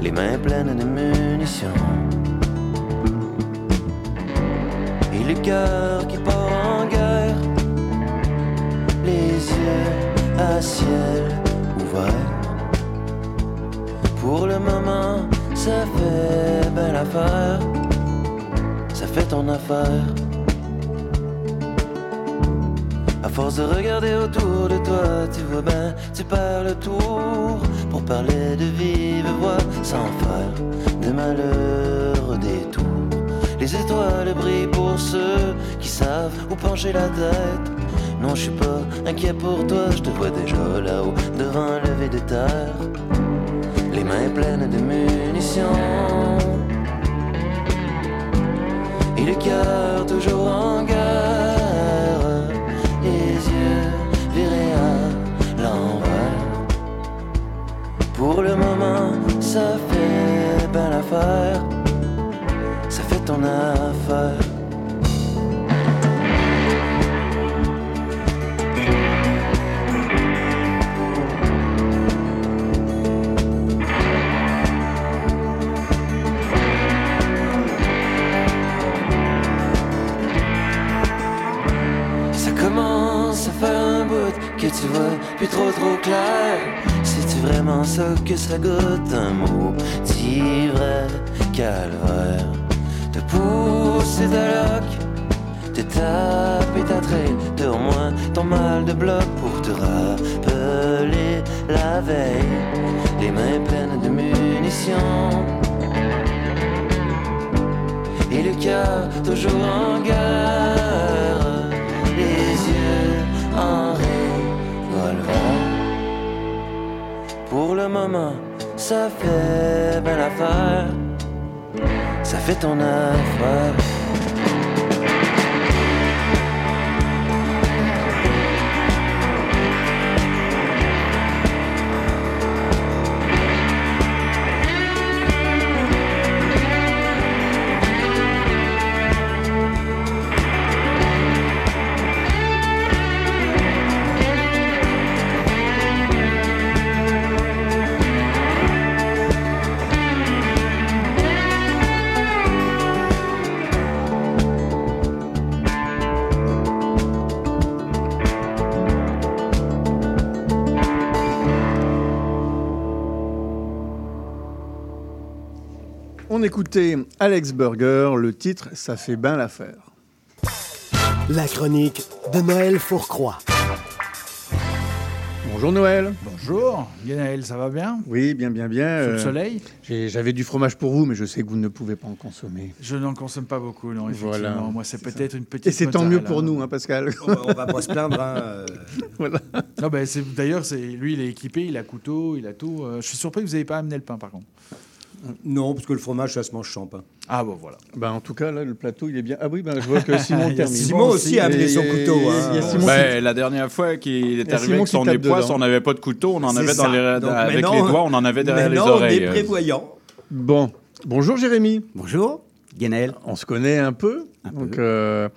Les mains pleines de munitions. Et le cœur qui part en guerre les yeux à ciel ouvert. Pour le moment, ça fait belle affaire, ça fait ton affaire. À force de regarder parler de vive voix sans faire de malheur des tours. Les étoiles brillent pour ceux qui savent où pencher la tête. Non, je suis pas inquiet pour toi, je te vois déjà là-haut devant un lever de terre. Les mains pleines de munitions. Et le cœur toujours en guerre. ça fait belle affaire, ça fait ton affaire. Ça commence à faire un bout que tu vois plus trop trop clair. Vraiment ça que ça goûte un mot vrai calvaire? Te pousser ta loque, te taper ta traîne, de au moins ton mal de bloc pour te rappeler la veille. Les mains pleines de munitions et le cœur toujours en guerre, ça fait belle affaire, ça fait ton affaire. On écoutait Alex Burger, le titre Ça fait bien l'affaire. La chronique de Noël Fourcroy. Bonjour Noël. Bonjour. Gaël, ça va bien? Oui, bien, bien, bien. Sous le Euh, soleil? J'avais du fromage pour vous, mais je sais que vous ne pouvez pas en consommer. Je n'en consomme pas beaucoup, non, effectivement. Voilà. Moi, c'est peut-être une petite. Et c'est tant mieux pour nous, hein, Pascal. On va- on va pas se plaindre, hein, euh. voilà. Ben, D'ailleurs, lui, il est équipé, il a couteau, il a tout. Euh, je suis surpris que vous n'ayez pas amené le pain, par contre. Non, parce que le fromage, ça se mange sans pain. Ah bon, voilà. Bah, en tout cas, là, le plateau, il est bien. Ah oui, bah, je vois que Simon termine. Simon aussi a amené son couteau, hein. il y a Simon Ben, qui- la dernière fois qu'il est arrivé avec son époisse, on n'avait pas de couteau, on en avait dans les, Donc avec les doigts, on en avait derrière les oreilles. on est prévoyant. Bon, bonjour Jérémy. Bonjour, Guénel. On se connaît un peu. Donc, euh,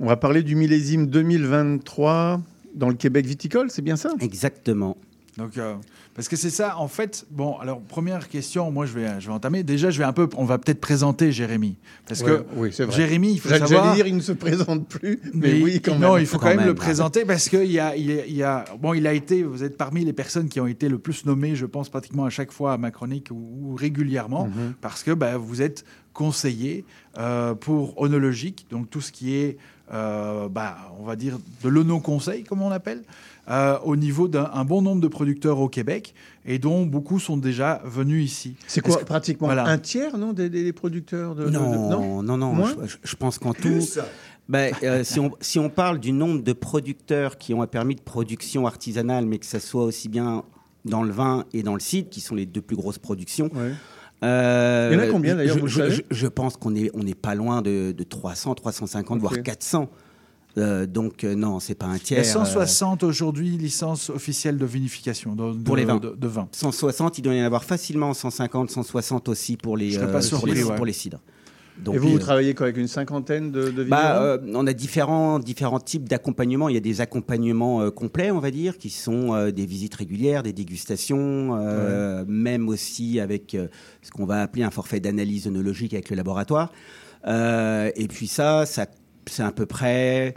on va parler du millésime 2023 dans le Québec viticole, c'est bien ça? Exactement. Donc, euh, parce que c'est ça, en fait. Bon, alors première question, moi je vais, je vais entamer. Déjà, je vais un peu, on va peut-être présenter Jérémy, parce Ouais, que oui, c'est vrai. Jérémy, il faut J'allais savoir. dire, il ne se présente plus, mais, oui, quand non, même. il faut quand, Quand même, le présenter parce qu'il y a, il y a- il y a- bon, il a été, vous êtes parmi les personnes qui ont été le plus nommées, je pense pratiquement à chaque fois à ma chronique ou, ou régulièrement, Mhm. parce que bah, vous êtes conseiller euh, pour onologique, donc tout ce qui est, euh, bah, on va dire, de l'ono-conseil, comme on appelle, euh, au niveau d'un un bon nombre de producteurs au Québec, et dont beaucoup sont déjà venus ici. C'est quoi, que- pratiquement voilà. un tiers, non, des, des- producteurs de, de- de- Non, non, non. Moins je, je pense qu'en tout, ben, euh, si, on, si on parle du nombre de producteurs qui ont un permis de production artisanale, mais que ça soit aussi bien dans le vin et dans le cidre, qui sont les deux plus grosses productions. euh, Il y en a combien, d'ailleurs, je- je, savez je- pense qu'on est, on n'est pas loin de, de 300, 350, Ok. voire 400. Euh, donc euh, non, c'est pas un Il y a tiers. euh, 160 aujourd'hui licences officielles de vinification, de, pour les vins. de- de vin. 160, il doit y en avoir facilement 150, 160 aussi pour les, pas euh, pour les, ouais. pour les cidres. Et vous, vous euh, travaillez quoi, avec une cinquantaine de, de bah, euh, on a différents, différents types d'accompagnement. Il y a des accompagnements euh, complets, on va dire, qui sont euh, des visites régulières, des dégustations, euh, même aussi avec euh, ce qu'on va appeler un forfait d'analyse œnologique avec le laboratoire. Euh, et puis ça, ça c'est à peu près,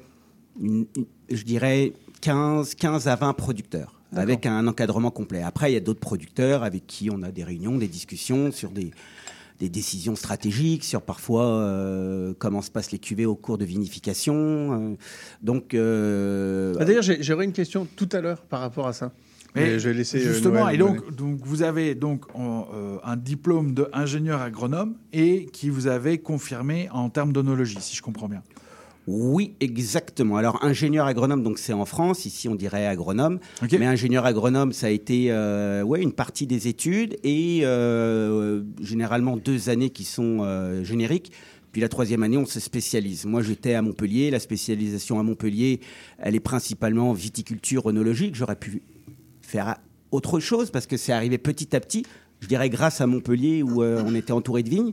une- une- je dirais, 15, 15 à 20 producteurs. Avec un encadrement complet. Après, il y a d'autres producteurs avec qui on a des réunions, des discussions sur des, des décisions stratégiques sur parfois euh, comment se passent les cuvées au cours de vinification. euh, donc, euh, Ah, D'ailleurs, j'ai- j'aurais une question tout à l'heure par rapport à ça. Mais je vais laisser justement, Noël et donc, donc vous avez donc en, euh, un diplôme d'ingénieur agronome et qui vous avez confirmé en termes d'onologie, si je comprends bien. Oui, exactement. Alors, ingénieur agronome, donc c'est en France. Ici, on dirait agronome. Mais ingénieur agronome, ça a été euh, ouais, une partie des études et euh, généralement deux années qui sont euh, génériques. Puis la troisième année, on se spécialise. Moi, j'étais à Montpellier. La spécialisation à Montpellier, elle est principalement viticulture œnologique. J'aurais pu faire autre chose parce que c'est arrivé petit à petit, je dirais grâce à Montpellier où on était entouré de vignes.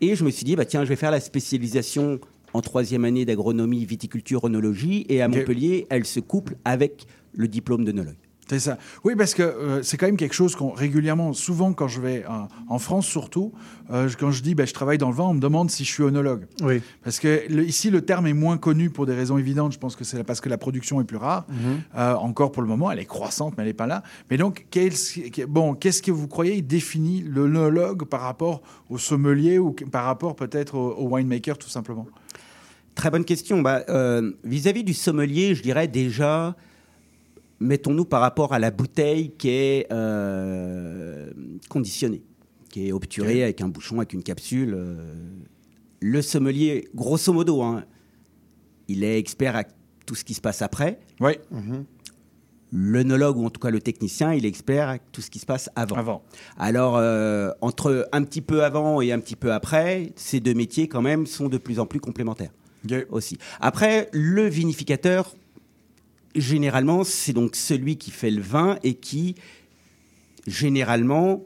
Et je me suis dit, bah, tiens, je vais faire la spécialisation en troisième année d'agronomie, viticulture, œnologie. Et à. Montpellier, elle se couple avec le diplôme d'œnologue. C'est ça. Oui, parce que euh, c'est quand même quelque chose qu'on régulièrement, souvent quand je vais en, en France surtout, euh, quand je dis ben, je travaille dans le vin, on me demande si je suis onologue. Oui. Parce que le- ici, le terme est moins connu pour des raisons évidentes. Je pense que c'est parce que la production est plus rare. Mhm. Euh, encore pour le moment, elle est croissante, mais elle n'est pas là. Mais donc, quel- bon, qu'est-ce que vous croyez définit l'onologue par rapport au sommelier ou par rapport peut-être au, au winemaker tout simplement? Très bonne question. Bah, euh, Vis-à-vis du sommelier, je dirais déjà, mettons-nous par rapport à la bouteille qui est euh, conditionnée, qui est obturée avec un bouchon, avec une capsule. euh, le sommelier, grosso modo, hein, il est expert à tout ce qui se passe après. Oui. L'œnologue, ou en tout cas le technicien, il est expert à tout ce qui se passe avant. Avant. Alors, euh, entre un petit peu avant et un petit peu après, ces deux métiers, quand même, sont de plus en plus complémentaires aussi. Après, le vinificateur, généralement, c'est donc celui qui fait le vin et qui, généralement,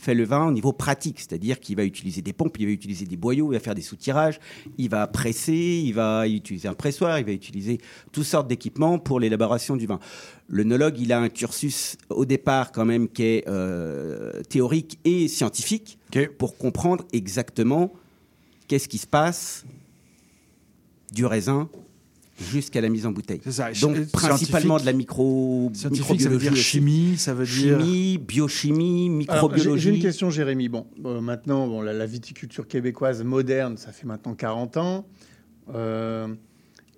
fait le vin au niveau pratique, c'est-à-dire qu'il va utiliser des pompes, il va utiliser des boyaux, il va faire des soutirages, il va presser, il va utiliser un pressoir, il va utiliser toutes sortes d'équipements pour l'élaboration du vin. L'œnologue, il a un cursus au départ quand même qui est euh, théorique et scientifique pour comprendre exactement qu'est-ce qui se passe du raisin jusqu'à la mise en bouteille. ça. Donc principalement de la micro Scientifique, ça veut dire chimie, ça veut dire- chimie, biochimie, microbiologie. J'ai j'ai une question, Jérémy. Bon, euh, maintenant, bon, la, la viticulture québécoise moderne, ça fait maintenant 40 ans. Euh,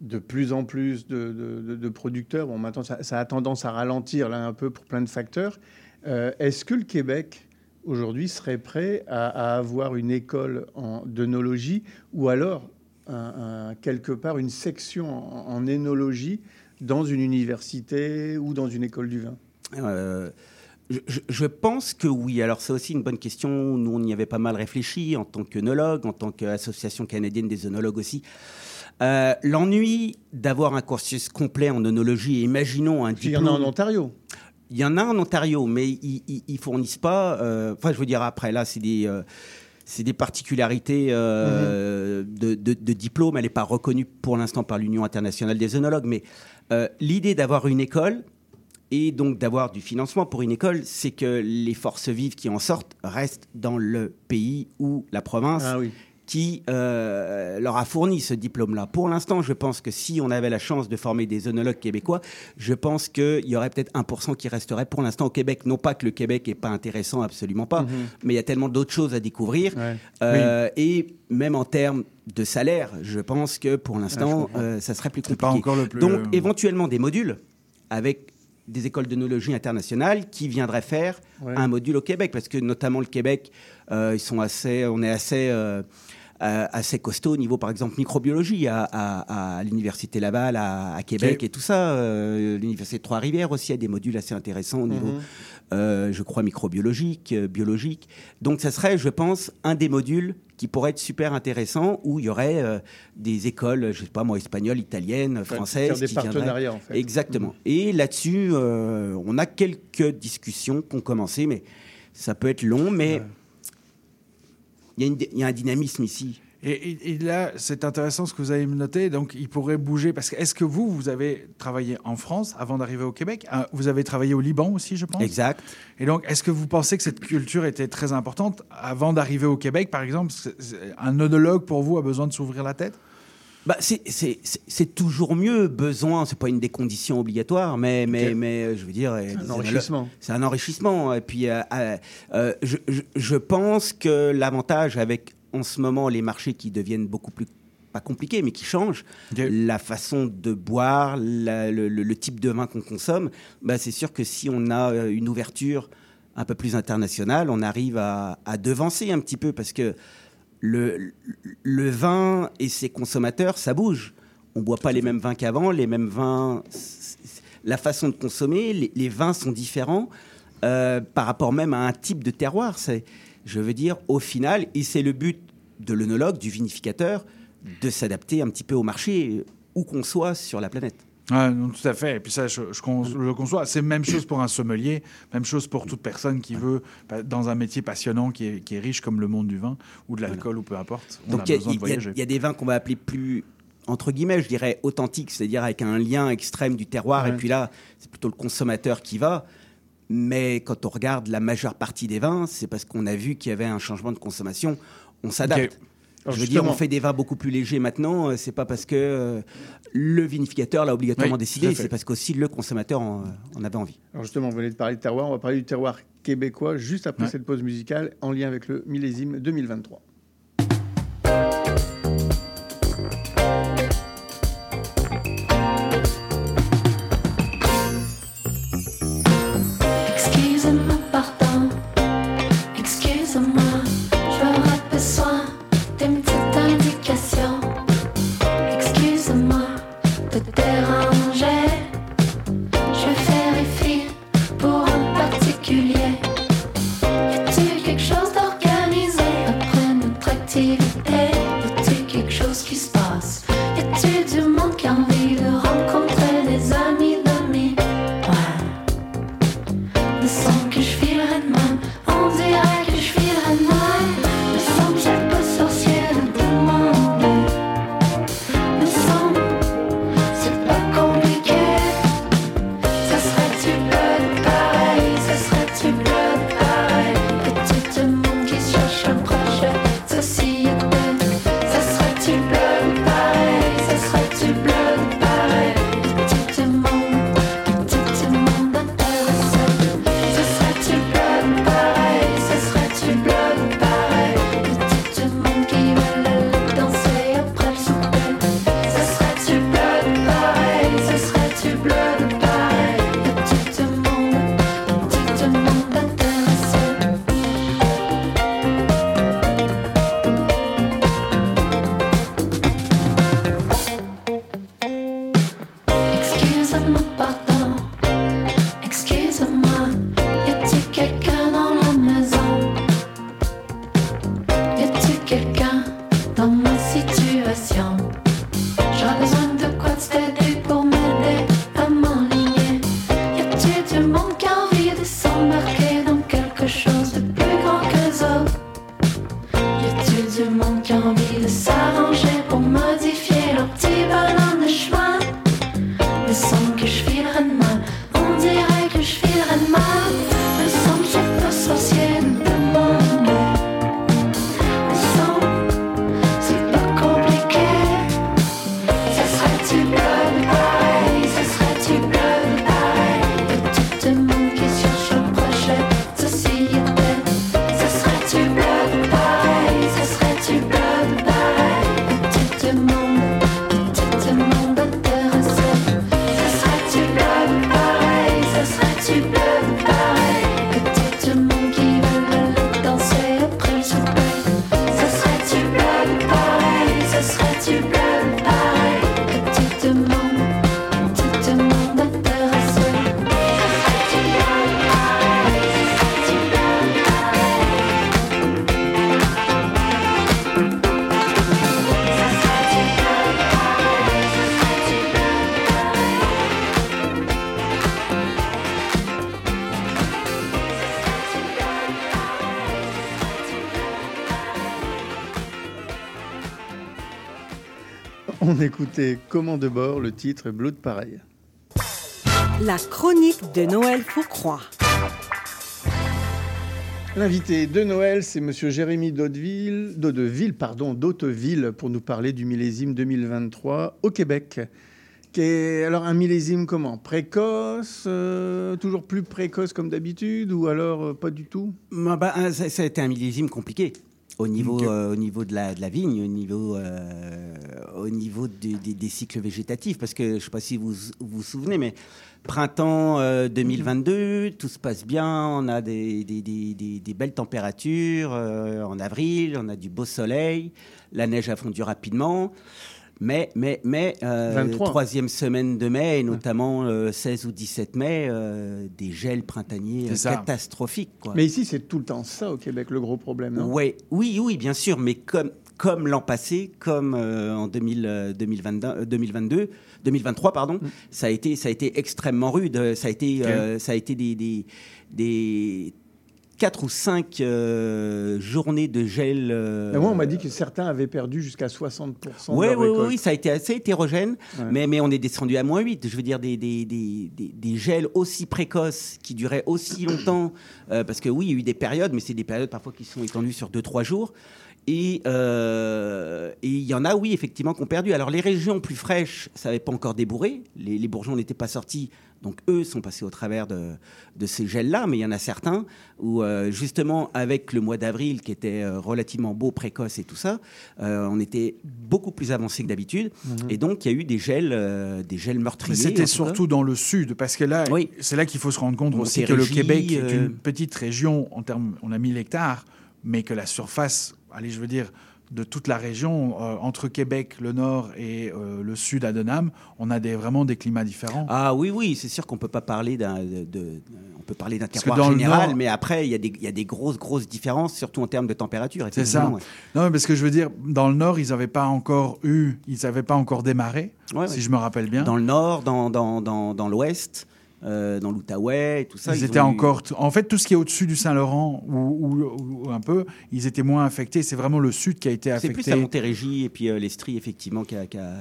de plus en plus de, de- de- de producteurs. Bon, maintenant, ça, ça a tendance à ralentir là un peu pour plein de facteurs. Euh, Est-ce que le Québec aujourd'hui serait prêt à, à avoir une école en d'œnologie ou alors un- un- quelque part une section en, en énologie dans une université ou dans une école du vin Euh, je, pense que oui. Alors, c'est aussi une bonne question. Nous, on y avait pas mal réfléchi en tant qu'œnologue, en tant qu'association canadienne des œnologues aussi. Euh, L'ennui d'avoir un cursus complet en œnologie, imaginons un Il y en a diplôme. en Ontario. Il y en a en Ontario, mais ils, ils fournissent pas. euh, Enfin, je veux dire, après, là, c'est des. euh, c'est des particularités euh, de, de, de diplôme. Elle n'est pas reconnue pour l'instant par l'Union internationale des œnologues. Mais euh, l'idée d'avoir une école et donc d'avoir du financement pour une école, c'est que les forces vives qui en sortent restent dans le pays ou la province Ah oui. Qui euh, leur a fourni ce diplôme-là. Pour l'instant, je pense que si on avait la chance de former des œnologues québécois, je pense qu'il y aurait peut-être 1% qui resterait pour l'instant au Québec. Non pas que le Québec n'est pas intéressant, absolument pas, Mhm. mais il y a tellement d'autres choses à découvrir. Euh, Et même en termes de salaire, je pense que pour l'instant, comprends. euh, ça serait plus compliqué. pas encore le plus- Donc, euh, éventuellement, des modules avec des écoles d'œnologie internationales qui viendraient faire Ouais. un module au Québec, parce que notamment le Québec, ils sont assez, on est assez, assez costaud au niveau, par exemple, microbiologie à, à- à l'université Laval, à, à Québec et tout ça. Euh, L'université de Trois-Rivières aussi a des modules assez intéressants au niveau, Mhm. euh, je crois, microbiologique, euh, biologique. Donc, ça serait, je pense, un des modules qui pourrait être super intéressant où il y aurait euh, des écoles, je sais pas moi, espagnoles, italiennes, françaises. faire des qui viendraient- partenariats, en fait. Exactement. Et là-dessus, euh, on a quelques discussions qui ont commencé, mais ça peut être long, mais il y, a une- il y a un dynamisme ici. Et, et- là, c'est intéressant ce que vous avez noté. Donc, il pourrait bouger. Parce que est-ce que vous, vous avez travaillé en France avant d'arriver au Québec? Ah, Vous avez travaillé au Liban aussi, je pense? Exact. Et donc, est-ce que vous pensez que cette culture était très importante avant d'arriver au Québec, par exemple? Un œnologue, pour vous, a besoin de s'ouvrir la tête? Bah, c'est- c'est c'est- c'est toujours mieux, besoin, c'est pas une des conditions obligatoires, mais, mais, mais euh, je veux dire. euh, un c'est enrichissement. C'est un enrichissement. Et puis, euh, euh, euh, je, je- je pense que l'avantage avec, en ce moment, les marchés qui deviennent beaucoup plus pas compliqués, mais qui changent, la façon de boire, la- le, le- le type de vin qu'on consomme, bah, c'est sûr que si on a une ouverture un peu plus internationale, on arrive à, à devancer un petit peu parce que le, le vin et ses consommateurs, ça bouge. On boit pas les mêmes vins qu'avant, les mêmes vins, la façon de consommer, les, les vins sont différents euh, par rapport même à un type de terroir. C'est, je veux dire, au final, et c'est le but de l'œnologue, du vinificateur, de s'adapter un petit peu au marché où qu'on soit sur la planète. Non, tout à fait. Et puis ça, je, je con- je le conçois. C'est même chose pour un sommelier, même chose pour toute personne qui veut, bah, dans un métier passionnant qui est, qui est riche comme le monde du vin ou de l'alcool ou peu importe, on Donc a il y y, a- y des vins qu'on va appeler plus entre guillemets, je dirais authentique, c'est-à-dire avec un lien extrême du terroir. Ouais. Et puis là, c'est plutôt le consommateur qui va. Mais quand on regarde la majeure partie des vins, c'est parce qu'on a vu qu'il y avait un changement de consommation. On s'adapte. Alors Je veux dire, on fait des vins beaucoup plus légers maintenant. euh, C'est pas parce que euh, le vinificateur l'a obligatoirement Oui, décidé, c'est parce qu'aussi le consommateur en, en avait envie. Alors justement, vous venez de parler de terroir, on va parler du terroir québécois juste après Ouais. cette pause musicale en lien avec le millésime 2023. On écoutait Comment de bord, le titre Bleu de pareil. La chronique de Noël Foucroy. L'invité de Noël, c'est Monsieur Jérémy Daudeville, Daudeville, pardon, d'Hauteville, pour nous parler du millésime 2023 au Québec. Alors un millésime comment? Précoce, euh, toujours plus précoce comme d'habitude, ou alors euh, pas du tout? Bah, bah, ça, ça a été un millésime compliqué. Au niveau, euh, au niveau de, la, de la vigne, au niveau, euh, au niveau du- des, des cycles végétatifs, parce que je ne sais pas si vous vous souvenez, mais printemps euh, 2022, tout se passe bien, on a des, des- des- des- des belles températures euh, en avril, on a du beau soleil, la neige a fondu rapidement. Mais, mais, mais, euh, 23. troisième semaine de mai, et notamment euh, 16 ou 17 mai, euh, des gels printaniers euh, catastrophiques. quoi. Mais ici, c'est tout le temps ça au Québec, le gros problème, non? Ouais, oui, oui, bien sûr, mais comme, comme l'an passé, comme euh, en 2000, euh, 2022, euh, 2022, 2023, pardon, ça, a été, ça a été extrêmement rude. Ça a été, euh, ça a été des, des, des quatre ou cinq euh, journées de gel. euh, moi, on m'a dit que certains avaient perdu jusqu'à 60% Oui, de leur oui, récolte. oui, ça a été assez hétérogène, Ouais. mais, mais on est descendu à moins 8. Je veux dire, des, des, des, des, des gels aussi précoces qui duraient aussi longtemps, euh, parce que oui, il y a eu des périodes, mais c'est des périodes parfois qui sont étendues sur 2-3 jours. Et euh, et il y en a, oui, effectivement, qui ont perdu. Alors, les régions plus fraîches, ça n'avait pas encore débourré. Les, les bourgeons n'étaient pas sortis. Donc, eux sont passés au travers de, de ces gels-là. Mais il y en a certains où, euh, justement, avec le mois d'avril, qui était euh, relativement beau, précoce et tout ça, euh, on était beaucoup plus avancé que d'habitude. Mhm. Et donc, il y a eu des gels, des gels Mais meurtriers. c'était tout surtout dans le sud, parce que là, c'est là qu'il faut se rendre compte aussi que le Québec est une petite région en termes, on a 1000 hectares, mais que la surface, allez, je veux dire, de toute la région, euh, entre Québec, le nord et euh, le sud à Denham, on a des, vraiment des climats différents. Ah oui, oui, c'est sûr qu'on peut pas parler d'un, de, de- on peut parler d'un terroir général, Nord- mais après il y, a des- il y a des grosses, grosses différences, surtout en termes de température. C'est ça. ouais. Non, mais parce que je veux dire, dans le nord, ils n'avaient pas encore eu, ils n'avaient pas encore démarré, Ouais, si ouais. je me rappelle bien. Dans le nord, dans, dans, dans, dans l'ouest, euh, dans l'Outaouais et tout ça. ils étaient eu- encore. En fait, tout ce qui est au-dessus du Saint-Laurent ou, ou- ou un peu, ils étaient moins affectés. C'est vraiment le sud qui a été C'est affecté. plus la Montérégie et puis euh, l'Estrie, effectivement, qui a, qui a-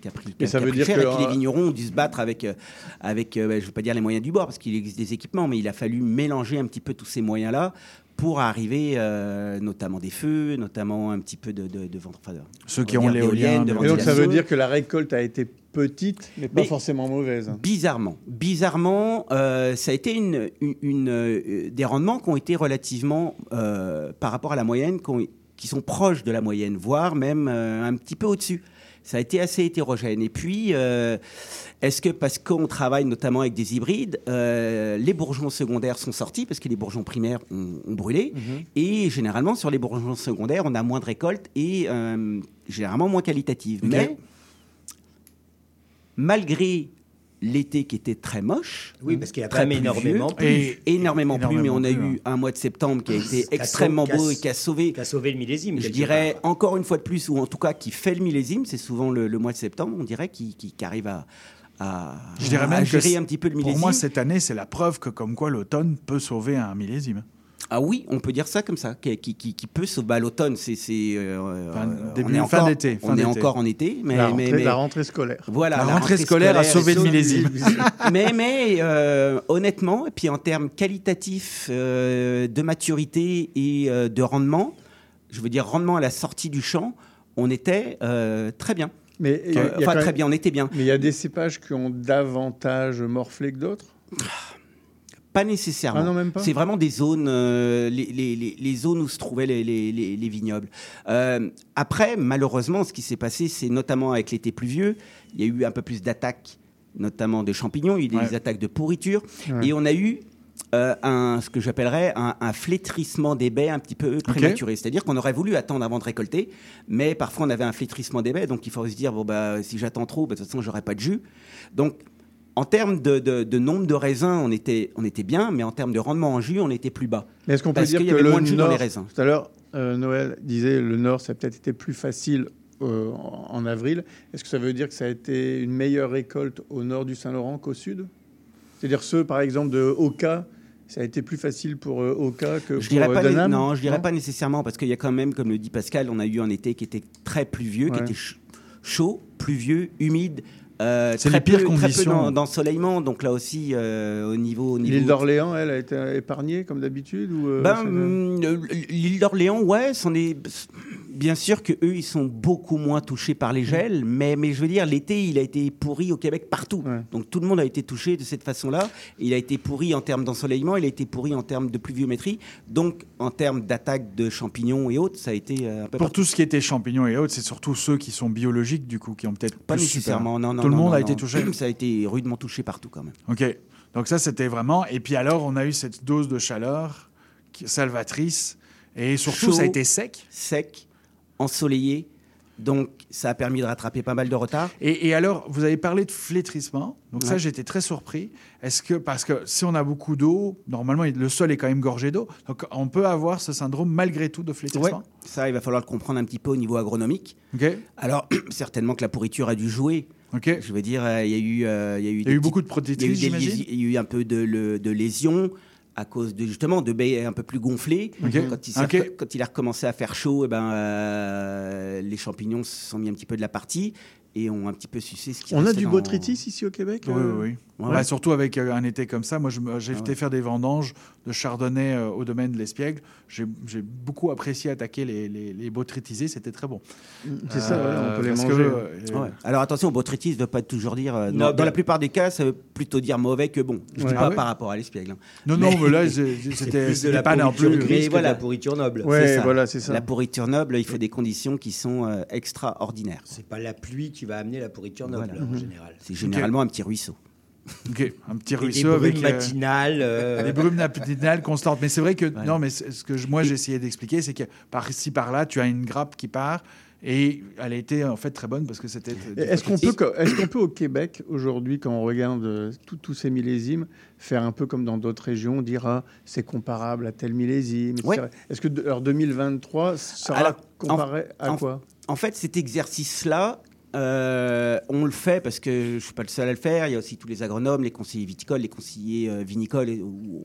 qui a pris, qui a- ça veut pris dire cher. que, Et puis euh, les vignerons ont dû se battre avec, euh, avec euh, bah, je ne veux pas dire les moyens du bord, parce qu'il existe des équipements, mais il a fallu mélanger un petit peu tous ces moyens-là pour arriver, euh, notamment des feux, notamment un petit peu de, de, de vent- enfin, Ceux qui ont dire l'éolien, d'éoliennes, de de Et donc ça veut dire que la récolte a été petite, mais pas Mais- forcément mauvaise. Bizarrement, bizarrement, euh, ça a été une, une- une, euh, des rendements qui ont été relativement, euh, par rapport à la moyenne, qui, ont- qui sont proches de la moyenne, voire même un petit peu au-dessus. Ça a été assez hétérogène. Et puis, est-ce que parce qu'on travaille notamment avec des hybrides, les bourgeons secondaires sont sortis parce que les bourgeons primaires ont, ont brûlé. Et généralement, sur les bourgeons secondaires, on a moins de récoltes et généralement moins qualitatives. Mais malgré l'été qui était très moche. Oui, parce qu'il a très énormément plu. et énormément plu, mais on a eu un mois de septembre qui a été extrêmement beau et qui a sauvé. Qui a sauvé le millésime. Je dirais part. encore une fois de plus, ou en tout cas qui fait le millésime, c'est souvent le, le mois de septembre, on dirait, qui, qui- qui arrive à, à, Je dirais même gérer un petit peu le millésime. Pour moi, cette année, c'est la preuve que comme quoi l'automne peut sauver un millésime. Ah oui, on peut dire ça comme ça, qui, qui, qui- qui peut sauver bah, l'automne. C'est c'est, euh, Fin- début- on est fin encore, d'été, fin On est d'été. encore en été, mais La rentrée- mais- la rentrée scolaire. Voilà, La rentrée scolaire a sauvé le millésime. mais mais euh, honnêtement, et puis en termes qualitatifs euh, de maturité et euh, de rendement, je veux dire rendement à la sortie du champ, on était euh, très bien. Mais il y a- il y a enfin très même- bien, on était bien. Mais il y a des cépages qui ont davantage morflé que d'autres? Pas nécessairement. Ah non, même pas C'est vraiment des zones, euh, les, les- les- les zones où se trouvaient les, les- les- les vignobles. Euh, après, malheureusement, ce qui s'est passé, c'est notamment avec l'été pluvieux, il y a eu un peu plus d'attaques, notamment de champignons, il y a eu des attaques de pourriture, Ouais. et on a eu euh, un, ce que j'appellerais un, un flétrissement des baies un petit peu prématuré. C'est-à-dire qu'on aurait voulu attendre avant de récolter, mais parfois on avait un flétrissement des baies, donc il faut se dire, bon, bah, si j'attends trop, bah, de toute façon, j'aurai pas de jus. Donc, en termes de, de- de nombre de raisins, on était, on était bien, mais en termes de rendement en jus, on était plus bas. Mais est-ce qu'on peut dire qu'il y que avait le moins de jus nord, dans les raisins tout à l'heure, euh, Noël disait le nord, ça a peut-être été plus facile euh, en, avril. Est-ce que ça veut dire que ça a été une meilleure récolte au nord du Saint-Laurent qu'au sud? C'est-à-dire ceux, par exemple, de Oka, ça a été plus facile pour euh, Oka que Je pour dirais pas, non, je dirais pas nécessairement parce qu'il y a quand même, comme le dit Pascal, on a eu un été qui était très pluvieux, qui était ch- chaud, pluvieux, humide. Euh, C'est très les pires peu, Très peu conditions. d'en- d'ensoleillement, donc là aussi euh, au niveau. au niveau L'île d'Orléans, elle a été épargnée comme d'habitude ou euh, Ben, c'est- hum, l'île d'Orléans, ouais, c'en est. Bien sûr que eux, ils sont beaucoup moins touchés par Mm. les gels, mais, mais je veux dire, l'été, il a été pourri au Québec partout. Donc tout le monde a été touché de cette façon-là. Il a été pourri en termes d'ensoleillement, il a été pourri en termes de pluviométrie. Donc en termes d'attaque de champignons et autres, ça a été euh, un peu Pour partout. tout ce qui était champignons et autres, c'est surtout ceux qui sont biologiques, du coup, qui ont peut-être Pas plus nécessairement, super. non, non. Tout le monde a été touché. Ça a été rudement touché partout quand même. OK. Donc ça, c'était vraiment... Et puis alors, on a eu cette dose de chaleur salvatrice. Et surtout, Chaud, ça a été sec. Sec, ensoleillé. Donc ça a permis de rattraper pas mal de retard. Et, et alors, vous avez parlé de flétrissement. Donc ça, j'étais très surpris. Est-ce que, parce que si on a beaucoup d'eau, normalement, le sol est quand même gorgé d'eau. Donc on peut avoir ce syndrome malgré tout de Ouais, flétrissement. ça, il va falloir le comprendre un petit peu au niveau agronomique. OK. Alors, certainement que la pourriture a dû jouer. OK. Je veux dire, euh, il y a eu, euh, il y a eu, Il y a eu petits- beaucoup de il y a eu protectrices, des j'imagine? lési- Il y a eu un peu de, le- de lésions. À cause de justement de baies un peu plus gonflées. Quand, il quand a recommencé à faire chaud, eh ben, euh, les champignons se sont mis un petit peu de la partie et ont un petit peu sucé ce qui On a du dans- botrytis ici au Québec Oui, euh oui, Ouais. Bah, surtout avec euh, un été comme ça. Moi, j'ai Ah été ouais. faire des vendanges de chardonnay euh, au domaine de l'Espiègle. J'ai beaucoup apprécié attaquer les, les, les botrytisés. C'était très bon. C'est ça, ouais, on peut les manger. que, euh, Ouais. Alors attention, botrytis ne veut pas toujours dire. euh, dans, dans la plupart des cas, ça veut plutôt dire mauvais que bon. Je Ouais. dis Ah pas ouais par rapport à l'espiègle. hein. Non, non, mais là, c'était plus de c'était la pas non pourriture plus. grise Mais voilà. la pourriture noble. Ouais, voilà, c'est ça. La pourriture noble, il faut des conditions qui sont euh, extraordinaires. C'est pas la pluie qui va amener la pourriture noble Voilà. en général. C'est généralement un petit ruisseau. Ok, un petit ruisseau brumes avec. euh, matinales. euh, Des brumes matinales constantes. Mais c'est vrai que, non, mais ce que je- moi j'ai essayé d'expliquer, c'est que par-ci, par-là, tu as une grappe qui part et elle a été en fait très bonne parce que c'était. Est-ce qu'on peut, est-ce qu'on peut au Québec aujourd'hui, quand on regarde euh, tous ces millésimes, faire un peu comme dans d'autres régions, dire ah, c'est comparable à tel millésime. Ouais. Est-ce que de- alors 2023 sera Alors, comparé à en- quoi? En fait, cet exercice-là, euh, on le fait parce que je ne suis pas le seul à le faire. Il y a aussi tous les agronomes, les conseillers viticoles, les conseillers euh, vinicoles. où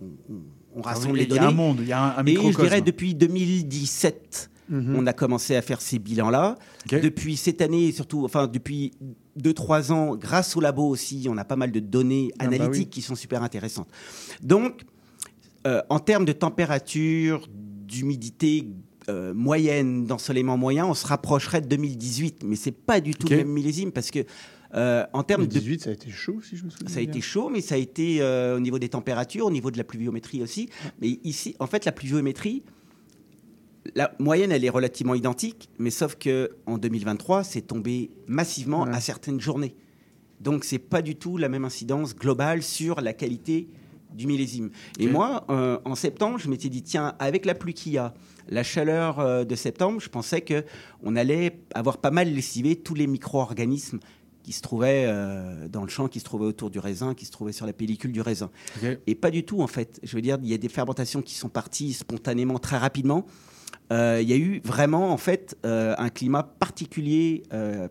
on, on- on Ah rassemble les il y a données. un monde, il y a un- un Et je dirais depuis 2017, Mhm. on a commencé à faire ces bilans-là. Depuis cette année, surtout, enfin depuis 2-3 ans, grâce au labo aussi, on a pas mal de données Ah bah analytiques oui. qui sont super intéressantes. Donc, euh, en termes de température, d'humidité euh, moyenne, d'ensoleillement moyen, on se rapprocherait de 2018, mais c'est pas du tout le même millésime parce que euh, en termes de 2018, ça a été chaud, si je me souviens ça a bien. été chaud, mais ça a été euh, au niveau des températures, au niveau de la pluviométrie aussi. Mais ici, en fait, la pluviométrie, la moyenne, elle est relativement identique, mais sauf que en 2023, c'est tombé massivement Ouais. à certaines journées. Donc, c'est pas du tout la même incidence globale sur la qualité du millésime. Et moi, euh, en septembre, je m'étais dit, tiens, avec la pluie qu'il y a, la chaleur euh, de septembre, je pensais que on allait avoir pas mal lessivé tous les micro-organismes qui se trouvaient euh, dans le champ, qui se trouvaient autour du raisin, qui se trouvaient sur la pellicule du raisin. Et pas du tout, en fait. Je veux dire, il y a des fermentations qui sont parties spontanément très rapidement. Euh, il y a eu vraiment, en fait, euh, un climat particulier,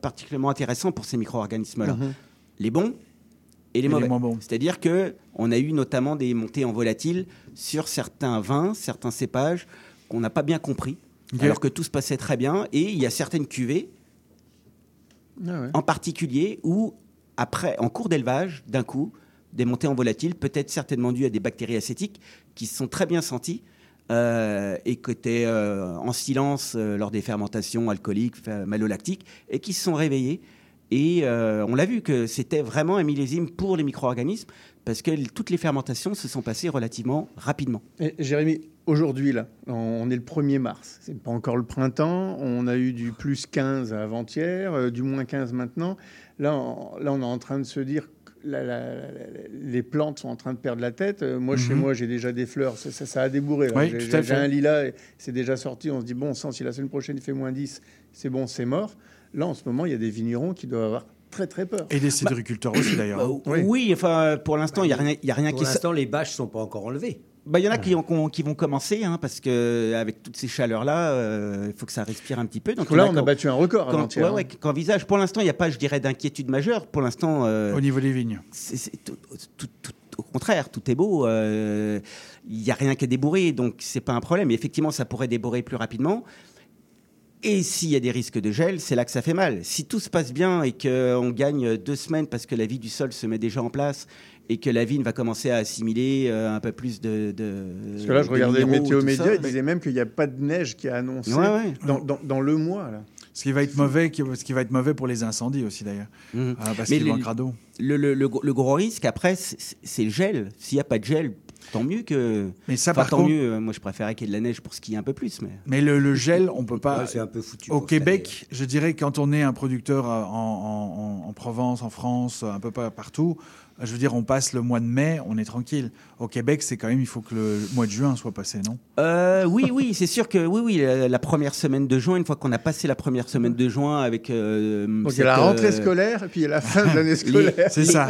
particulièrement intéressant pour ces micro-organismes-là. Mhm. Les bons et les Et mauvais. moins bons. C'est-à-dire que on a eu notamment des montées en volatile sur certains vins, certains cépages qu'on n'a pas bien compris, alors que tout se passait très bien. Et il y a certaines cuvées, Ah ouais. en particulier, où après, en cours d'élevage, d'un coup, des montées en volatile, peut-être certainement dues à des bactéries acétiques, qui se sont très bien senties euh, et qui étaient euh, en silence euh, lors des fermentations alcooliques, malolactiques, et qui se sont réveillées. Et on l'a vu que c'était vraiment un millésime pour les micro-organismes, parce que toutes les fermentations se sont passées relativement rapidement. Et Jérémy, aujourd'hui, là, on est le 1er mars. C'est pas encore le printemps. On a eu du plus 15 avant-hier, euh, du moins 15 maintenant. Là, on, là, on est en train de se dire que la- la- la- la- les plantes sont en train de perdre la tête. Euh, moi, chez Mhm. moi, j'ai déjà des fleurs. Ça, ça- ça a débourré. là. Oui, J'ai- tout à J'ai fait. un lilas, et c'est déjà sorti. On se dit, bon sang, si la semaine prochaine il fait moins 10, c'est bon, c'est mort. Là, en ce moment, il y a des vignerons qui doivent avoir très, très peur. Et des cidriculteurs aussi d'ailleurs. Bah, oui. enfin, pour l'instant, il n'y a rien, y a rien Pour qui... s- l'instant, les bâches sont pas encore enlevées. Bah, il y en a qui, ont- qui vont commencer, hein, parce que avec toutes ces chaleurs-là, euh, il faut que ça respire un petit peu. Donc là, on a battu un record qu'en- avant-hier, ouais, hein. ouais, qu'envisage. Pour l'instant, il n'y a pas, je dirais, d'inquiétude majeure. Pour l'instant, euh, Au niveau des vignes. c'est- c'est tout- tout- tout- au contraire, tout est beau. euh, Il n'y a rien qui est débourré, donc c'est pas un problème. Et effectivement, ça pourrait débourrer plus rapidement. Et s'il y a des risques de gel, c'est là que ça fait mal. Si tout se passe bien et qu'on gagne deux semaines parce que la vie du sol se met déjà en place et que la vigne va commencer à assimiler euh, un peu plus de. de Parce que là, je regardais météo ça, ils disaient même qu'il n'y a pas de neige qui est annoncée Ouais, ouais. Dans, dans- dans le mois. Là. Ce qui va être mauvais, ce qui va être mauvais pour les incendies aussi d'ailleurs, Mhm. Ah, parce Mais qu'il le- manquera d'eau. Le, le- le gros- le gros risque, après, c'est le gel. S'il n'y a pas de gel, tant mieux que. Mais ça, Enfin, par tant contre- mieux. euh, Moi, je préférais qu'il y ait de la neige pour skier un peu plus. Mais... Mais le, le gel, on peut pas. Ouais, c'est un peu foutu Au Québec, je dirais quand on est un producteur euh, en, en- en- en Provence, en France, un peu partout, je veux dire, on passe le mois de mai, on est tranquille. Au Québec, c'est quand même, il faut que le mois de juin soit passé, non? Euh, oui, oui, c'est sûr que oui, oui, la, la première semaine de juin, une fois qu'on a passé la première semaine de juin avec. euh, Donc il y a la rentrée euh, scolaire et puis il y a la fin de l'année scolaire.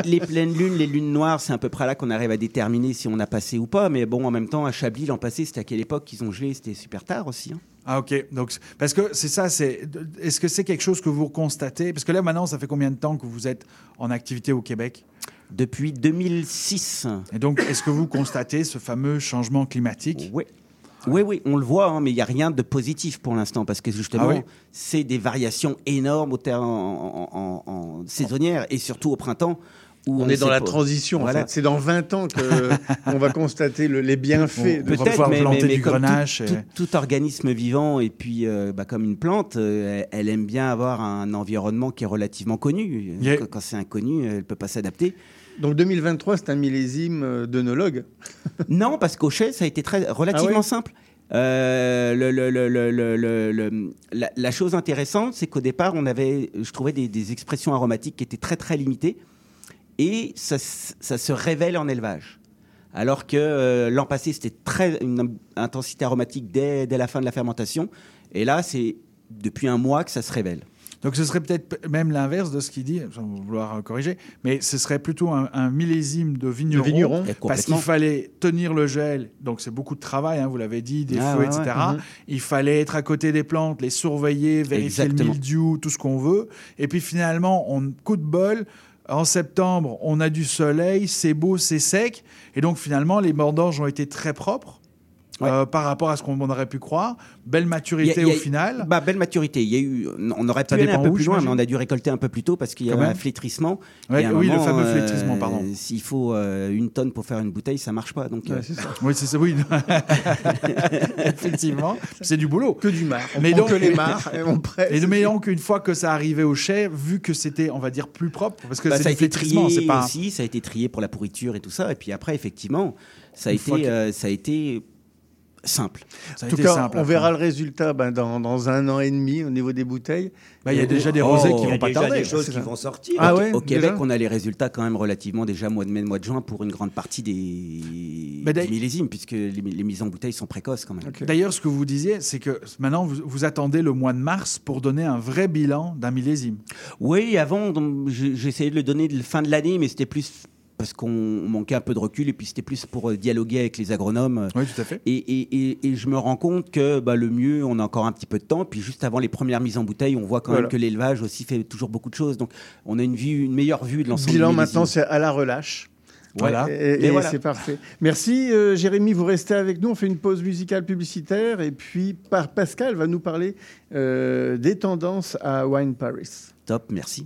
les, les pleines lunes, les lunes noires, c'est à peu près là qu'on arrive à déterminer si on a passé ou pas. Mais bon, en même temps, à Chablis, l'an passé, c'était à quelle époque qu'ils ont gelé C'était super tard aussi. hein. Ah ok, donc c'est- parce que c'est ça, c'est est-ce que c'est quelque chose que vous constatez? Parce que là maintenant, ça fait combien de temps que vous êtes en activité au Québec? Depuis 2006. Et donc, est-ce que vous constatez ce fameux changement climatique? Oui. Oui, oui, on le voit, hein, mais il n'y a rien de positif pour l'instant parce que justement, Ah oui? c'est des variations énormes au terme en, en- en- en saisonnière et surtout au printemps. Où On ne est dans la transition. en Voilà. fait. C'est dans 20 ans qu'on va constater le- les bienfaits. de- Peut-être, mais, mais- mais comme tout- grenache et- tout, tout organisme vivant et puis euh, bah, comme une plante, euh, elle, aime bien avoir un environnement qui est relativement connu. Yeah. Quand, quand c'est inconnu, elle peut pas s'adapter. Donc 2023, c'est un millésime euh, d'œnologue. Non, parce qu'au chai, ça a été très relativement Ah ouais simple. Euh, le- le- le- le- le- le- le- la, la chose intéressante, c'est qu'au départ, on avait, je trouvais des, des expressions aromatiques qui étaient très très limitées, et ça, se révèle en élevage. Alors que euh, l'an passé, c'était très une intensité aromatique dès, dès la fin de la fermentation, et là, c'est depuis un mois que ça se révèle. Donc ce serait peut-être même l'inverse de ce qu'il dit, sans vouloir corriger, mais ce serait plutôt un, un millésime de vigneron, vigneron. Et parce qu'il fallait tenir le gel, donc c'est beaucoup de travail, hein, vous l'avez dit, des Ah, feux, ouais, etc. ouais. Mhm. Il fallait être à côté des plantes, les surveiller, vérifier Exactement. le mildiou, tout ce qu'on veut, et puis finalement, on coup de bol. En septembre, on a du soleil, c'est beau, c'est sec, et donc finalement, les mordanges ont été très propres. Euh, par rapport à ce qu'on aurait pu croire, belle maturité a- a- au final. Bah, belle maturité. Il y a eu, on aurait pu aller un peu où, plus loin, mais on a dû récolter un peu plus tôt parce qu'il y avait un flétrissement. Ouais, Et à un oui, le fameux euh, flétrissement, pardon. S'il faut euh, une tonne pour faire une bouteille, ça marche pas. Donc, euh, Oui, c'est ça, oui. Effectivement, c'est du boulot. Que du marc. On prend que les marcs et on presse. Et mais donc, une fois que ça arrivait au chai, vu que c'était, on va dire, plus propre, parce que bah, c'est ça a été flétrissement, trié c'est pas. aussi, ça a été trié pour la pourriture et tout ça. Et puis après, effectivement, ça a, été, ça a été simple. Ça a En tout été cas, simple, on verra le résultat ben, dans, dans un an et demi au niveau des bouteilles. Bah, il y a déjà des Oh, rosés il qui vont pas déjà tarder. des choses qui vont sortir. Ah Au- ouais, Au Québec, on a les résultats quand même relativement déjà mois de mai, mois de juin pour une grande partie des, d'ailleurs- millésimes, puisque les, les mises en bouteille sont précoces quand même. D'ailleurs, ce que vous disiez, c'est que maintenant, vous, vous attendez le mois de mars pour donner un vrai bilan d'un millésime. Oui, avant, essayé de le donner de la fin de l'année, mais c'était plus parce qu'on manquait un peu de recul et puis c'était plus pour euh, dialoguer avec les agronomes. Oui, tout à fait. Et, et- et- et je me rends compte que bah, le mieux, on a encore un petit peu de temps. Puis juste avant les premières mises en bouteille, on voit quand Voilà. même que l'élevage aussi fait toujours beaucoup de choses. Donc on a une, vue, une meilleure vue de l'ensemble Bilan maintenant, c'est à la relâche. Voilà. Et, Et et voilà. c'est parfait. Merci euh, Jérémy, vous restez avec nous. On fait une pause musicale publicitaire et puis par Pascal va nous parler euh, des tendances à Wine Paris. Top, merci.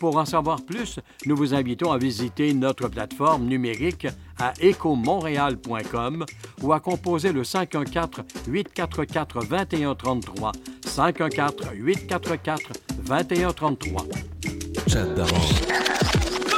Pour en savoir plus, nous vous invitons à visiter notre plateforme numérique à écomontréal.com ou à composer le 514-844-2133, 514-844-2133. Chat d'avance.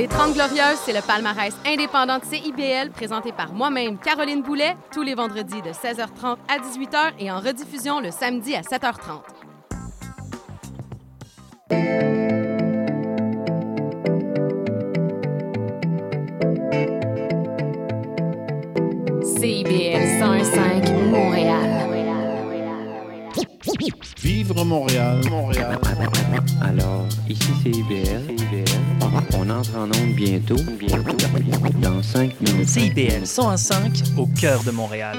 Les 30 Glorieuses, c'est le palmarès indépendant de CIBL présenté par moi-même, Caroline Boulet, tous les vendredis de 16h30 à 18h et en rediffusion le samedi à 7h30. CIBL 105 Montréal. Vivre Montréal, Montréal. Alors, ici c'est IBL. On entre en onde bientôt. Bientôt. Dans 5 minutes. CIBL 105 au cœur de Montréal.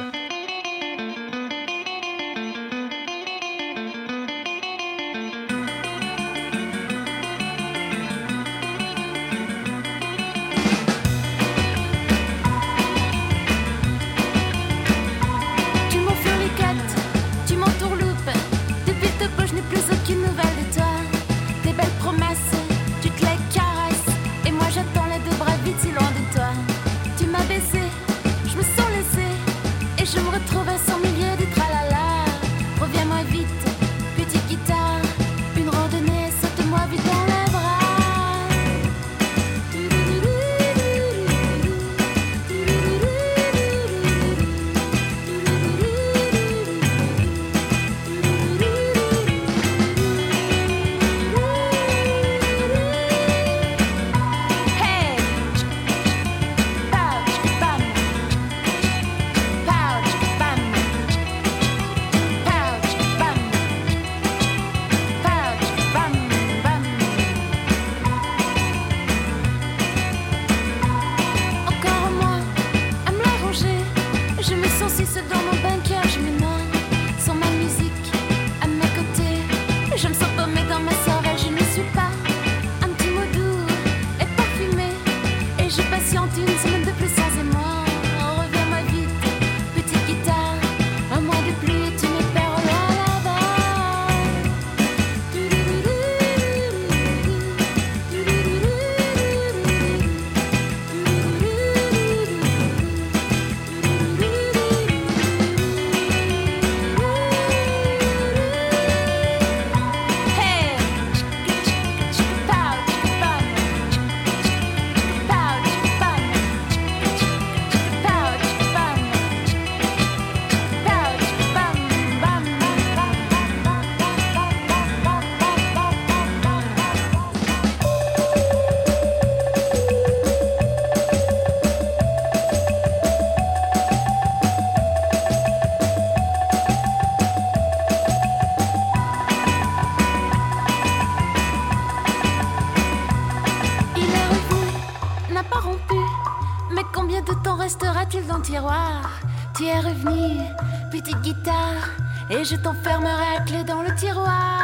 Et je t'enfermerai clé dans le tiroir.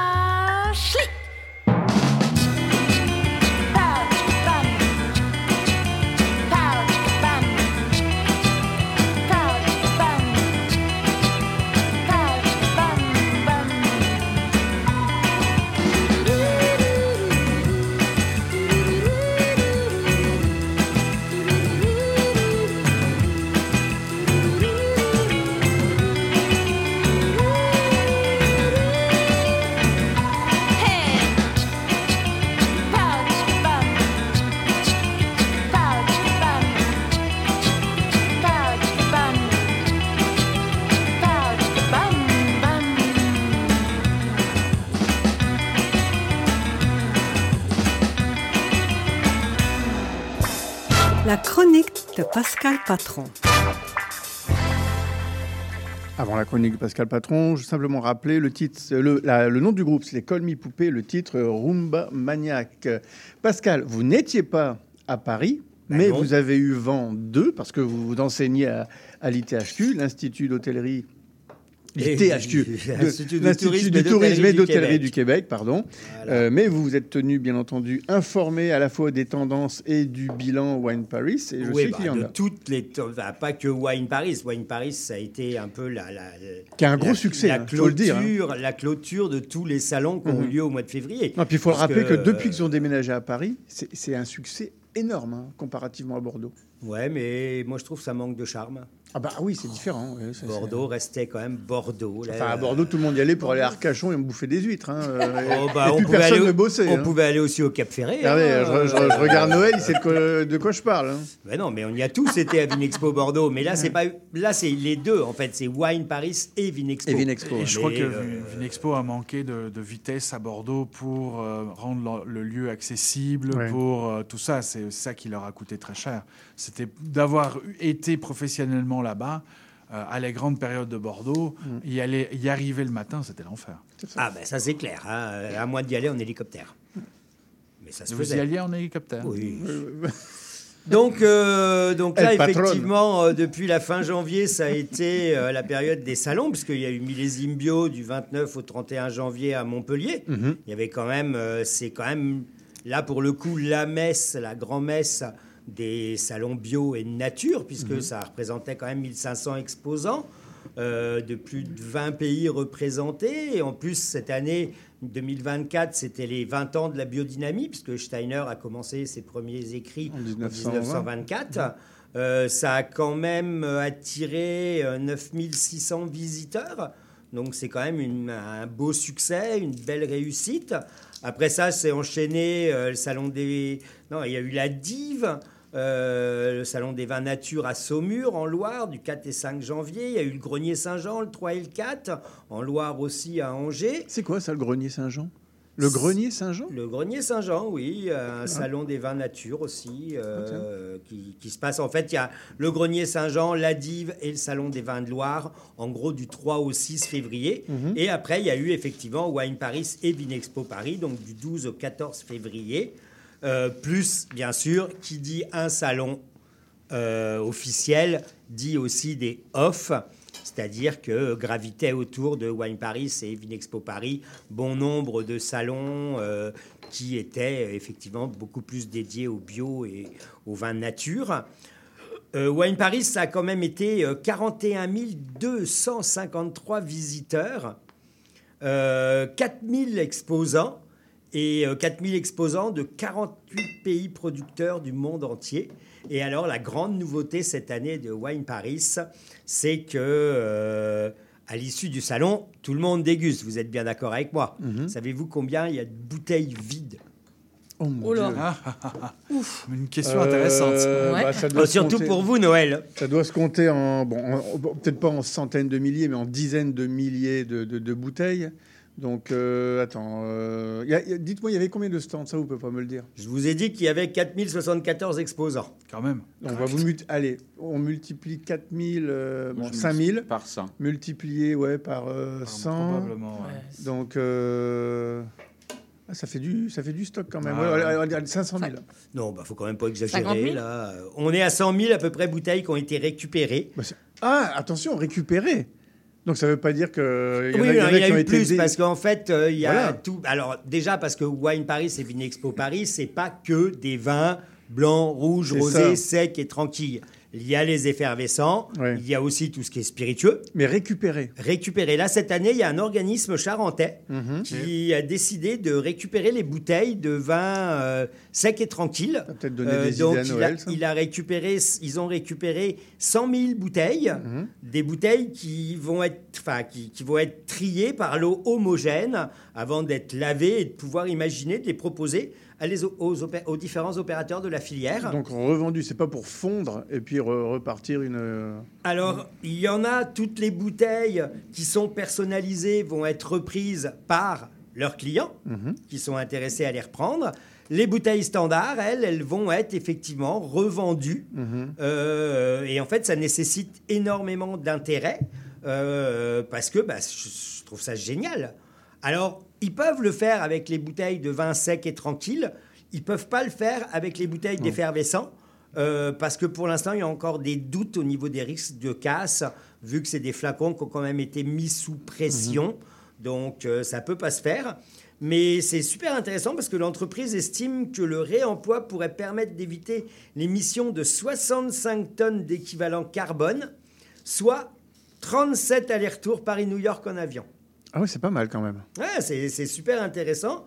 Pascal Patron. Avant la chronique de Pascal Patron, je vais simplement rappeler le titre, le, la- le nom du groupe, c'est Call Me Poupée, le titre Rumba Maniac. Pascal, vous n'étiez pas à Paris, mais non. vous avez eu vent d'eux parce que vous vous enseignez à, à l'ITHQ, l'Institut d'hôtellerie. L'ITHQ, L'Institut de- tourisme du tourisme et d'hôtellerie du Québec. du Québec, pardon. Euh, mais vous vous êtes tenu, bien entendu, informé à la fois des tendances et du bilan Wine Paris. Et je Oui, sais bah, qu'il y en de a. toutes les, bah, pas que Wine Paris. Wine Paris, ça a été un peu la, Qui a un gros la- succès, la hein, faut le dire, hein. clôture, la clôture de tous les salons qui ont eu Mhm. lieu au mois de février. Non, puis il faut le rappeler que, euh, depuis qu'ils ont déménagé à Paris, c'est c'est un succès énorme hein, comparativement à Bordeaux. Ouais, mais moi je trouve que ça manque de charme. Ah bah oui, c'est différent. ça, Bordeaux restait quand même Bordeaux. là. Enfin, à Bordeaux, tout le monde y allait pour aller à Arcachon et me bouffer des huîtres. Hein, euh, Oh, bah, et on pouvait personne aller au- ne bossait. On hein. pouvait aller aussi au Cap Ferré. Regardez, hein, je, je- euh, je regarde Noël, il sait de quoi, de quoi je parle. hein. Ben non, mais on y a tous été à Vinexpo Bordeaux. Mais là, c'est pas là, c'est les deux en fait. C'est Wine Paris et Vinexpo. Et je crois que euh, Vinexpo a manqué de, de vitesse à Bordeaux pour euh, rendre le, le lieu accessible, pour euh, tout ça. C'est ça qui leur a coûté très cher. C'était d'avoir été professionnellement là-bas, euh, à les grandes périodes de Bordeaux, y, aller, y arriver le matin, c'était l'enfer. Ah ben ça c'est clair, hein. à moins d'y aller en hélicoptère. Mais ça se Vous y faisait. alliez en hélicoptère Oui. Donc, euh, donc là, effectivement, euh, depuis la fin janvier, ça a été euh, la période des salons, puisqu'il y a eu Millésime Bio du 29 au 31 janvier à Montpellier. Mhm. Il y avait quand même, euh, c'est quand même, là pour le coup, la messe, la grand-messe des salons bio et nature, puisque Mhm. ça représentait quand même 1500 exposants. euh, de plus de 20 pays représentés. Et en plus, cette année 2024, c'était les 20 ans de la biodynamie, puisque Steiner a commencé ses premiers écrits en 1920. 1924. Euh, ça a quand même euh, attiré euh, 9600 visiteurs. Donc c'est quand même une- un beau succès, une belle réussite. Après ça, c'est enchaîné euh, le salon des... Non, il y a eu la Dive, euh, le salon des vins nature à Saumur, en Loire, du 4 et 5 janvier. Il y a eu le Grenier Saint-Jean, le 3 et le 4, en Loire aussi à Angers. C'est quoi ça, le grenier Saint-Jean? Le grenier Saint-Jean? Le Grenier Saint-Jean, oui, un Ah. salon des vins nature aussi, euh, qui, qui se passe. En fait, il y a le Grenier Saint-Jean, la Dive et le salon des vins de Loire, en gros du 3 au 6 février. Mhm. Et après, il y a eu effectivement Wine Paris et Vinexpo Paris, donc du 12 au 14 février. Euh, plus, bien sûr, qui dit un salon euh, officiel, dit aussi des off. C'est-à-dire que gravitaient autour de Wine Paris et Vinexpo Paris bon nombre de salons euh, qui étaient effectivement beaucoup plus dédiés au bio et au vin nature. Wine Paris, ça a quand même été euh, 41 253 visiteurs, euh, 4000 exposants et euh, 4000 exposants de 48 pays producteurs du monde entier. Et alors, la grande nouveauté cette année de Wine Paris, c'est que euh, à l'issue du salon, tout le monde déguste. Vous êtes bien d'accord avec moi? Savez-vous combien il y a de bouteilles vides? Oh mon Oh là. Dieu. Ah, ah, ah, ah. Une question Euh, intéressante. bah, ça doit Oh, surtout compter- pour vous, Noël. Ça doit se compter en, bon, en- peut-être pas en centaines de milliers, mais en dizaines de milliers de, de- de bouteilles. Donc, euh, attends, euh, y a- y a- dites-moi, il y avait combien de stands Ça, vous pouvez pas me le dire? Je vous ai dit qu'il y avait 4074 exposants. Quand même. Donc, on va vous multi- allez, on multiplie 4000, euh, bon, Je 5000 Par 100. multiplié ouais, par euh, 100. Probablement. ouais. Donc, euh, ah, ça, fait du, ça fait du stock quand même. Ah, Ouais, ouais. allez, allez, allez, 500 000. Non, bah faut quand même pas 50 exagérer 000? là. On est à 100 000 à peu près bouteilles qui ont été récupérées. Bah, ah, attention, récupérer. Donc, ça veut pas dire que. Oui, il y, en a qui ont eu été plus parce qu'en fait, euh, il y a Voilà. tout. Alors déjà parce que Wine Paris et Vinexpo Paris, c'est pas que des vins blancs, rouges, rosés, secs et tranquilles. Il y a les effervescents, Ouais. il y a aussi tout ce qui est spiritueux. Mais récupérer. Récupérer. Là, cette année, il y a un organisme charentais Mhm. qui a décidé de récupérer les bouteilles de vin euh, secs et tranquilles. peut-être donner Euh, des idées donc, à il, Noël, a, il a récupéré, ils ont récupéré 100 000 bouteilles, Mhm. des bouteilles qui vont être, enfin, qui, qui vont être triées par l'eau homogène avant d'être lavées et de pouvoir imaginer de les proposer aux, aux différents opérateurs de la filière. Donc revendu, c'est pas pour fondre et puis re- repartir une. euh, Alors, il y en a, toutes les bouteilles qui sont personnalisées vont être reprises par leurs clients mhm. qui sont intéressés à les reprendre. Les bouteilles standards, elles, elles vont être effectivement revendues. Mhm. Euh, et en fait, ça nécessite énormément d'intérêt euh, parce que bah, je, je trouve ça génial. Alors, ils peuvent le faire avec les bouteilles de vin sec et tranquille. Ils peuvent pas le faire avec les bouteilles d'effervescent. euh, parce que pour l'instant, il y a encore des doutes au niveau des risques de casse, vu que c'est des flacons qui ont quand même été mis sous pression. Donc, euh, ça peut pas se faire. Mais c'est super intéressant parce que l'entreprise estime que le réemploi pourrait permettre d'éviter l'émission de 65 tonnes d'équivalent carbone, soit 37 allers-retours Paris-New York en avion. Ah oui, c'est pas mal quand même. Ouais, c'est c'est super intéressant.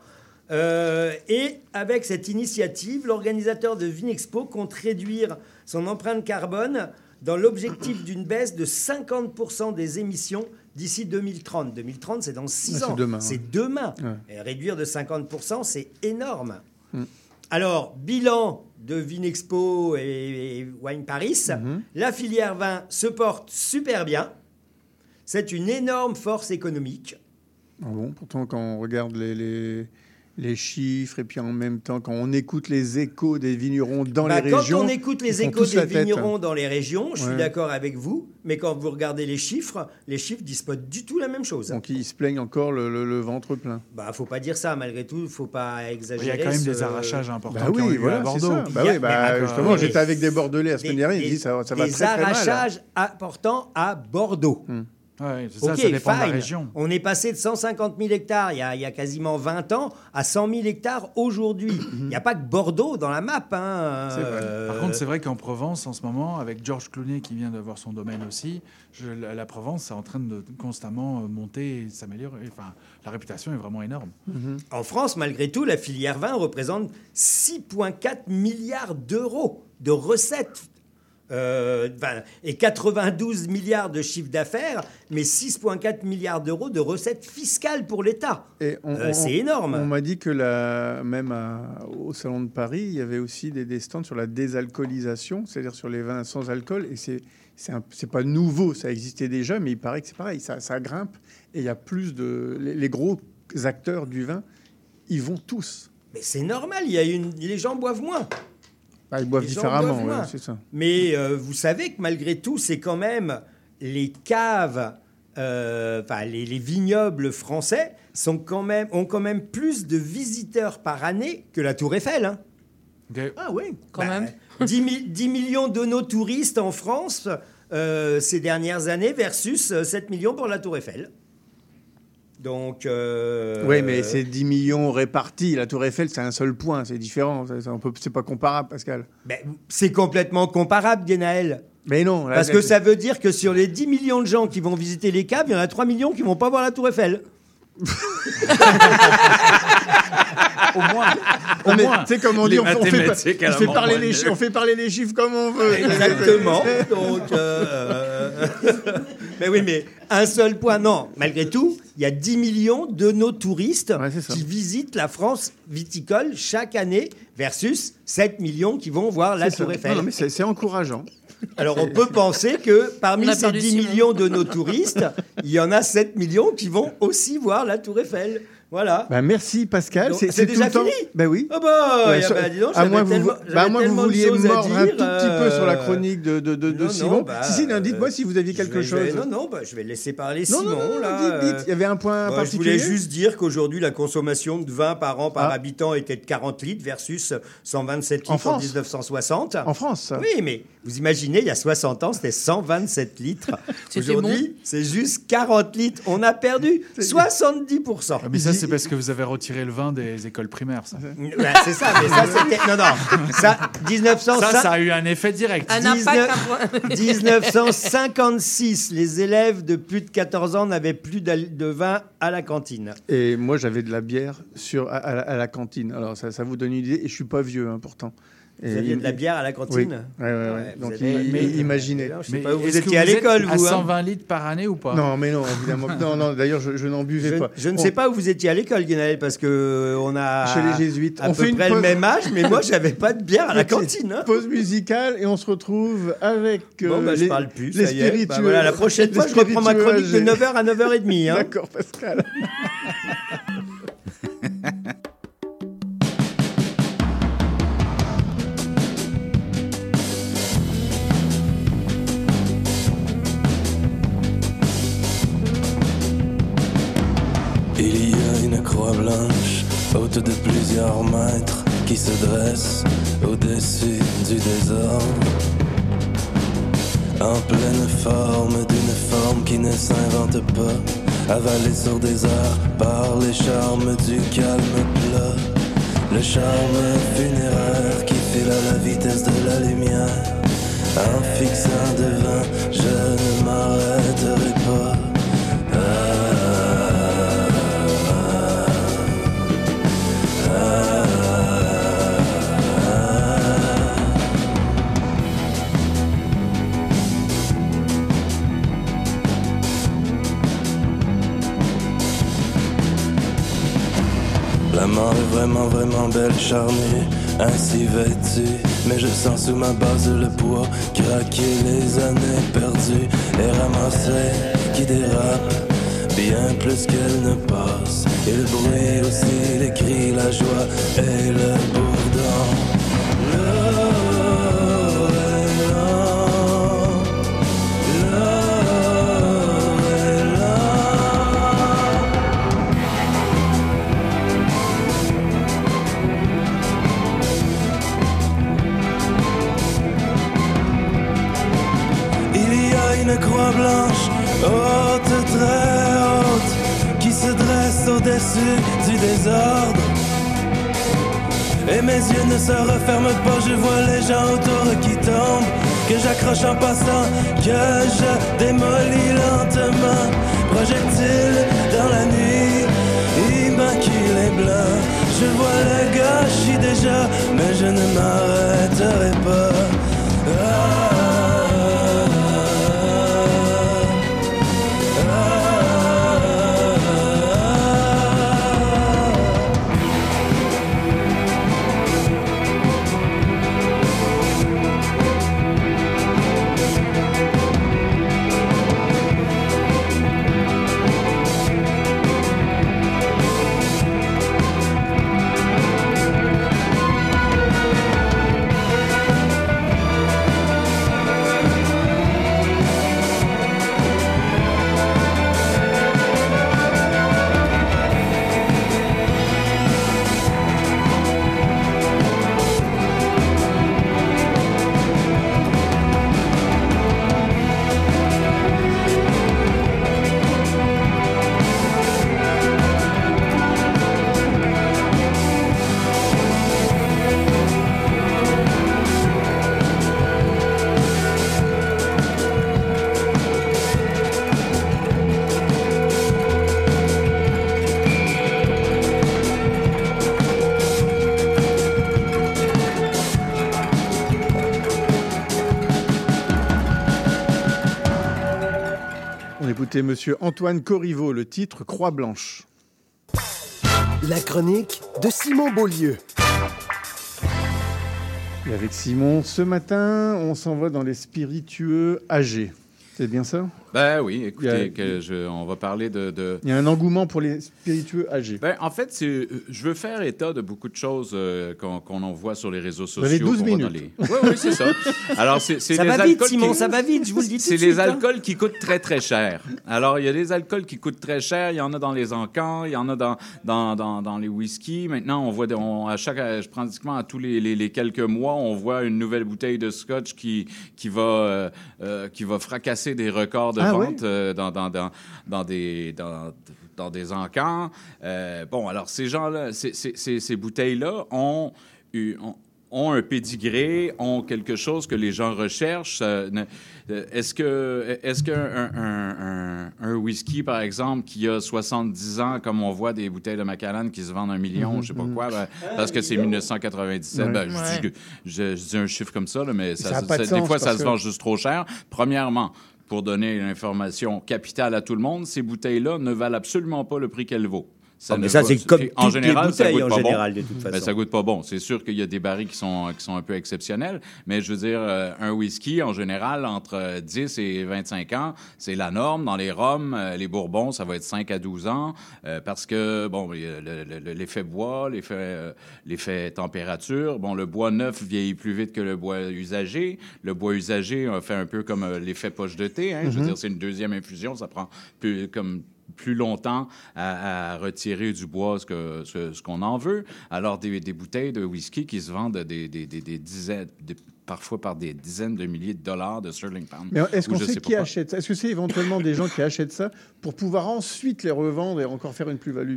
Euh, et avec cette initiative, l'organisateur de Vinexpo compte réduire son empreinte carbone dans l'objectif d'une baisse de 50% des émissions d'ici 2030. 2030, c'est dans 6 Ouais, c'est ans. demain. C'est demain. Ouais. Et réduire de 50%, c'est énorme. Mm. Alors, bilan de Vinexpo et, Wine Paris. Mhm. La filière vin se porte super bien. C'est une énorme force économique. Ah bon, pourtant, quand on regarde les, les, les chiffres et puis en même temps quand on écoute les échos des vignerons dans Bah, les quand régions. on écoute les échos des tête. vignerons dans les régions, je suis d'accord avec vous, mais quand vous regardez les chiffres, les chiffres disent pas du tout la même chose. Donc ils se plaignent encore le, le- le ventre plein. Bah, faut pas dire ça malgré tout, faut pas exagérer. Il y a quand même des arrachages importants Bah qui ont oui, eu lieu voilà, à Bordeaux. ça. Bah a- oui, bah, mais- justement, j'étais avec des Bordelais la semaine des- dernière, ils des- disent ça, ça va des très très mal. hein. arrachages importants à Bordeaux. Ouais, c'est ça, Ok, ça dépend de la fine. région. On est passé de 150 000 hectares il y, a, il y a quasiment 20 ans à 100 000 hectares aujourd'hui. Il n'y a pas que Bordeaux dans la map. hein. Vrai. Euh, Par contre, c'est vrai qu'en Provence, en ce moment, avec Georges Clooney qui vient d'avoir son domaine aussi, je- la, la Provence est en train de constamment euh, monter et s'améliorer. Enfin, la réputation est vraiment énorme. En France, malgré tout, la filière vin représente 6,4 milliards d'euros de recettes. Euh, et 92 milliards de chiffre d'affaires, mais 6,4 milliards d'euros de recettes fiscales pour l'État. Euh, c'est énorme. On m'a dit que la, même à- au Salon de Paris, il y avait aussi des, des stands sur la désalcoolisation, c'est-à-dire sur les vins sans alcool. Et c'est c'est pas nouveau, ça existait déjà, mais il paraît que c'est pareil, ça, ça grimpe. Et il y a plus de. Les, les gros acteurs du vin, ils vont tous. Mais c'est normal, il y a une... les gens boivent moins. Bah, ils boivent différemment, ouais, c'est ça. Mais euh, vous savez que malgré tout, c'est quand même les caves, euh, enfin les, les vignobles français sont quand même, ont quand même plus de visiteurs par année que la Tour Eiffel. hein. Ah oui, quand Bah, même. 10, mi- 10 millions de nos touristes en France euh, ces dernières années versus euh, 7 millions pour la Tour Eiffel. Donc. euh, Oui, mais c'est 10 millions répartis. La Tour Eiffel, c'est un seul point, c'est différent. C'est pas comparable, Pascal. c'est complètement comparable, Guénaël. Mais non. là, Parce que ça veut dire que sur les 10 millions de gens qui vont visiter les caves, il y en a 3 millions qui vont pas voir la Tour Eiffel. Au moins. Tu sais, comme on dit, on, fait- on fait, mathématiques à on la fait parler les chi- on fait parler les chiffres comme on veut. Exactement. Donc, euh, mais oui, mais un seul point, non. Malgré tout, il y a 10 millions de nos touristes qui visitent la France viticole chaque année versus 7 millions qui vont voir la. Tour Eiffel. Non, non, mais c'est encourageant. Alors on peut penser que parmi ces perdu 10 Simon. millions de nos touristes, il y en a 7 millions qui vont aussi voir la Tour Eiffel. Voilà. Bah, merci Pascal. C'est déjà le temps. fini Ben oui. Ah bah, Ouais, so- bah, dis donc, à moins que vous, tellement- bah, à j'avais moins que vous tellement de vouliez mordre un tout petit peu sur la euh, chronique de, de, de, de non, Simon. non, bah, si, si, non, dites-moi si vous aviez Je quelque vais- je chose. vais- non, non, bah, je vais laisser parler Non, Simon. non, non, là, dites, dites. euh, Il y avait un point bah, je particulier. voulais juste dire qu'aujourd'hui, la consommation de vin par an par Ah. habitant était de 40 litres versus 127 litres En en, France 1960. En France. Oui, mais vous imaginez, il y a 60 ans, c'était 127 litres. Aujourd'hui, c'est juste 40 litres. On a perdu 70%. Ah, Mais ça, c'est parce que vous avez retiré le vin des écoles primaires, ça. C'est ça, mais ça, c'était. Non, non. Ça, 1900. Ça, ça a eu un effet direct. Un impact. un point. 1956, les élèves de plus de 14 ans n'avaient plus de vin à la cantine. Et moi, j'avais de la bière sur, à, à la- à la cantine. Alors, ça, ça vous donne une idée. Et je suis pas vieux, hein, pourtant. Vous aviez de la bière à la cantine Oui. Ouais, ouais, Donc, avez- mais- imaginez. Je sais pas où vous étiez à l'école, À vous. hein 120 litres par année ou pas? Non, mais non, évidemment. non, non. D'ailleurs, je, je n'en buvais Je, pas. je ne sais pas où vous étiez à l'école, Guénaël, parce que euh, on a Chez les jésuites. à On peu fait près le même âge, mais moi, j'avais pas de bière à la cantine. hein. Pause musicale et on se retrouve avec. euh, Bon, bah, je les, parle plus. Les. Bah, spiritueux. voilà, la prochaine fois, je reprends ma chronique de âgés. 9h à 9h30. Hein. D'accord, Pascal. De plusieurs mètres, qui se dresse au-dessus du désordre. En pleine forme d'une forme qui ne s'invente pas, avalée sur des airs par les charmes du calme plat. Le charme funéraire qui file à la vitesse de la lumière. En fixant devant, je ne m'arrêterai Vraiment, vraiment belle, charnue, ainsi vêtue. Mais je sens sous ma base le poids, craquer les années perdues et ramasser qui dérape. bien plus qu'elle ne passe. Et le bruit aussi, les cris, la joie et le bourdon. Et mes yeux ne se referment pas, je vois les gens autour qui tombent, que j'accroche en passant, que je démolis lentement. Projectile dans la nuit, immaculé blanc. Je vois le gâchis déjà, mais je ne m'arrêterai pas. On écoutait Monsieur Antoine Corriveau, le titre Croix Blanche. La chronique de Simon Beaulieu. Et avec Simon, ce matin, on s'en va dans les spiritueux âgés. C'est bien ça? Ben oui, a- écoutez, que je- on va parler de, de- Il y a un engouement pour les spiritueux âgés. Ben, en fait, c'est- euh, je veux faire état de beaucoup de choses euh, qu'on en voit sur les réseaux sociaux. Vous avez 12 qu'on voit dans minutes. les- Oui, oui, c'est ça. Alors, c'est c'est Ça les va vite, alcools Simon, qui- ça va vite, je vous le dis tout C'est de les suite, hein. alcools qui coûtent très, très cher. Alors, il y a des alcools qui coûtent très cher. Il y en a dans les encans, il y en a dans, dans, dans, dans les whiskies. Maintenant, on voit, on- à chaque, pratiquement à tous les, les, les quelques mois, on voit une nouvelle bouteille de scotch qui, qui, va, euh, euh, qui va fracasser des records de Ah oui? vente euh, dans, dans, dans, dans des... Dans, dans des encans. Euh, bon, alors ces gens-là, ces, ces- ces- ces bouteilles-là ont, eu, ont, ont un pédigré, ont quelque chose que les gens recherchent. Euh, Est-ce que est-ce qu'un un, un- un- whisky, par exemple, qui a 70 ans, comme on voit des bouteilles de Macallan qui se vendent un million, Mhm, je sais pas quoi, ben, parce que c'est 1997, Ouais. ben, je, dis, je- je dis un chiffre comme ça, là, mais Ça ça, a pas de ça- des fois, ça se que- vend juste trop cher. Premièrement, pour donner une information capitale à tout le monde, ces bouteilles-là ne valent absolument pas le prix qu'elles vaut. Oh, mais ça, c'est comme en toutes les général, ça goûte en pas général, bon. de toute façon. ça goûte pas bon. C'est sûr qu'il y a des barils qui sont, qui sont un peu exceptionnels, mais je veux dire, euh, un whisky, en général, entre euh, 10 et 25 ans, c'est la norme. Dans les rhums, euh, les bourbons, ça va être 5 à 12 ans, euh, parce que, bon, l'effet bois, l'effet euh, l'effet température. Bon, le bois neuf vieillit plus vite que le bois usagé. Le bois usagé euh, fait un peu comme euh, l'effet poche de thé. hein. Je veux Mhm. dire, c'est une deuxième infusion, ça prend plus, comme plus longtemps à, à retirer du bois ce que- ce ce qu'on en veut. Alors, des, des bouteilles de whisky qui se vendent des, des, des, dizaines, parfois par des dizaines de milliers de dollars de sterling pound. Mais est-ce qu'on sait qui achète ça? Est-ce que c'est éventuellement des gens qui achètent ça pour pouvoir ensuite les revendre et encore faire une plus-value?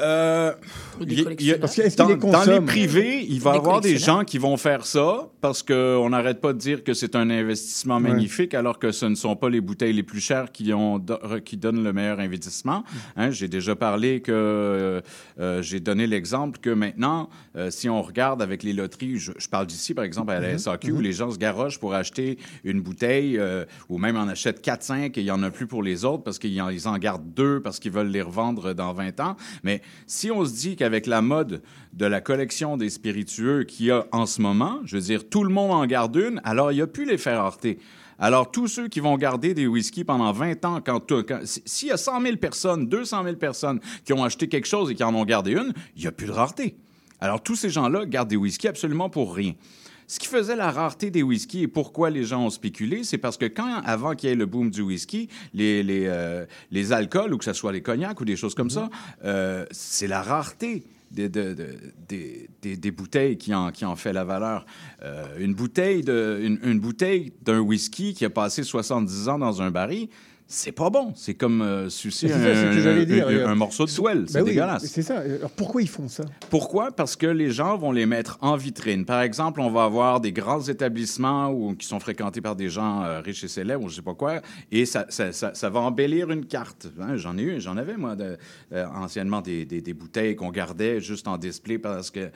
Euh, y y a-. Parce que dans, les dans les consomment privés, il va y avoir des gens qui vont faire ça parce qu'on n'arrête pas de dire que c'est un investissement Ouais. magnifique alors que ce ne sont pas les bouteilles les plus chères qui, ont, do- qui donnent le meilleur investissement. Hein, j'ai déjà parlé que euh, euh, j'ai donné l'exemple que maintenant, euh, si on regarde avec les loteries, je, je parle d'ici par exemple à la Mhm. SAQ où les gens se garochent pour acheter une bouteille euh, ou même en achètent 4-5 et il n'y en a plus pour les autres parce qu'ils en, ils en gardent deux parce qu'ils veulent les revendre dans 20 ans. Mais si on se dit qu'avec la mode de la collection des spiritueux qu'il y a en ce moment, je veux dire, tout le monde en garde une, alors il n'y a plus les faire rareté. Alors, tous ceux qui vont garder des whisky pendant 20 ans, quand, s'il y a 100 000 personnes, 200 000 personnes qui ont acheté quelque chose et qui en ont gardé une, il n'y a plus de rareté. Alors, tous ces gens-là gardent des whisky absolument pour rien. Ce qui faisait la rareté des whisky et pourquoi les gens ont spéculé, c'est parce que quand, avant qu'il y ait le boom du whisky, les, les, euh, les alcools, ou que ce soit les cognacs ou des choses comme ça, euh, c'est la rareté des, de- de- des, des- des bouteilles qui en, qui en fait la valeur. Euh, une bouteille de, une, une bouteille d'un whisky qui a passé 70 ans dans un baril, c'est pas bon. C'est comme euh, sucer c'est ça, c'est un, dire. un- un morceau de toile. C'est Ben oui, dégueulasse. C'est ça. Alors pourquoi ils font ça? Pourquoi? Parce que les gens vont les mettre en vitrine. Par exemple, on va avoir des grands établissements où, qui sont fréquentés par des gens euh, riches et célèbres ou je sais pas quoi, et ça, ça, ça- ça va embellir une carte. Hein, j'en ai eu, j'en avais, moi, de- euh, anciennement, des, des- des bouteilles qu'on gardait juste en display parce que,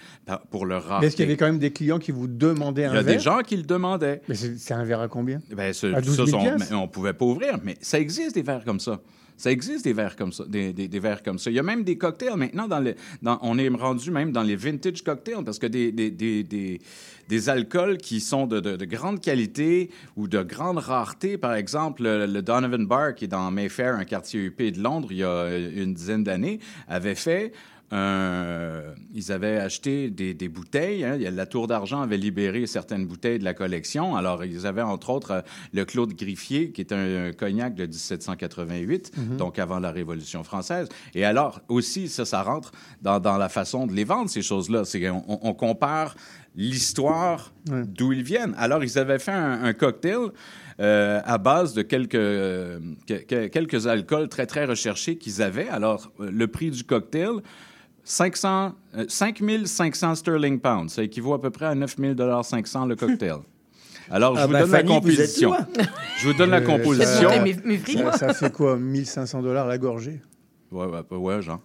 pour leur rareté. Mais est-ce qu'il y avait quand même des clients qui vous demandaient un Il y a verre? des gens qui le demandaient. Mais c'est c'est un verre à combien? Ben, ce- À 12 ça, 000 on, piastres? mais on pouvait pas ouvrir, mais ça existe des verres comme ça. Ça existe des verres comme ça, des, des- verres comme ça. Il y a même des cocktails maintenant dans les, on est rendu même dans les vintage cocktails parce que des, des, alcools qui sont de, de- de grande qualité ou de grande rareté, par exemple le, le Donovan Bar qui est dans Mayfair, un quartier UP de Londres, il y a une dizaine d'années, avait fait un- ils avaient acheté des, des bouteilles. hein. La Tour d'Argent avait libéré certaines bouteilles de la collection. Alors, ils avaient entre autres euh, le Claude Griffier, qui est un, un cognac de 1788, Mhm. donc avant la Révolution française. Et alors, aussi, ça, ça rentre dans, dans la façon de les vendre, ces choses-là. On- on compare l'histoire d'où ils viennent. Alors, ils avaient fait un, un cocktail euh, à base de quelques, euh, que- que- quelques alcools très, très recherchés qu'ils avaient. Alors, euh, le prix du cocktail, 500, euh, 5500 sterling pounds. Ça équivaut à peu près à 9000 500 le cocktail. Alors, je Ah vous bah, donne Fanny, la vous êtes composition. Je vous donne la Euh, composition. ça, ça, ça fait quoi 1500 dollars la gorgée? Ouais, ouais, ouais, ouais, genre.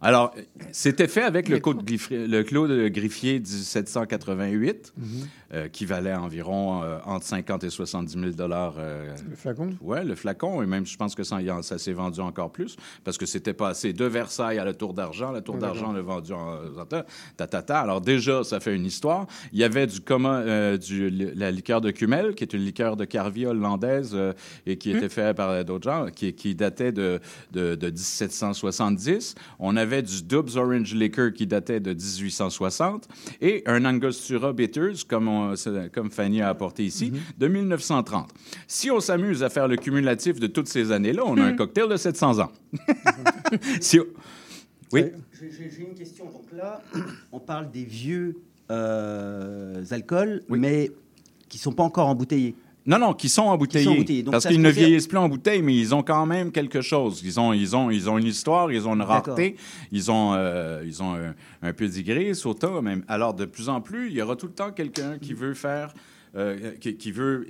Alors, c'était fait avec le, Claude Griffier, le Claude Griffier 1788, Mhm. Euh, qui valait environ euh, entre 50 et 70 000 dollars. Le flacon Ouais, le flacon, et même je pense que ça, s'est vendu encore plus, parce que c'était passé de Versailles à la Tour d'Argent. La Tour d'Argent l'a vendu en ta, ta, ta. Alors déjà, ça fait une histoire. Il y avait du euh, du, la liqueur de Cumel, qui est une liqueur de Carvie hollandaise euh, et qui était faite par d'autres gens, qui, qui datait de, de, de 1770. On avait du Dubs Orange Liquor qui datait de 1860 et un Angostura Bitters, comme, on- c'est- comme Fanny a apporté ici, de 1930. Si on s'amuse à faire le cumulatif de toutes ces années-là, on a un cocktail de 700 ans. Si on- Oui? J'ai j'ai une question. Donc là, on parle des vieux euh, alcools, mais qui ne sont pas encore embouteillés. Non, non, qui sont embouteillés. Qui sont embouteillés. Donc parce qu'ils ne vieillissent plus en bouteille, mais ils ont quand même quelque chose. Ils ont, ils ont, ils ont une histoire, ils ont une rareté, ils ont, euh, ils ont un, un peu d'igré, sauta même. Alors, de plus en plus, il y aura tout le temps quelqu'un qui veut faire, euh, qui, qui veut...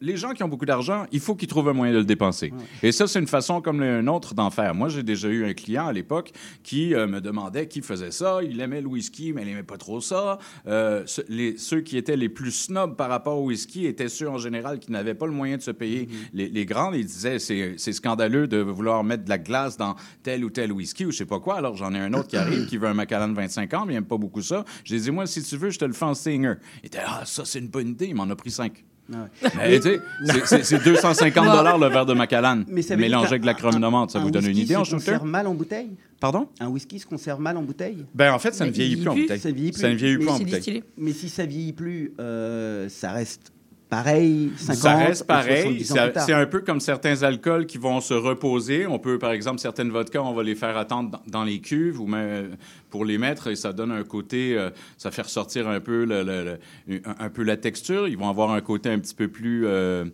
les gens qui ont beaucoup d'argent, il faut qu'ils trouvent un moyen de le dépenser. Et ça, c'est une façon comme un autre d'en faire. Moi, j'ai déjà eu un client à l'époque qui euh, me demandait qui faisait ça. Il aimait le whisky, mais il n'aimait pas trop ça. Euh, ce- les, ceux qui étaient les plus snobs par rapport au whisky étaient ceux, en général, qui n'avaient pas le moyen de se payer les, les grands. Ils disaient, c'est scandaleux de vouloir mettre de la glace dans tel ou tel whisky ou je sais pas quoi. Alors, j'en ai un autre qui arrive, qui veut un Macallan de 25 ans, mais il n'aime pas beaucoup ça. J'ai dit, moi, si tu veux, je te le fais en Stinger. Il était, ah, ça, c'est une bonne idée. Il m'en a pris cinq. Mais, tu sais, c'est- c'est- c'est 250 dollars le verre de Macallan. Ça Mélangé avec de la chronomante, ça un vous donne une idée en se shooter? conserve mal en bouteille? Pardon? Un whisky se conserve mal en bouteille? Ben, en fait, ça ne vieillit plus en bouteille. Ça vieillit plus. Ça ne vieillit plus Mais en bouteille. distillé. Mais si ça vieillit plus, euh, ça reste pareil, 50 Ça reste pareil. 70 ans C'est un peu comme certains alcools qui vont se reposer. On peut, par exemple, certaines vodkas, on va les faire attendre dans, dans les cuves ou même pour les mettre et ça donne un côté, euh, ça fait ressortir un peu, le- le- le- un, un peu la texture. Ils vont avoir un côté un petit peu plus. euh, euh,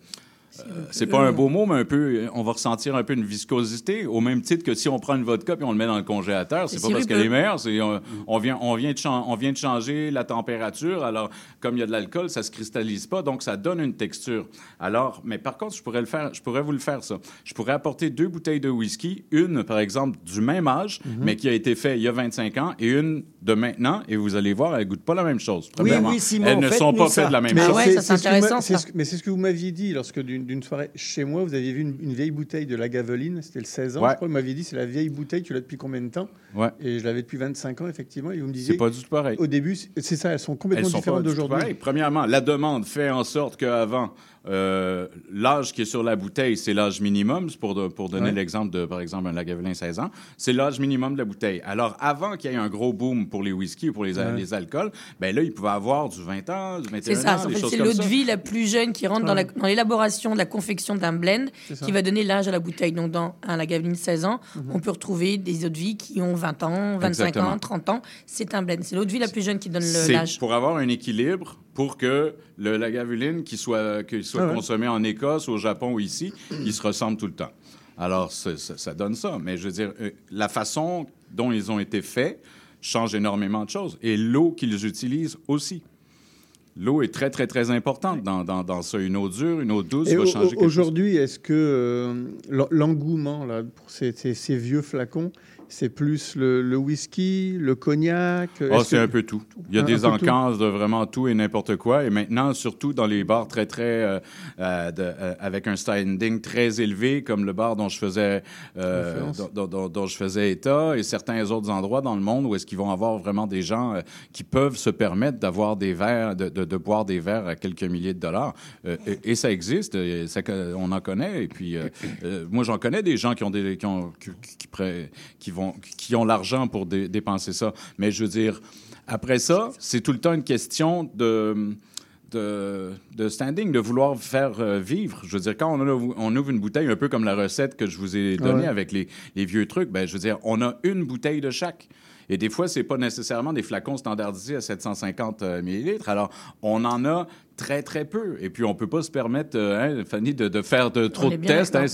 c'est pas un beau mot, mais un peu, on va ressentir un peu une viscosité, au même titre que si on prend une vodka puis on le met dans le congélateur, c'est pas parce qu'elle est meilleure, c'est on, on vient, on vient de chan- on vient de changer la température. Alors, comme il y a de l'alcool, ça se cristallise pas, donc ça donne une texture. Alors, mais par contre, je pourrais le faire, je pourrais vous le faire ça. Je pourrais apporter deux bouteilles de whisky, une par exemple du même âge, mais qui a été fait il y a 25 ans, et une de maintenant, et vous allez voir, elles goûtent pas la même chose. premièrement. elles ne sont pas faites de la même Mais chose. c'est ce que- Mais c'est ce que vous m'aviez dit lorsque d'une d'une soirée chez moi. Vous aviez vu une, une vieille bouteille de Lagavulin, c'était le 16 ans. Ouais. Je crois, vous m'aviez dit c'est la vieille bouteille, tu l'as depuis combien de temps Ouais. Et je l'avais depuis 25 ans, effectivement. Et vous me disiez. C'est pas du tout pareil. Au début, c'est- ça, elles sont complètement Elles sont différentes d'aujourd'hui. Premièrement, la demande fait en sorte qu'avant, euh, l'âge qui est sur la bouteille, c'est l'âge minimum. Pour, de- pour donner Ouais. l'exemple de, par exemple, un Lagavulin 16 ans, c'est l'âge minimum de la bouteille. Alors, avant qu'il y ait un gros boom pour les whisky ou pour les, Ouais. les alcools, ben là, il pouvait avoir du 20 ans, du 21 C'est ça, ans, en des fait, choses c'est l'eau ça. de vie la plus jeune qui rentre dans la- dans l'élaboration de la confection d'un blend ça. qui va donner l'âge à la bouteille. Donc, dans un Lagavulin 16 ans, on peut retrouver des eaux de vie qui ont 20 ans, 25 Exactement. ans, 30 ans. C'est un blend. C'est l'eau de vie la plus jeune qui donne l'âge. pour avoir un équilibre pour que le Lagavulin qui soit, qui soit Ah ouais. consommé en Écosse, au Japon ou ici, il se ressemble tout le temps. Alors, ça, donne ça. Mais je veux dire, euh, la façon dont ils ont été faits change énormément de choses. Et l'eau qu'ils utilisent aussi. L'eau est très, très, très importante dans, dans, dans ça. Une eau dure, une eau douce Et va changer quelque chose. aujourd'hui, est-ce que euh, l'en- l'engouement pour ces, ces- ces vieux flacons, c'est plus le, le whisky, le cognac Ah, c'est que- un peu tout. Il y a Un- un des tout. encances de vraiment tout et n'importe quoi. Et maintenant, surtout dans les bars très, très... euh, euh, de- euh, avec un standing très élevé, comme le bar dont je faisais, dont, dont- dont- dont je faisais état, et certains autres endroits dans le monde où est-ce qu'ils vont avoir vraiment des gens qui peuvent se permettre d'avoir des verres, de, de- de boire des verres à quelques milliers de dollars. Et, et ça existe, et ça- on en connaît. Et puis, moi, j'en connais des gens qui ont des... Qui ont, qui, qui prêt- qui vont, qui ont l'argent pour dé- dépenser ça. Mais je veux dire, après ça, c'est tout le temps une question de, de, de standing, de vouloir faire euh, vivre. Je veux dire, quand on, ouvre- on ouvre une bouteille, un peu comme la recette que je vous ai donnée Ouais. avec les, les vieux trucs, ben, je veux dire, on a une bouteille de chaque. Et des fois, c'est pas nécessairement des flacons standardisés à 750 euh, millilitres. Alors, on en a très, très peu. Et puis, on peut pas se permettre, euh, hein, Fanny, de, de faire de trop de tests. hein.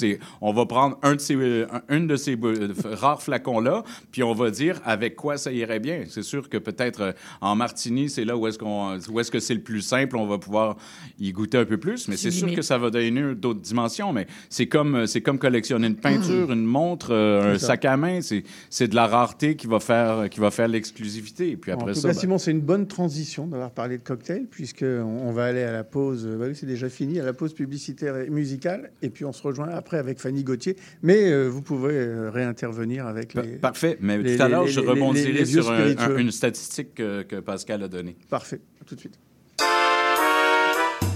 on va prendre un de ces, un- une de ces rares flacons-là, puis on va dire avec quoi ça irait bien. C'est sûr que peut-être euh, en Martini, c'est là où est-ce qu'on, où est-ce que c'est le plus simple, on va pouvoir y goûter un peu plus. Mais c'est sûr que ça va donner d'autres dimensions. Mais c'est comme, euh, c'est comme collectionner une peinture, une montre, euh, un ça. sac à main. C'est, c'est de la rareté qui va faire, qui va faire l'exclusivité. Et puis En après tout ça, cas, ben, Simon, c'est une bonne transition d'avoir parlé de cocktail, puisque on on va aller à la pause. bah oui, c'est déjà fini, à la pause publicitaire et musicale, et puis on se rejoint après avec Fanny Gauthier. Mais euh, vous pouvez euh, réintervenir avec les. Parfait. Mais les- tout à les- l'heure, les- je les- rebondirai les vieux sur un- un- spiritueux. une statistique que, que Pascal a donnée. Parfait. À tout de suite.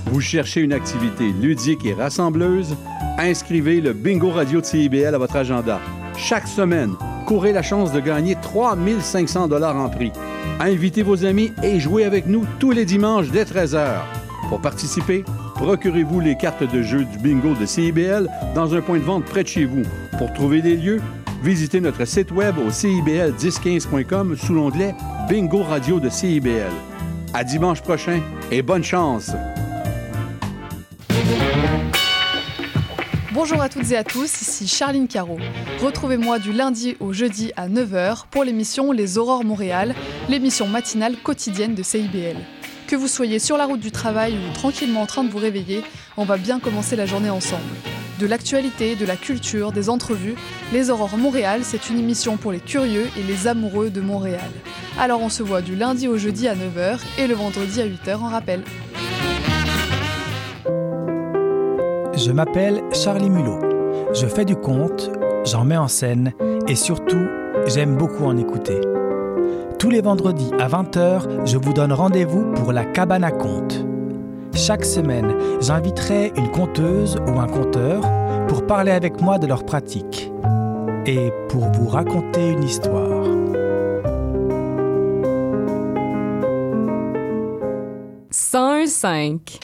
Vous cherchez une activité ludique et rassembleuse? Inscrivez le Bingo Radio de CIBL à votre agenda. Chaque semaine, courez la chance de gagner 3500 dollars en prix. Invitez vos amis et jouez avec nous tous les dimanches dès 13h. Pour participer, procurez-vous les cartes de jeu du bingo de CIBL dans un point de vente près de chez vous. Pour trouver des lieux, visitez notre site web au cibl1015.com sous l'onglet Bingo Radio de CIBL. À dimanche prochain et bonne chance! Bonjour à toutes et à tous, ici Charline Caro. Retrouvez-moi du lundi au jeudi à 9h pour l'émission Les Aurores Montréal, l'émission matinale quotidienne de CIBL. Que vous soyez sur la route du travail ou tranquillement en train de vous réveiller, on va bien commencer la journée ensemble. De l'actualité, de la culture, des entrevues, Les Aurores Montréal, c'est une émission pour les curieux et les amoureux de Montréal. Alors on se voit du lundi au jeudi à 9h et le vendredi à 8h en rappel. Je m'appelle Charlie Mulot. Je fais du conte, j'en mets en scène et surtout, j'aime beaucoup en écouter. Tous les vendredis à 20h, je vous donne rendez-vous pour la cabane à contes. Chaque semaine, j'inviterai une conteuse ou un conteur pour parler avec moi de leur pratique et pour vous raconter une histoire. cinq.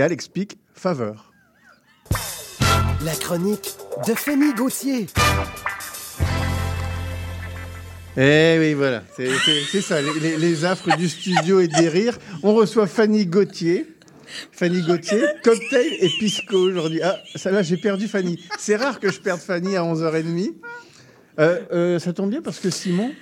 Alex Pic, Faveur. La chronique de Fanny Gauthier. Eh oui, voilà, c'est ça, les affres du studio et des rires. On reçoit Fanny Gauthier. Fanny Gauthier, cocktail et pisco aujourd'hui. Ah, ça là, j'ai perdu Fanny. C'est rare que je perde Fanny à 11h30. Euh, euh, ça tombe bien parce que Simon.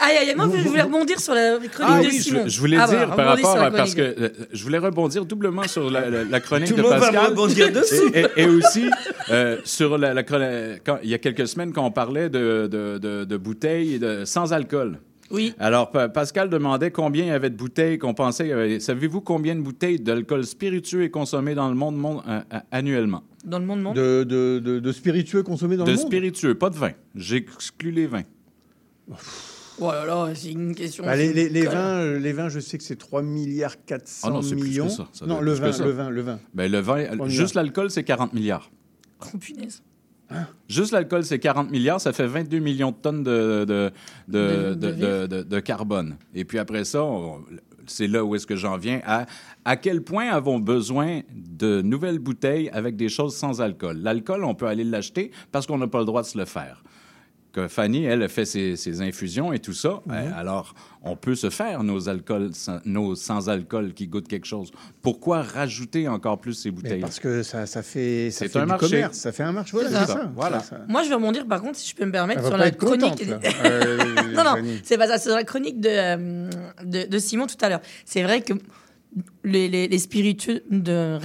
Aïe, aïe, moi, je voulais rebondir sur la chronique Ah de oui, Simon. je, je voulais Ah, dire voilà, par rapport à, parce que chronique. euh, je voulais rebondir doublement sur la, la- la chronique Tout de le monde va Pascal rebondir dessus. et, et- et aussi euh, sur la, la chron- quand, il y a quelques semaines quand on parlait de, de, de- de bouteilles de, sans alcool. Oui. Alors, Pa- Pascal demandait combien il y avait de bouteilles qu'on pensait. Savez-vous combien de bouteilles d'alcool spiritueux est consommé dans le monde, monde, euh, annuellement? Dans le monde, monde? De, de, de- de spiritueux consommés dans de le monde? spiritueux, pas de vin. J'exclus les vins. Oh là là, c'est une question. Bah, les, les- les Colle. vins, euh, les vins, je sais que c'est 3 milliards 400 Ah non, c'est plus que millions. ça. Ça non, le plus vin, que ça. le vin, le vin. Ben, le vin, juste l'alcool, c'est 40 milliards. Oh, punaise. Juste l'alcool, c'est 40 milliards, ça fait 22 millions de tonnes de, de, de, De- de, de de- de- de carbone. Et puis après ça, on- c'est là où est-ce que j'en viens à à quel point avons besoin de nouvelles bouteilles avec des choses sans alcool. L'alcool, on peut aller l'acheter parce qu'on n'a pas le droit de se le faire. Que Fanny, elle, fait ses, ses infusions et tout ça. Mhm. Euh, alors, on peut se faire nos alcools, sans- nos sans-alcool qui goûtent quelque chose. Pourquoi rajouter encore plus ces Mais bouteilles parce que ça, ça fait, ça fait un du marché. commerce, ça fait un marché. Voilà, ça. Voilà. Moi, je vais rebondir, par contre, si je peux me permettre, sur la contente, chronique. Euh, non, non, c'est pas ça, c'est sur la chronique de, euh, de, de Simon tout à l'heure. C'est vrai que les, les, les spiritueux, de,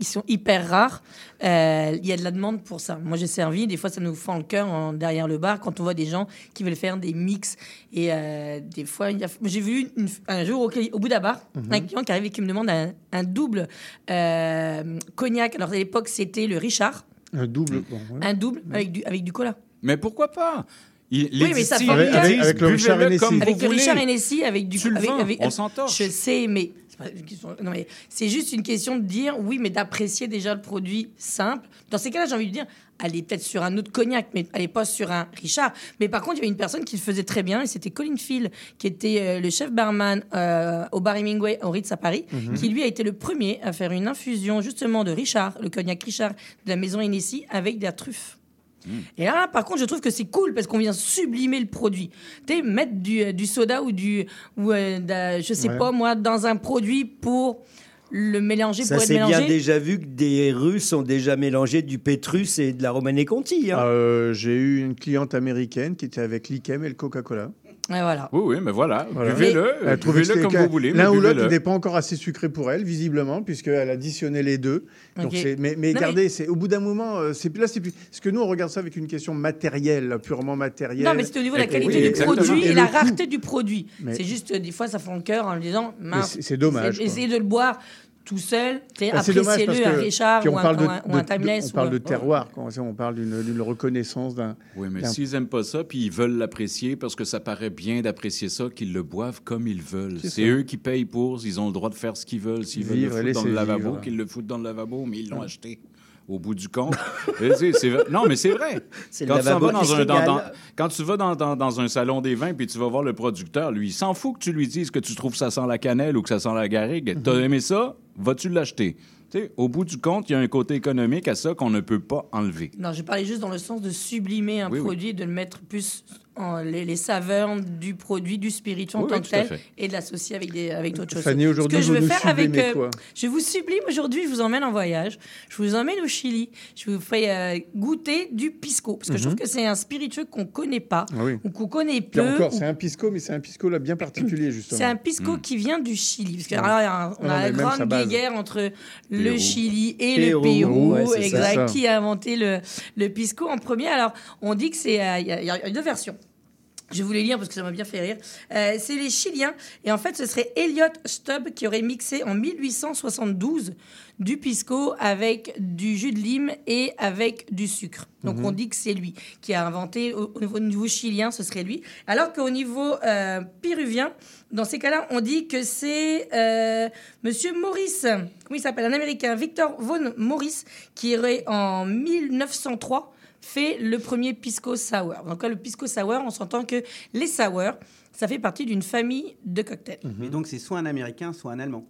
ils sont hyper rares. Euh, Il y a de la demande pour ça. Moi, j'ai servi, des fois, ça nous fend le cœur en- derrière le bar quand on voit des gens qui veulent faire des mix. Et euh, des fois, j'ai vu une- un jour au, au bout d'un bar, Mhm. un client qui arrive et qui me demande un, un double euh, cognac. Alors, à l'époque, c'était le Richard. Un double. bon, ouais. Un double avec du, avec du cola. Mais pourquoi pas? Il, Oui, mais ça rien. disent, Avec le Richard Hennessy. Avec le Richard. Hennessy, avec du Tu le avec, avec- on s'entorche. Je sais, mais c'est non, mais juste une question de dire oui, mais d'apprécier déjà le produit simple. Dans ces cas-là, j'ai envie de dire, allez peut-être sur un autre cognac, mais allez pas sur un Richard. Mais par contre, il y avait une personne qui le faisait très bien, et c'était Colin Phil, qui était euh, le chef barman euh, au bar Hemingway au Ritz à Paris, Mhm. qui lui a été le premier à faire une infusion justement de Richard, le cognac Richard de la maison Hennessy, avec de la truffe. Et là, par contre, je trouve que c'est cool parce qu'on vient sublimer le produit. Tu sais, mettre du, euh, du soda ou du. Ou, euh, je sais Ouais. pas moi, dans un produit pour le mélanger, Ça pour être bien déjà vu que des Russes ont déjà mélangé du Pétrus et de la Romanée Conti. hein. Euh, J'ai eu une cliente américaine qui était avec l'Ikem et le Coca-Cola. Voilà. Oui, oui, mais voilà. Voilà. Buvez-le. Buvez-le comme vous voulez. mais L'un ou l'autre n'est pas encore assez sucré pour elle, visiblement, puisqu'elle additionnait les deux. Donc mais, mais Non, regardez, mais- c'est au bout d'un moment, euh, c'est là, c'est plus. Parce que nous, on regarde ça avec une question matérielle, purement matérielle. Non, mais c'est au niveau de la Et- qualité oui, du exactement. produit et, le la rareté du produit. Mais- C'est juste, euh, des fois, ça fait le cœur en me disant, mince, c'est- c'est dommage. Essayez de le boire tout seul. Bah, c'est dommage parce Appréciez-le, un que- Richard puis ou on un, parle de, ou un- ou un de- Timeless. on parle ou de terroir, quoi. on parle d'une reconnaissance d'un. Oui, mais s'ils n'aiment pas ça, puis ils veulent l'apprécier parce que ça paraît bien d'apprécier ça, qu'ils le boivent comme ils veulent. C'est eux qui payent pour, ils ont le droit de faire ce qu'ils veulent. S'ils veulent le Vivre, foutre dans le lavabo, qu'ils le foutent dans le lavabo, mais ils l'ont acheté. Au bout du compte. Non, mais c'est vrai. Quand tu, vas dans un, se dans- régale. dans- quand tu vas dans, dans- dans un salon des vins puis tu vas voir le producteur, lui, il s'en fout que tu lui dises que tu trouves que ça sent la cannelle ou que ça sent la garrigue. T'as aimé ça? Vas-tu l'acheter? Tu sais, au bout du compte, il y a un côté économique à ça qu'on ne peut pas enlever. Non, je parlais juste dans le sens de sublimer un Oui, oui. produit, de le mettre plus en les, les saveurs du produit, du spiritueux en Oui, tant que tel, et de l'associer avec, des- avec d'autres choses. Fanny, aujourd'hui, je nous faire avec. sublimez quoi? je vous sublime aujourd'hui, je vous emmène en voyage, je vous emmène au Chili, je vous fais euh, goûter du pisco, parce que je trouve Mhm. que c'est un spiritueux qu'on connaît pas, Ah oui. ou qu'on connaît peu. encore, ou- c'est un pisco, mais c'est un pisco là bien particulier justement. c'est un pisco qui vient du Chili. Parce que Ouais. alors, il y a un- on a la grande guerre entre le. Chili et Pérou. le Pérou. Ouais, exact. Ça. Qui a inventé le, le pisco en premier Alors, on dit que c'est. euh, y, a- il y a deux versions. Je les lire parce que ça m'a bien fait rire. Euh, c'est les Chiliens. Et en fait, ce serait Elliot Stubb qui aurait mixé en 1872 du pisco avec du jus de lime et avec du sucre. Donc, Mhm. on dit que c'est lui qui a inventé au, au niveau, au niveau chilien, ce serait lui. Alors qu'au niveau euh, péruvien, dans ces cas-là, on dit que c'est euh, Monsieur Maurice, comment il s'appelle? Un Américain, Victor von Maurice, qui aurait en 1903 fait le premier pisco sour. Donc là, le pisco sour, on s'entend que les sour, ça fait partie d'une famille de cocktails. Et donc, c'est soit un Américain, soit un Allemand.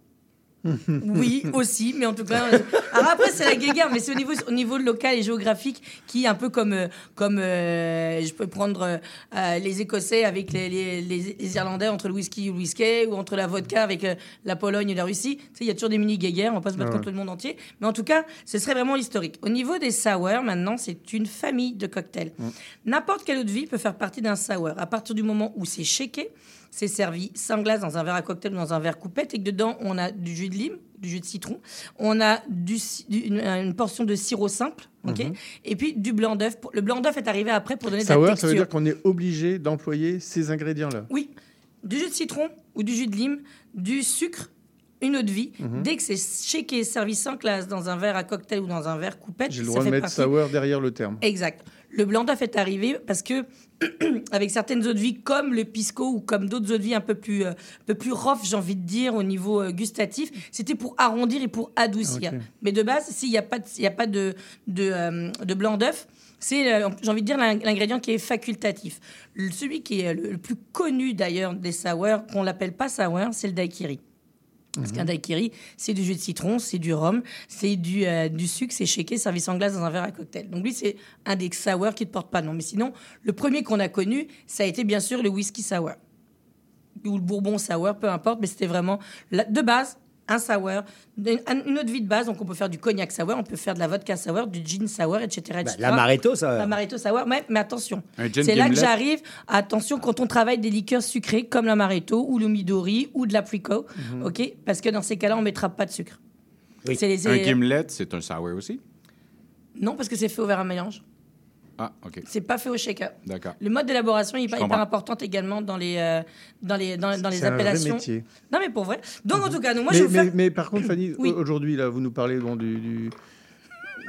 Oui, aussi, mais en tout cas. euh, Alors après, c'est la guéguerre, mais c'est au niveau, au niveau local et géographique qui, un peu comme. euh, comme euh, je peux prendre euh, les Écossais avec les, les- Irlandais entre le whisky et le whisky, ou entre la vodka avec euh, la Pologne et la Russie. Tu sais, il y a toujours des mini-guéguerres, on va pas se battre Ah contre le monde entier. Mais en tout cas, ce serait vraiment historique. Au niveau des sour, maintenant, c'est une famille de cocktails. N'importe quelle eau de vie peut faire partie d'un sour. À partir du moment où c'est shaké, c'est servi sans glace dans un verre à cocktail ou dans un verre coupette et que dedans on a du jus de lime, du jus de citron, on a du, ci- du- une, une portion de sirop simple, ok, Mhm. et puis du blanc d'œuf. Le blanc d'œuf est arrivé après pour donner de la texture. ça veut dire qu'on est obligé d'employer ces ingrédients-là. Oui, du jus de citron ou du jus de lime, du sucre, une eau de vie. Mhm. Dès que c'est shaké, servi sans glace dans un verre à cocktail ou dans un verre coupette, J'ai le droit de mettre partie- sour derrière le terme. Exact. Le blanc d'œuf est arrivé parce que, avec certaines eaux de vie, comme le pisco ou comme d'autres eaux de vie un peu plus, euh, un peu plus rough, j'ai envie de dire, au niveau euh, gustatif, c'était pour arrondir et pour adoucir. Ok. Mais de base, s'il n'y a pas de, y a pas de, de, euh, de blanc d'œuf, c'est, j'ai envie de dire, l'ing- l'ingrédient qui est facultatif. Le- celui qui est le, le plus connu d'ailleurs des sour, qu'on l'appelle pas sour, c'est le daiquiri. Parce qu'un daiquiri, c'est du jus de citron, c'est du rhum, c'est du, euh, du sucre, c'est shaké, servi sans glace dans un verre à cocktail. Donc lui, c'est un des sour qui ne porte pas de nom. Mais sinon, le premier qu'on a connu, ça a été bien sûr le whisky sour. Ou le bourbon sour, peu importe, mais c'était vraiment la- de base un sour, une, une autre vie de base. Donc on peut faire du cognac sour, on peut faire de la vodka sour, du gin sour, etc. etc. Bah, l'amaretto sour. L'amaretto sour, ouais, mais attention. Un gin C'est là que j'arrive. Attention, quand on travaille des liqueurs sucrées comme l'amaretto ou le midori ou de l'apricot, Mhm. ok? Parce que dans ces cas-là, on mettra pas de sucre. Un gimlet, c'est un sour aussi? Non, parce que c'est fait au verre à mélange. Ah, OK. C'est pas fait au shaker. D'accord. Le mode d'élaboration est hyper, important également dans les, euh, dans les, dans, dans les C'est un vrai appellations. métier. Non, mais pour vrai. Donc, en tout cas, nous, moi, mais, je vais vous mais- faire- mais par contre, Fanny, Oui. aujourd'hui, là, vous nous parlez bon, du, du,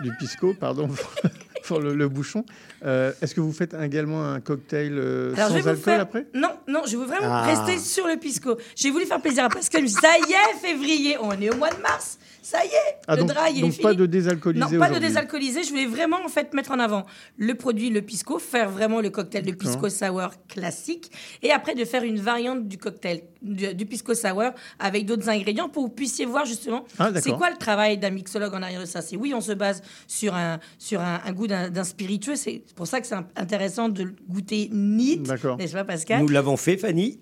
du pisco, pardon, pour le, le bouchon. Euh, Est-ce que vous faites également un cocktail euh, Alors, sans alcool faire- après? Non, non, je veux vraiment Ah. rester sur le pisco. J'ai voulu faire plaisir à Pascal. Ça y est, février, on est au mois de mars. Ça y est, Ah, le donc, dry, est donc fini. pas de désalcoolisé Non, pas de désalcoolisé. Je voulais vraiment en fait mettre en avant le produit, le pisco, faire vraiment le cocktail de pisco sour classique, et après de faire une variante du cocktail du, du pisco sour avec d'autres ingrédients pour que vous puissiez voir justement Ah, c'est quoi le travail d'un mixologue en arrière de ça? C'est oui, on se base sur un sur un, un goût d'un spiritueux. C'est pour ça que c'est intéressant de le goûter neat, D'accord. n'est-ce pas, Pascal? Nous l'avons fait, Fanny.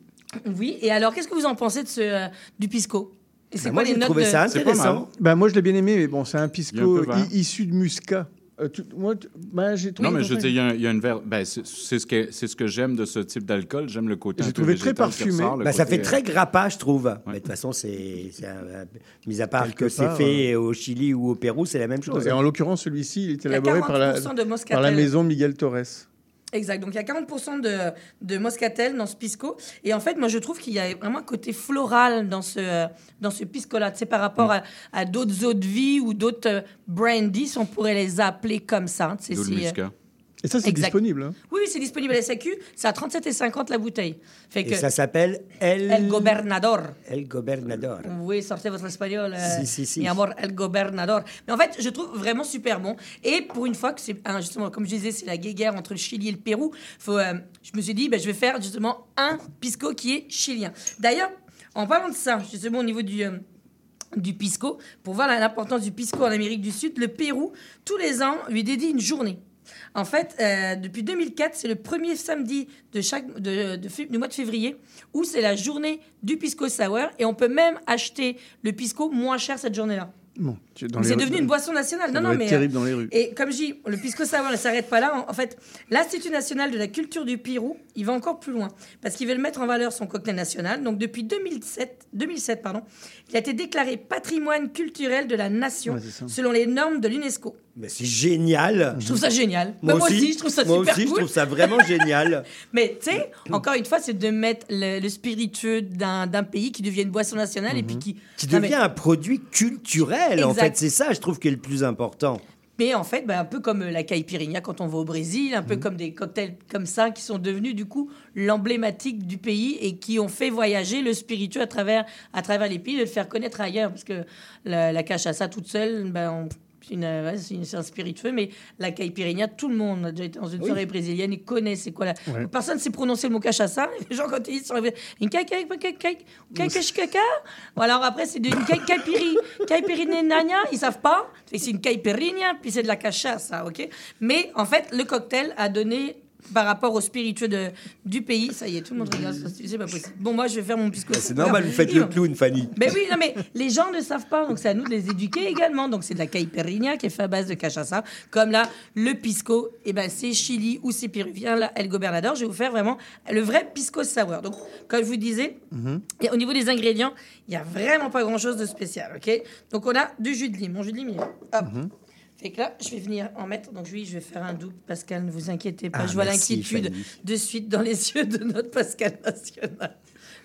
Oui. Et alors, qu'est-ce que vous en pensez de ce euh, du pisco? C'est quoi moi, les notes de- ça intéressant. Bah, moi, je l'ai bien aimé, mais bon, c'est un pisco issu de muscat. Euh, tu- moi, tu- ben, j'ai trouvé. Non, mais je veux dire, il y a, y une ver- ben, c'est ce que c'est ce que j'aime de ce type d'alcool. J'aime le côté. J'ai trouvé très parfumé. ressort, Bah, ça fait très euh, grappa, je trouve. Mais de toute façon, c'est, mis à part Quelque que c'est fait au Chili ou au Pérou, c'est la même chose. Et en l'occurrence, celui-ci, il est élaboré par la, 40% de moscatel. par la maison Miguel Torres. Exact. Donc il y a 40% de, de moscatel dans ce pisco. Et en fait, moi je trouve qu'il y a vraiment un côté floral dans ce, dans ce pisco-là. Tu sais, par rapport à, à d'autres eaux de vie ou d'autres euh, brandy, si on pourrait les appeler comme ça. Tu sais, D'où le si, euh, muscat. Et ça, c'est Exact. disponible. hein. Oui, oui, c'est disponible à la SAQ. C'est à 37,50 la bouteille. Fait Et que ça s'appelle El... El Gobernador. El Gobernador. Oui, sortez votre espagnol. euh, Si, si, si. Mi amor, el gobernador. Mais en fait, je trouve vraiment super bon. Et pour une fois que c'est, hein, justement, comme je disais, c'est la guéguerre entre le Chili et le Pérou, faut, euh, je me suis dit, ben, je vais faire justement un pisco qui est chilien. D'ailleurs, en parlant de ça, justement, au niveau du. euh, du pisco, pour voir l'importance du pisco en Amérique du Sud, le Pérou, tous les ans, lui dédie une journée. En fait, euh, depuis 2004, c'est le premier samedi du mois de février où c'est la journée du pisco sour et on peut même acheter le pisco moins cher cette journée-là. C'est rues- devenu une boisson nationale. Ça Non, non, mais. terrible euh, dans les rues. Et comme je dis, le pisco sour ne s'arrête pas là. En, en fait, l'Institut national de la culture du Pérou, il va encore plus loin. Parce qu'il veut mettre en valeur son cocktail national. Donc, depuis 2007, 2007 pardon, il a été déclaré patrimoine culturel de la nation Ouais, selon les normes de l'UNESCO. Mais c'est génial. Je trouve ça génial. Moi, Bah, moi aussi, aussi, je trouve ça Moi super aussi, je trouve ça vraiment génial. Mais tu sais, encore une fois, c'est de mettre le, le spiritueux d'un d'un pays qui devient une boisson nationale et puis qui. Mhm. Qui mais- devient un produit culturel, en Exact. Fait. C'est ça, je trouve, qui est le plus important. Mais en fait, bah, un peu comme euh, la caipirinha quand on va au Brésil, un peu comme des cocktails comme ça qui sont devenus du coup l'emblématique du pays et qui ont fait voyager le spiritueux à travers, à travers les pays, de le faire connaître ailleurs. Parce que la, la cachaça toute seule, ben, on- une- ouais, c'est une- c'est un spiritueux, mais la caipirinha, tout le monde a déjà été dans une Oui. soirée brésilienne et connaît c'est quoi la. Ouais. Personne ne sait prononcer le mot cachaça. Les gens, quand ils disent, sont une caca. Ou alors après, c'est une cai- caipiri. Caipirinha, ils savent pas. C'est une caipirinha, puis c'est de la cachaça, ok Mais en fait, le cocktail a donné par rapport au spiritueux de, du pays, ça y est, tout le monde regarde, ça, c'est pas possible. Bon, moi, je vais faire mon pisco. Bah, C'est normal, vous faites le clown, Fanny. Ben oui, non, mais les gens ne savent pas, donc c'est à nous de les éduquer également. Donc c'est de la caipirinha qui est fait à base de cachaça. Comme là, le pisco, et ben c'est Chili ou c'est péruvien, là, El Gobernador. Je vais vous faire vraiment le vrai pisco sour. Donc, comme je vous disais, et au niveau des ingrédients, il n'y a vraiment pas grand-chose de spécial, ok? Donc on a du jus de lime. Mon jus de lime, il est. Fait que là, je vais venir en mettre. Donc oui, je vais faire un double. Pascal, ne vous inquiétez pas. Ah, je vois l'inquiétude de suite dans les yeux de notre Pascal national.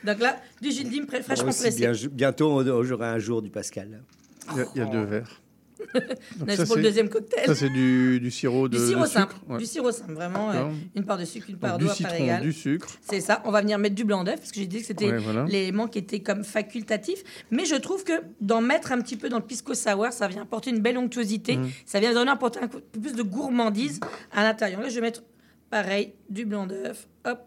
Donc là, du jus de lime fraîchement pressé. bien- bientôt, on- j'aurai un jour du Pascal. Il y a, il y a deux verres. C'est pour le deuxième cocktail. Ça, c'est du, du sirop de Du sirop de simple. sucre, ouais. Du sirop simple, vraiment. euh, une part de sucre, une part d'eau à part égale. du sucre. C'est ça. On va venir mettre du blanc d'œuf, parce que j'ai dit que c'était Ouais, voilà. l'élément qui était comme facultatif. Mais je trouve que d'en mettre un petit peu dans le pisco sour, ça vient apporter une belle onctuosité. Mm. Ça vient donner apporter un peu plus de gourmandise à l'intérieur. Là, je vais mettre, pareil, du blanc d'œuf. Hop.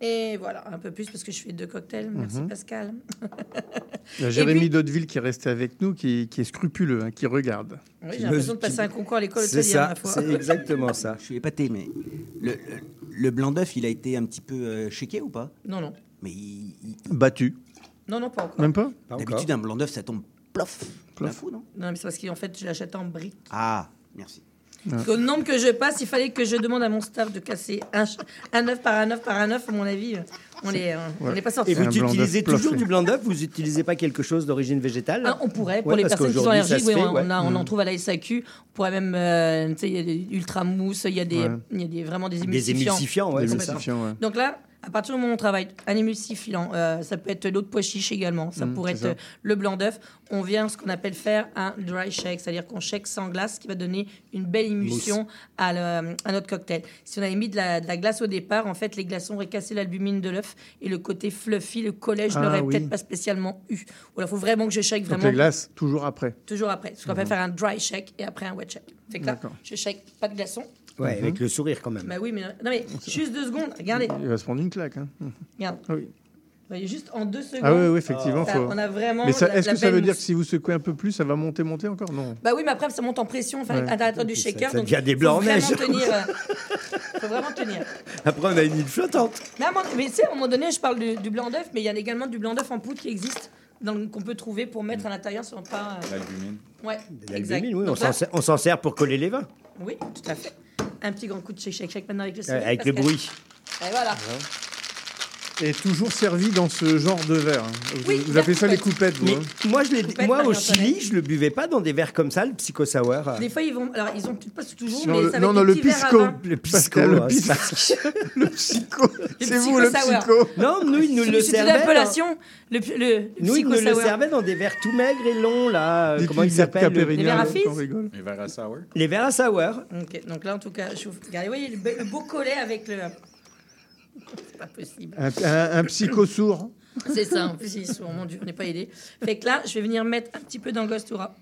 Et voilà, un peu plus parce que je fais deux cocktails. Merci Mhm. Pascal. Il y a Et Jérémy puis- Daudeville qui est resté avec nous, qui, qui est scrupuleux, hein, qui regarde. Oui, j'ai l'impression de passer un concours à l'école C'est hôtelière, ça, c'est exactement ça. Je suis épaté, mais le, blanc d'œuf, il a été un petit peu euh, ou pas? Non, non. Mais il- il- Battu. Non, non, pas encore. Même pas? D'habitude, un blanc d'œuf, ça tombe plof. Plein fou, non? Non, mais c'est parce qu'en fait, je l'achète en briques. Ah, merci. Au nombre que je passe, il fallait que je demande à mon staff de casser un, œuf par un œuf par un œuf. À mon avis, euh, on n'est n'est pas sorti. Et vous utilisez toujours du blanc d'œuf Vous n'utilisez pas quelque chose d'origine végétale? Ah, on pourrait, pour Ouais, les personnes qui sont allergiques, se oui, fait, on, ouais. on a- on en trouve à la SAQ. On pourrait même, euh, tu sais, il y a des ultra mousse, il y a des, y a des, vraiment des Des émulsifiants. émulsifiants, ouais, Des c'est ça. émulsifiants, ouais. Donc là, à partir du moment où on travaille un émulsifiant, euh, ça peut être l'eau de pois chiche également, ça Mm, pourrait être ça. le blanc d'œuf. On vient ce qu'on appelle faire un dry shake, c'est-à-dire qu'on shake sans glace, qui va donner une belle émulsion à, le- à notre cocktail. Si on avait mis de la, de la glace au départ, en fait, les glaçons auraient cassé l'albumine de l'œuf et le côté fluffy, le collège, Ah, n'aurait oui. peut-être pas spécialement eu. Ou alors, il faut vraiment que je shake Donc vraiment. les glaces, toujours après. Toujours après. Ce qu'on appelle Mhm. faire un dry shake et après un wet shake. Fait que là, je shake pas de glaçons. Ouais, Mhm. avec le sourire quand même. Bah oui, mais non, mais juste deux secondes. Regardez, Il va se prendre une claque. hein. regarde. Ah oui. Juste en deux secondes. Ah oui, oui, effectivement. ça, faut- On a vraiment. Mais ça- est-ce que ça veut dire que si vous secouez un peu plus, ça va monter, monter encore? Non. Bah oui, mais après, ça monte en pression enfin, Ouais. à l'intérieur du Ça- shaker. ça donc devient des faut blancs en neige. tenir. euh, faut vraiment tenir. Après, on a une île flottante. Un moment- mais tu sais, à un moment donné, je parle du, du blanc d'œuf, mais il y a également du blanc d'œuf en poudre qui existe, qu'on peut trouver pour mettre à l'intérieur sur pas. euh, L'albumine. Ouais, l'albumine, oui, on Donc là, s'en sert- on s'en sert pour coller les vins. Oui, tout à fait. Un petit grand coup de shake shake maintenant avec le avec le bruit. Et voilà. Et toujours servi dans ce genre de verre. hein. Vous, Oui, vous appelez ça les coupette. coupettes, vous Mais hein moi, je Coupette, moi au. Chili, je le buvais pas dans des verres comme ça, le Psycho Sour. Des fois, ils vont. Alors, ils ont peut-être pas toujours, Non, mais le- ça non, non, le pisco. Le Pascal, le hein, pisco. c'est Le psycho. C'est vous, le psycho. Non, nous, ils nous le C'est une servaient. appellation. Le, le, le Nous, ils nous le servaient dans des verres tout maigres et longs, là. euh, Comment ils c'est s'appellent Les verres à. Les verres à sour. Les verres à sour. Ok, donc là, en tout cas, je vous... regardez, vous voyez le beau collet avec le. C'est pas possible. Un, un- un psycho sourd. C'est ça, en plus, ils sont, mon Dieu, on n'est pas aidé. Fait que là, je vais venir mettre un petit peu d'angostura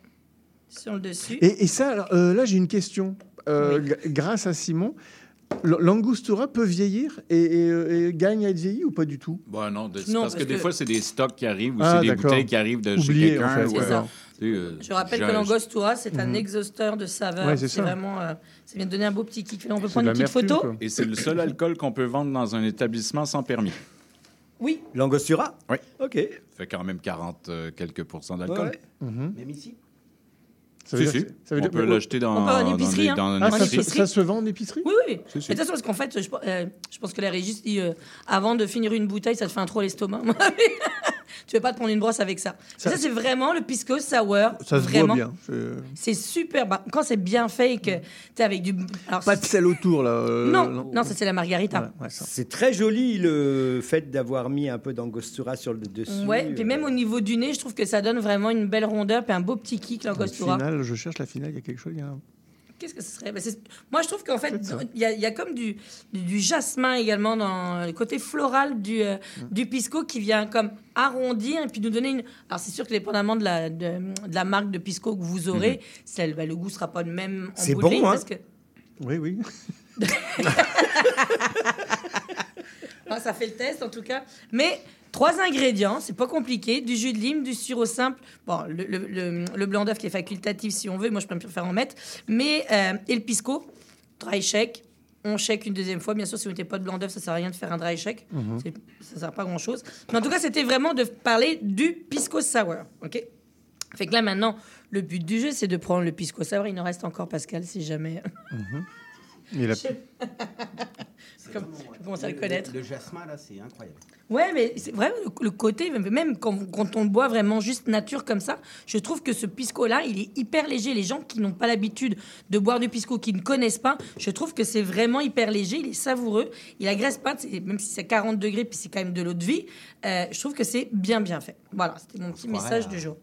sur le dessus. Et, et ça, alors, euh, là, j'ai une question. Euh, Grâce à Simon, l'angostura peut vieillir et, et, euh, et gagne à être vieilli ou pas du tout? Bon, non, de- Non, parce, que, des que- fois, c'est des stocks qui arrivent ou Ah, c'est des bouteilles qui arrivent de chez Oublié, quelqu'un. en fait, ou, C'est euh, ça. sais, euh, Je rappelle que l'angostura, c'est un Mhm. exhausteur de saveur. Ouais, c'est ça. vraiment. euh, ça vient de donner un beau petit kick. Là, on peut prendre une petite photo. quoi. Et c'est le seul alcool qu'on peut vendre dans un établissement sans permis. Oui. L'angostura? Oui. Ok. fait quand même 40 euh, quelques pourcents d'alcool. Ouais. Mhm. Même ici? Ça veut Si, dire si. que- ça veut On dire- peut l'acheter dans, On peut en dans épicerie, des- hein. dans une Ah, En ça, épicerie. se, épicerie. ça se vend en épicerie? Oui, oui. Si, si. Mais de toute façon, parce qu'en fait, je, euh, je pense que la régie se dit euh, avant de finir une bouteille, ça te fait un trop à l'estomac. tu veux pas te prendre une brosse avec ça. Ça, Ça- c'est vraiment le pisco sour. Ça se vraiment. voit bien. C'est- super. Bah, quand c'est bien fait et que tu es avec du. Alors, Pas de sel autour, là. euh, non, non, ça c'est la margarita. Ouais, ouais, ça. C'est très joli le fait d'avoir mis un peu d'angostura sur le dessus. Ouais, puis même au niveau du nez, je trouve que ça donne vraiment une belle rondeur, puis un beau petit kick, La l'angostura. Finale, je cherche la finale, il y a quelque chose. il y a un- Qu'est-ce que ce serait? C'est- Moi, je trouve qu'en fait, il y, a- il y a comme du, du, du jasmin également dans le côté floral du, euh, du pisco qui vient comme arrondir et puis nous donner une. Alors, c'est sûr que dépendamment de la, de, de la marque de pisco que vous aurez, c'est- bah, le goût sera pas le même en C'est bon, hein parce que Oui, oui. Ah, ça fait le test en tout cas. Mais trois ingrédients, c'est pas compliqué du jus de lime, du sirop simple, bon, le, le- le- le blanc d'œuf qui est facultatif si on veut, moi je peux préfère en mettre, mais euh, et le pisco, dry shake. On shake une deuxième fois. Bien sûr, si vous mettez pas de blanc d'œuf, ça sert à rien de faire un dry shake. Mhm. Ça sert pas grand chose. Mais en tout cas, c'était vraiment de parler du pisco sour. OK? Fait que là, maintenant, le but du jeu, c'est de prendre le pisco sour. Il en reste encore, Pascal, si jamais. Il a- C'est comme- je commence à le connaître. Le, le jasmin, là, c'est incroyable. Ouais, mais c'est vrai, le, le côté, même quand, quand on le boit vraiment juste nature comme ça, je trouve que ce pisco-là, il est hyper léger. Les gens qui n'ont pas l'habitude de boire du pisco, qui ne connaissent pas, je trouve que c'est vraiment hyper léger, il est savoureux, il agresse pas, même si c'est 40 degrés, puis c'est quand même de l'eau de vie, euh, je trouve que c'est bien, bien fait. Voilà, c'était mon petit Ouais, message euh, du jour.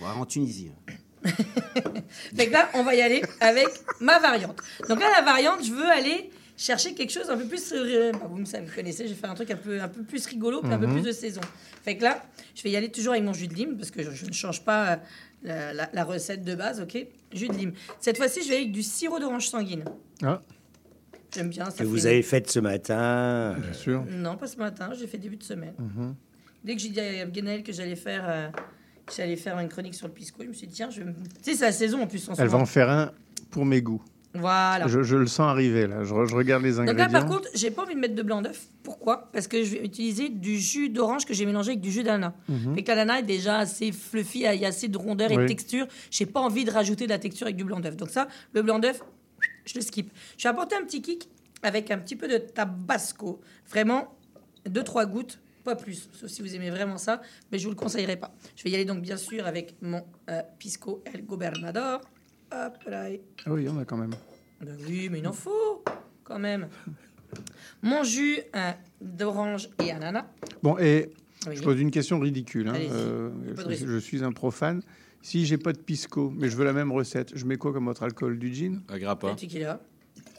Ouais, en Tunisie. Donc là, on va y aller avec ma variante. Donc là, la variante, je veux aller chercher quelque chose un peu plus. euh, bah, vous me savez, vous connaissez, je vais faire un truc un peu, un peu plus rigolo, puis un peu Mhm. plus de saison. Fait que là, je vais y aller toujours avec mon jus de lime, parce que je, je ne change pas euh, la, la- la recette de base, ok? Jus de lime. Cette fois-ci, je vais avec du sirop d'orange sanguine. Ah, J'aime bien. Ça Que fait vous avez fait ce matin. bien sûr. Non, pas ce matin, j'ai fait début de semaine. Mhm. Dès que j'ai dit à Guénaël que j'allais faire. euh, que J'allais faire une chronique sur le pisco. Je me suis dit, tiens, je vais me- tu sais, c'est la saison en plus. En Elle va en faire un pour mes goûts. Voilà. Je, je le sens arriver, là. Je, re- je regarde les Donc ingrédients. là, par contre, j'ai pas envie de mettre de blanc d'œuf. Pourquoi? Parce que je vais utiliser du jus d'orange que j'ai mélangé avec du jus d'ananas. Fait que l'ananas est déjà assez fluffy, il y a assez de rondeur et de texture. J'ai pas envie de rajouter de la texture avec du blanc d'œuf. Donc ça, le blanc d'œuf, je le skip. Je vais apporter un petit kick avec un petit peu de tabasco. Vraiment, deux trois gouttes, pas plus. Sauf si vous aimez vraiment ça, mais je vous le conseillerais pas. Je vais y aller donc bien sûr avec mon euh, pisco El Gobernador. Hop là. Ah oui, en a quand même. Ben oui, mais il en faut quand même. Mon jus d'orange et ananas. Bon, et Oui. je pose une question ridicule. hein. Euh, je, suis un profane. Si j'ai pas de pisco, mais je veux la même recette, je mets quoi comme autre alcool? Du gin? Un grappa. Du tequila.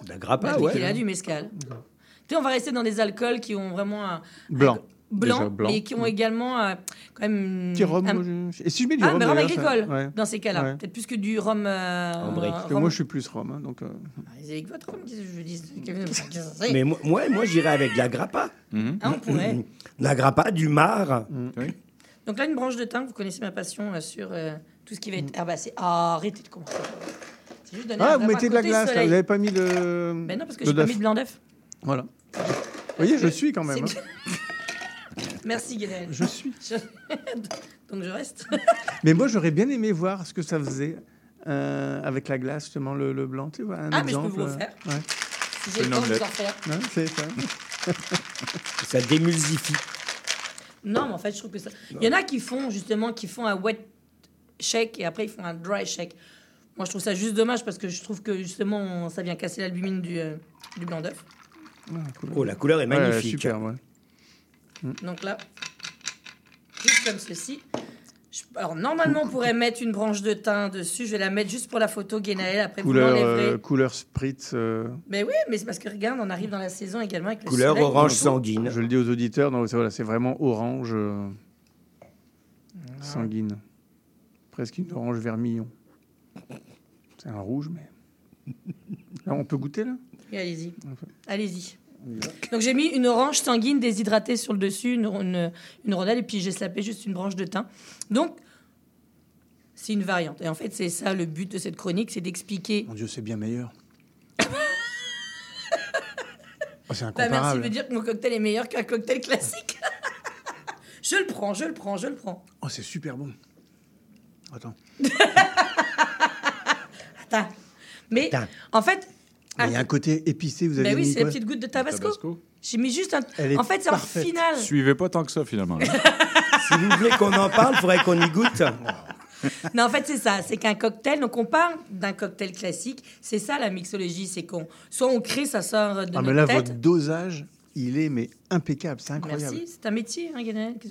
La grappa, Du ouais. tequila, du mezcal. Tu sais, on va rester dans des alcools qui ont vraiment un. Blanc. Blanc, Déjà, blanc. mais qui ont également euh, quand même. Petit rhum. un- Et si je mets du Ah, rhum mais rhum ça- agricole, ouais. dans ces cas-là. Ouais. Peut-être plus que du rhum. euh. Parce que rhum- moi, je suis plus rhum. hein, donc, euh, Allez, avec votre rhum, je dis Mais moi, moi, moi, j'irais avec de la grappa. Mhm. Ah, on pourrait. De la grappa, du mar. Oui. Donc là, une branche de thym, vous connaissez ma passion euh, sur euh, tout ce qui va être herbacé. Ah, arrêtez de commencer. Ah, vous mettez de la glace, là, vous n'avez pas mis le. Ben non, parce que j'ai pas mis de blanc d'œuf. Voilà. Vous voyez, je suis quand même. Hein. Merci, Guénel. Je suis. Donc je reste. Mais moi, j'aurais bien aimé voir ce que ça faisait euh, avec la glace, justement, le, le blanc. Tu vois, un Ah, mais je peux exemple, vous le euh, faire. ouais. Si j'ai le temps de vous en faire. C'est ça. Ça démulsifie. Non, mais en fait, je trouve que ça. Il y en a qui font justement, qui font un wet shake et après ils font un dry shake. Moi, je trouve ça juste dommage parce que je trouve que justement, ça vient casser l'albumine du, euh, du blanc d'œuf. Oh, la couleur est Ouais, magnifique. super, ouais. Donc là, juste comme ceci. Je- Alors normalement, on pourrait mettre une branche de thym dessus. Je vais la mettre juste pour la photo Guénaël. Après, Couleur, vous l'enlèverez. euh, couleur spritz. euh, Mais oui, mais c'est parce que regarde, on arrive dans la saison également avec le Couleur soleil. orange sanguine. Je le dis aux auditeurs, donc c'est voilà, c'est vraiment orange euh, sanguine. Presque une orange vermillon. C'est un rouge, mais. Là, on peut goûter, là? Oui, allez-y. Allez-y. Donc j'ai mis une orange sanguine déshydratée sur le dessus, une, une, une rondelle, et puis j'ai slapé juste une branche de thym. Donc, c'est une variante. Et en fait, c'est ça le but de cette chronique, c'est d'expliquer... Mon Dieu, c'est bien meilleur. Oh, c'est Bah, merci incomparable. de dire que mon cocktail est meilleur qu'un cocktail classique. je le prends, je le prends, je le prends. Oh, c'est super bon. Attends. Attends. Mais en fait... Mais Il y a un côté épicé, vous avez Bah oui, mis c'est la petite goutte de tabasco. Tabasco. J'ai mis juste un... Elle est En fait, c'est en parfaite. finale. Suivez pas tant que ça, finalement. Si vous voulez qu'on en parle, il faudrait qu'on y goûte. Non, en fait, c'est ça. C'est qu'un cocktail, donc on parle d'un cocktail classique. C'est ça la mixologie. C'est qu'on soit on crée, ça sort de Ah, notre mais là, tête. votre dosage, il est mais impeccable, c'est incroyable. Merci, c'est un métier, hein,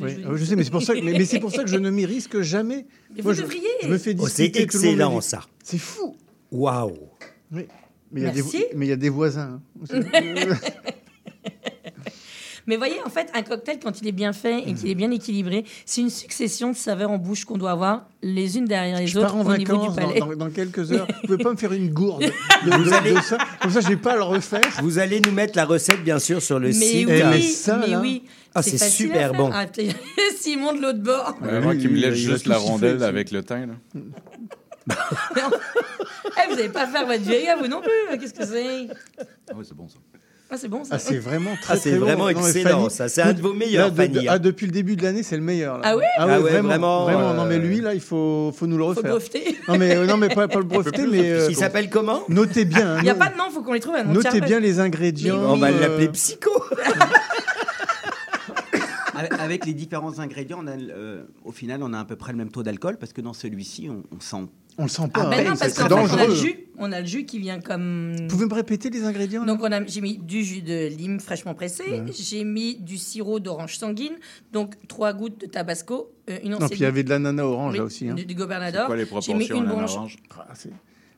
Oui. je Ah, je sais, mais c'est pour ça que, mais, mais c'est pour ça que je ne m'y risque jamais. Mais Moi, vous je, devriez. je me fais Oh, c'est excellent, ça. C'est fou. Waouh. Oui. Mais il y a des, voisins. hein. Mais voyez, en fait, un cocktail, quand il est bien fait et qu'il est bien équilibré, c'est une succession de saveurs en bouche qu'on doit avoir les unes derrière les Je autres pars en au vacances dans, dans- dans quelques heures. Vous pouvez pas me faire une gourde de, de- de ça Comme ça, je vais pas le refaire. Vous allez nous mettre la recette, bien sûr, sur le Mais site. oui, mais ça, mais là- oui. Ah, c'est super bon. Ah, Simon de l'autre bord. Ouais, moi qui me laisse juste la rondelle avec le thym. Là. Eh, vous n'allez pas faire votre vieille à vous non plus. Qu'est-ce que c'est? Ah ouais, c'est bon ça. Ah, c'est bon ça. Ah, c'est vraiment très, Ah, c'est très bon. vraiment Non, excellent, Fanny, ça. C'est un de vos meilleurs, là, de- Fanny, de- hein. ah, depuis le début de l'année, c'est le meilleur. là. Ah ouais? Ah, Ah ouais, vraiment, vraiment, Non, mais euh, lui, là, il faut, faut nous le Faut refaire. breveter. Non, mais, euh, non, mais pas, pas le breveter, mais euh, Il s'appelle comment? notez bien. hein, Il n'y a no- pas de nom, faut qu'on les trouve. un nom de Notez bien les ingrédients. On va euh, l'appeler Psycho. Avec- Avec les différents ingrédients, on a, euh, au final, on a à peu près le même taux d'alcool parce que dans celui-ci, on, on sent. On le sent pas. Ah, hein. ben non, parce c'est qu'en fait, on a le dangereux. jus. On a le jus qui vient comme. Vous pouvez me répéter les ingrédients? Donc on a, j'ai mis du jus de lime fraîchement pressé, Ouais. j'ai mis du sirop d'orange sanguine, donc trois gouttes de tabasco, euh, une Non, puis il y avait de l'ananas orange oui, là aussi. hein. du, du gobernador. Quoi les J'ai mis proportions une branche. orange? Ah, c'est-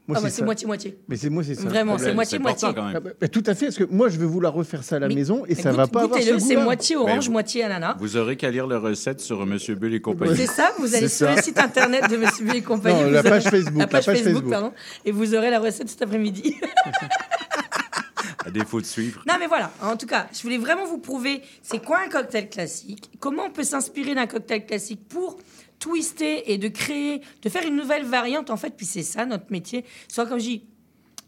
Moi, Ah bah, c'est moitié-moitié. Mais c'est moi, c'est ça. Vraiment, c'est C'est moitié-moitié. Ah même. bah, bah, tout à fait, parce que moi, je vais vous la refaire ça à la Mais- maison et ça goûte- va pas avoir ce c'est moitié orange, vous- moitié ananas. Vous aurez qu'à lire la recette sur Monsieur Bull et compagnie. C'est ça, vous allez sur ça. le site internet de Monsieur Bull et compagnie. Non, la aurez- page Facebook, La la page page Facebook, Facebook. pardon. Et vous aurez la recette cet après-midi. À défaut de suivre. Non, mais voilà. En tout cas, je voulais vraiment vous prouver c'est quoi un cocktail classique, comment on peut s'inspirer d'un cocktail classique pour twister et de créer, de faire une nouvelle variante en fait. Puis c'est ça notre métier. Soit comme je dis.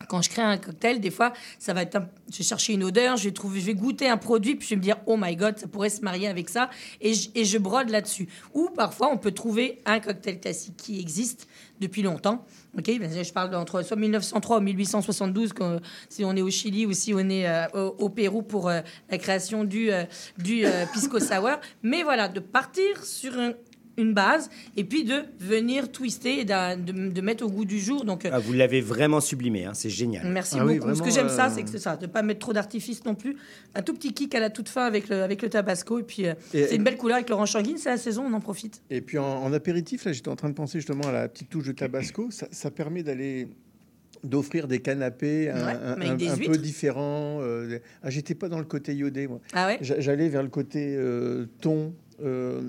Quand je crée un cocktail, des fois, ça va être un- je vais chercher une odeur, je vais trouver, je vais goûter un produit, puis je vais me dire, oh my god, ça pourrait se marier avec ça, et je, brode là-dessus. Ou parfois, on peut trouver un cocktail classique qui existe depuis longtemps. Ok, Ben, je parle d'entre soit 1903 ou 1872, quand- si on est au Chili ou si on est euh, au, Pérou pour euh, la création du, euh, du pisco sour. Mais voilà, de partir sur un- une base et puis de venir twister et de, de mettre au goût du jour. Donc, euh, Ah, vous l'avez vraiment sublimé, hein, c'est génial. Merci Ah oui, beaucoup. Ce que j'aime ça, euh, c'est que c'est ça, de pas mettre trop d'artifice non plus. Un tout petit kick à la toute fin avec le, avec le tabasco. Et puis, euh, c'est une belle couleur avec l'orange sanguine. C'est la saison, on en profite. Et puis en, en apéritif, là, j'étais en train de penser justement à la petite touche de tabasco. Ça, ça permet d'aller d'offrir des canapés un, Ouais, un- mais avec un- des un huîtres. peu différents. euh, ah, j'étais pas dans le côté iodé, moi. Ah ouais? J'a- J'allais vers le côté euh, thon, euh,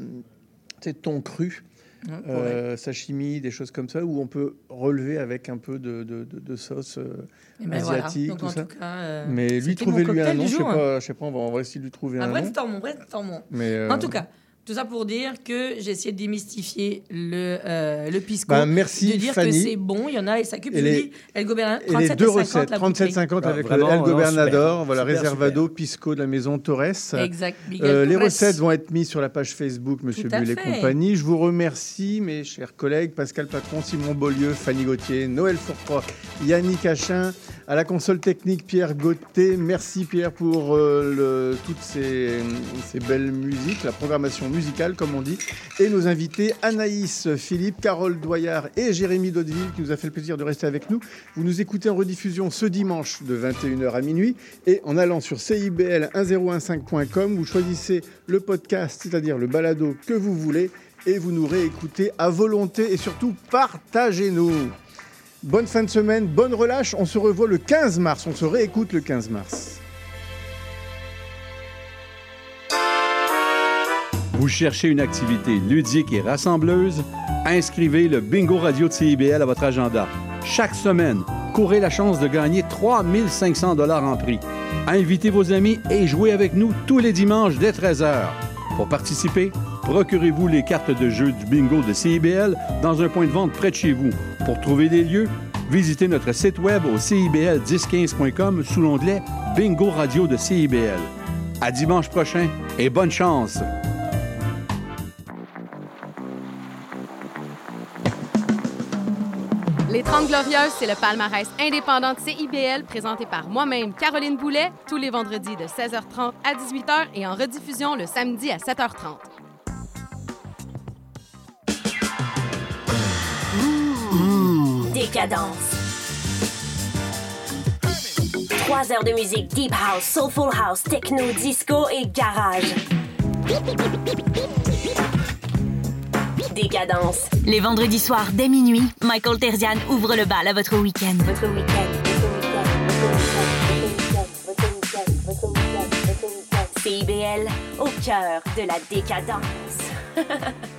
thon cru. Ouais, euh, sashimi, des choses comme ça, où on peut relever avec un peu de, de, de- de sauce euh, voilà. asiatique, Donc, tout en ça. tout cas, euh, Mais lui, mon trouvez-lui un nom, je sais jour. pas, je sais pas, on va, on va essayer de lui trouver Un un nom. brainstormons, brainstormons. Mais, euh, En tout cas, Tout ça pour dire que j'ai essayé de démystifier le, euh, le pisco. Ben, merci, De dire Fanny. que c'est bon, il y en a, et ça je les- El Gobernador, Et les 37 deux et 50 recettes, la 37,50 bouteille. avec Ah, le vraiment, El Gobernador, super, voilà, super, Reservado, Pisco de la maison Torres. Exact, Euh, les recettes vont être mises sur la page Facebook Monsieur Bull et compagnie. Je vous remercie, mes chers collègues, Pascal Patron, Simon Beaulieu, Fanny Gauthier, Noël Fourcroy, Yannick Achin, à la console technique Pierre Gauthier. Merci Pierre pour euh, toutes ces, ces belles musiques, la programmation musicale comme on dit. Et nos invités Anaïs, Philippe, Carole Doyard et Jérémy Daudeville qui nous a fait le plaisir de rester avec nous. Vous nous écoutez en rediffusion ce dimanche de 21h à minuit et en allant sur CIBL1015.com, vous choisissez le podcast, c'est-à-dire le balado que vous voulez et vous nous réécoutez à volonté et surtout partagez-nous. Bonne fin de semaine, bonne relâche. On se revoit le 15 mars, on se réécoute le 15 mars. Vous cherchez une activité ludique et rassembleuse? Inscrivez le Bingo Radio de CIBL à votre agenda. Chaque semaine, courez la chance de gagner 3500 dollars en prix. Invitez vos amis et jouez avec nous tous les dimanches dès 13h. Pour participer, procurez-vous les cartes de jeu du bingo de CIBL dans un point de vente près de chez vous. Pour trouver des lieux, visitez notre site web au cibl1015.com sous l'onglet Bingo Radio de CIBL. À dimanche prochain et bonne chance! Les 30 Glorieuses, c'est le palmarès indépendant de CIBL présenté par moi-même, Caroline Boulet, tous les vendredis de 16h30 à 18h et en rediffusion le samedi à 7h30. Décadence. Trois heures de musique deep house, soulful house, techno, disco et garage. Décadence. Les vendredis soirs dès minuit, Michael Terzian ouvre le bal à votre week-end. Votre CIBL au cœur de la décadence.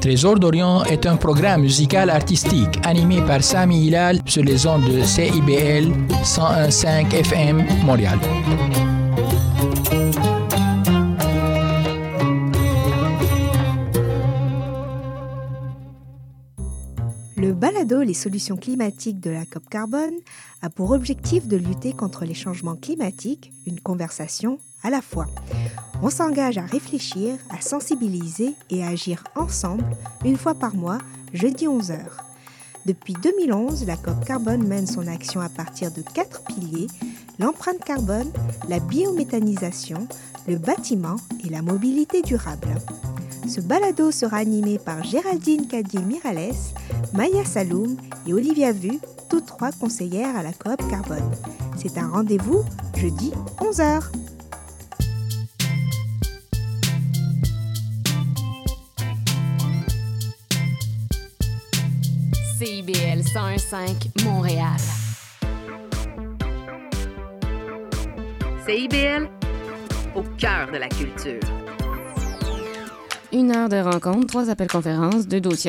Trésor d'Orient est un programme musical artistique animé par Sami Hilal sur les ondes de CIBL 101.5 FM Montréal. Le balado Les solutions climatiques de la COP Carbone a pour objectif de lutter contre les changements climatiques, une conversation à la fois. On s'engage à réfléchir, à sensibiliser et à agir ensemble une fois par mois, jeudi 11h. Depuis 2011, la COP Carbone mène son action à partir de quatre piliers l'empreinte carbone, la biométhanisation, le bâtiment et la mobilité durable. Ce balado sera animé par Géraldine Cadier-Mirales, Maya Saloum et Olivia Vu, toutes trois conseillères à la coop Carbone. C'est un rendez-vous jeudi 11h. CIBL 101.5 Montréal. CIBL, au cœur de la culture. Une heure de rencontre, trois appels conférences, deux dossiers à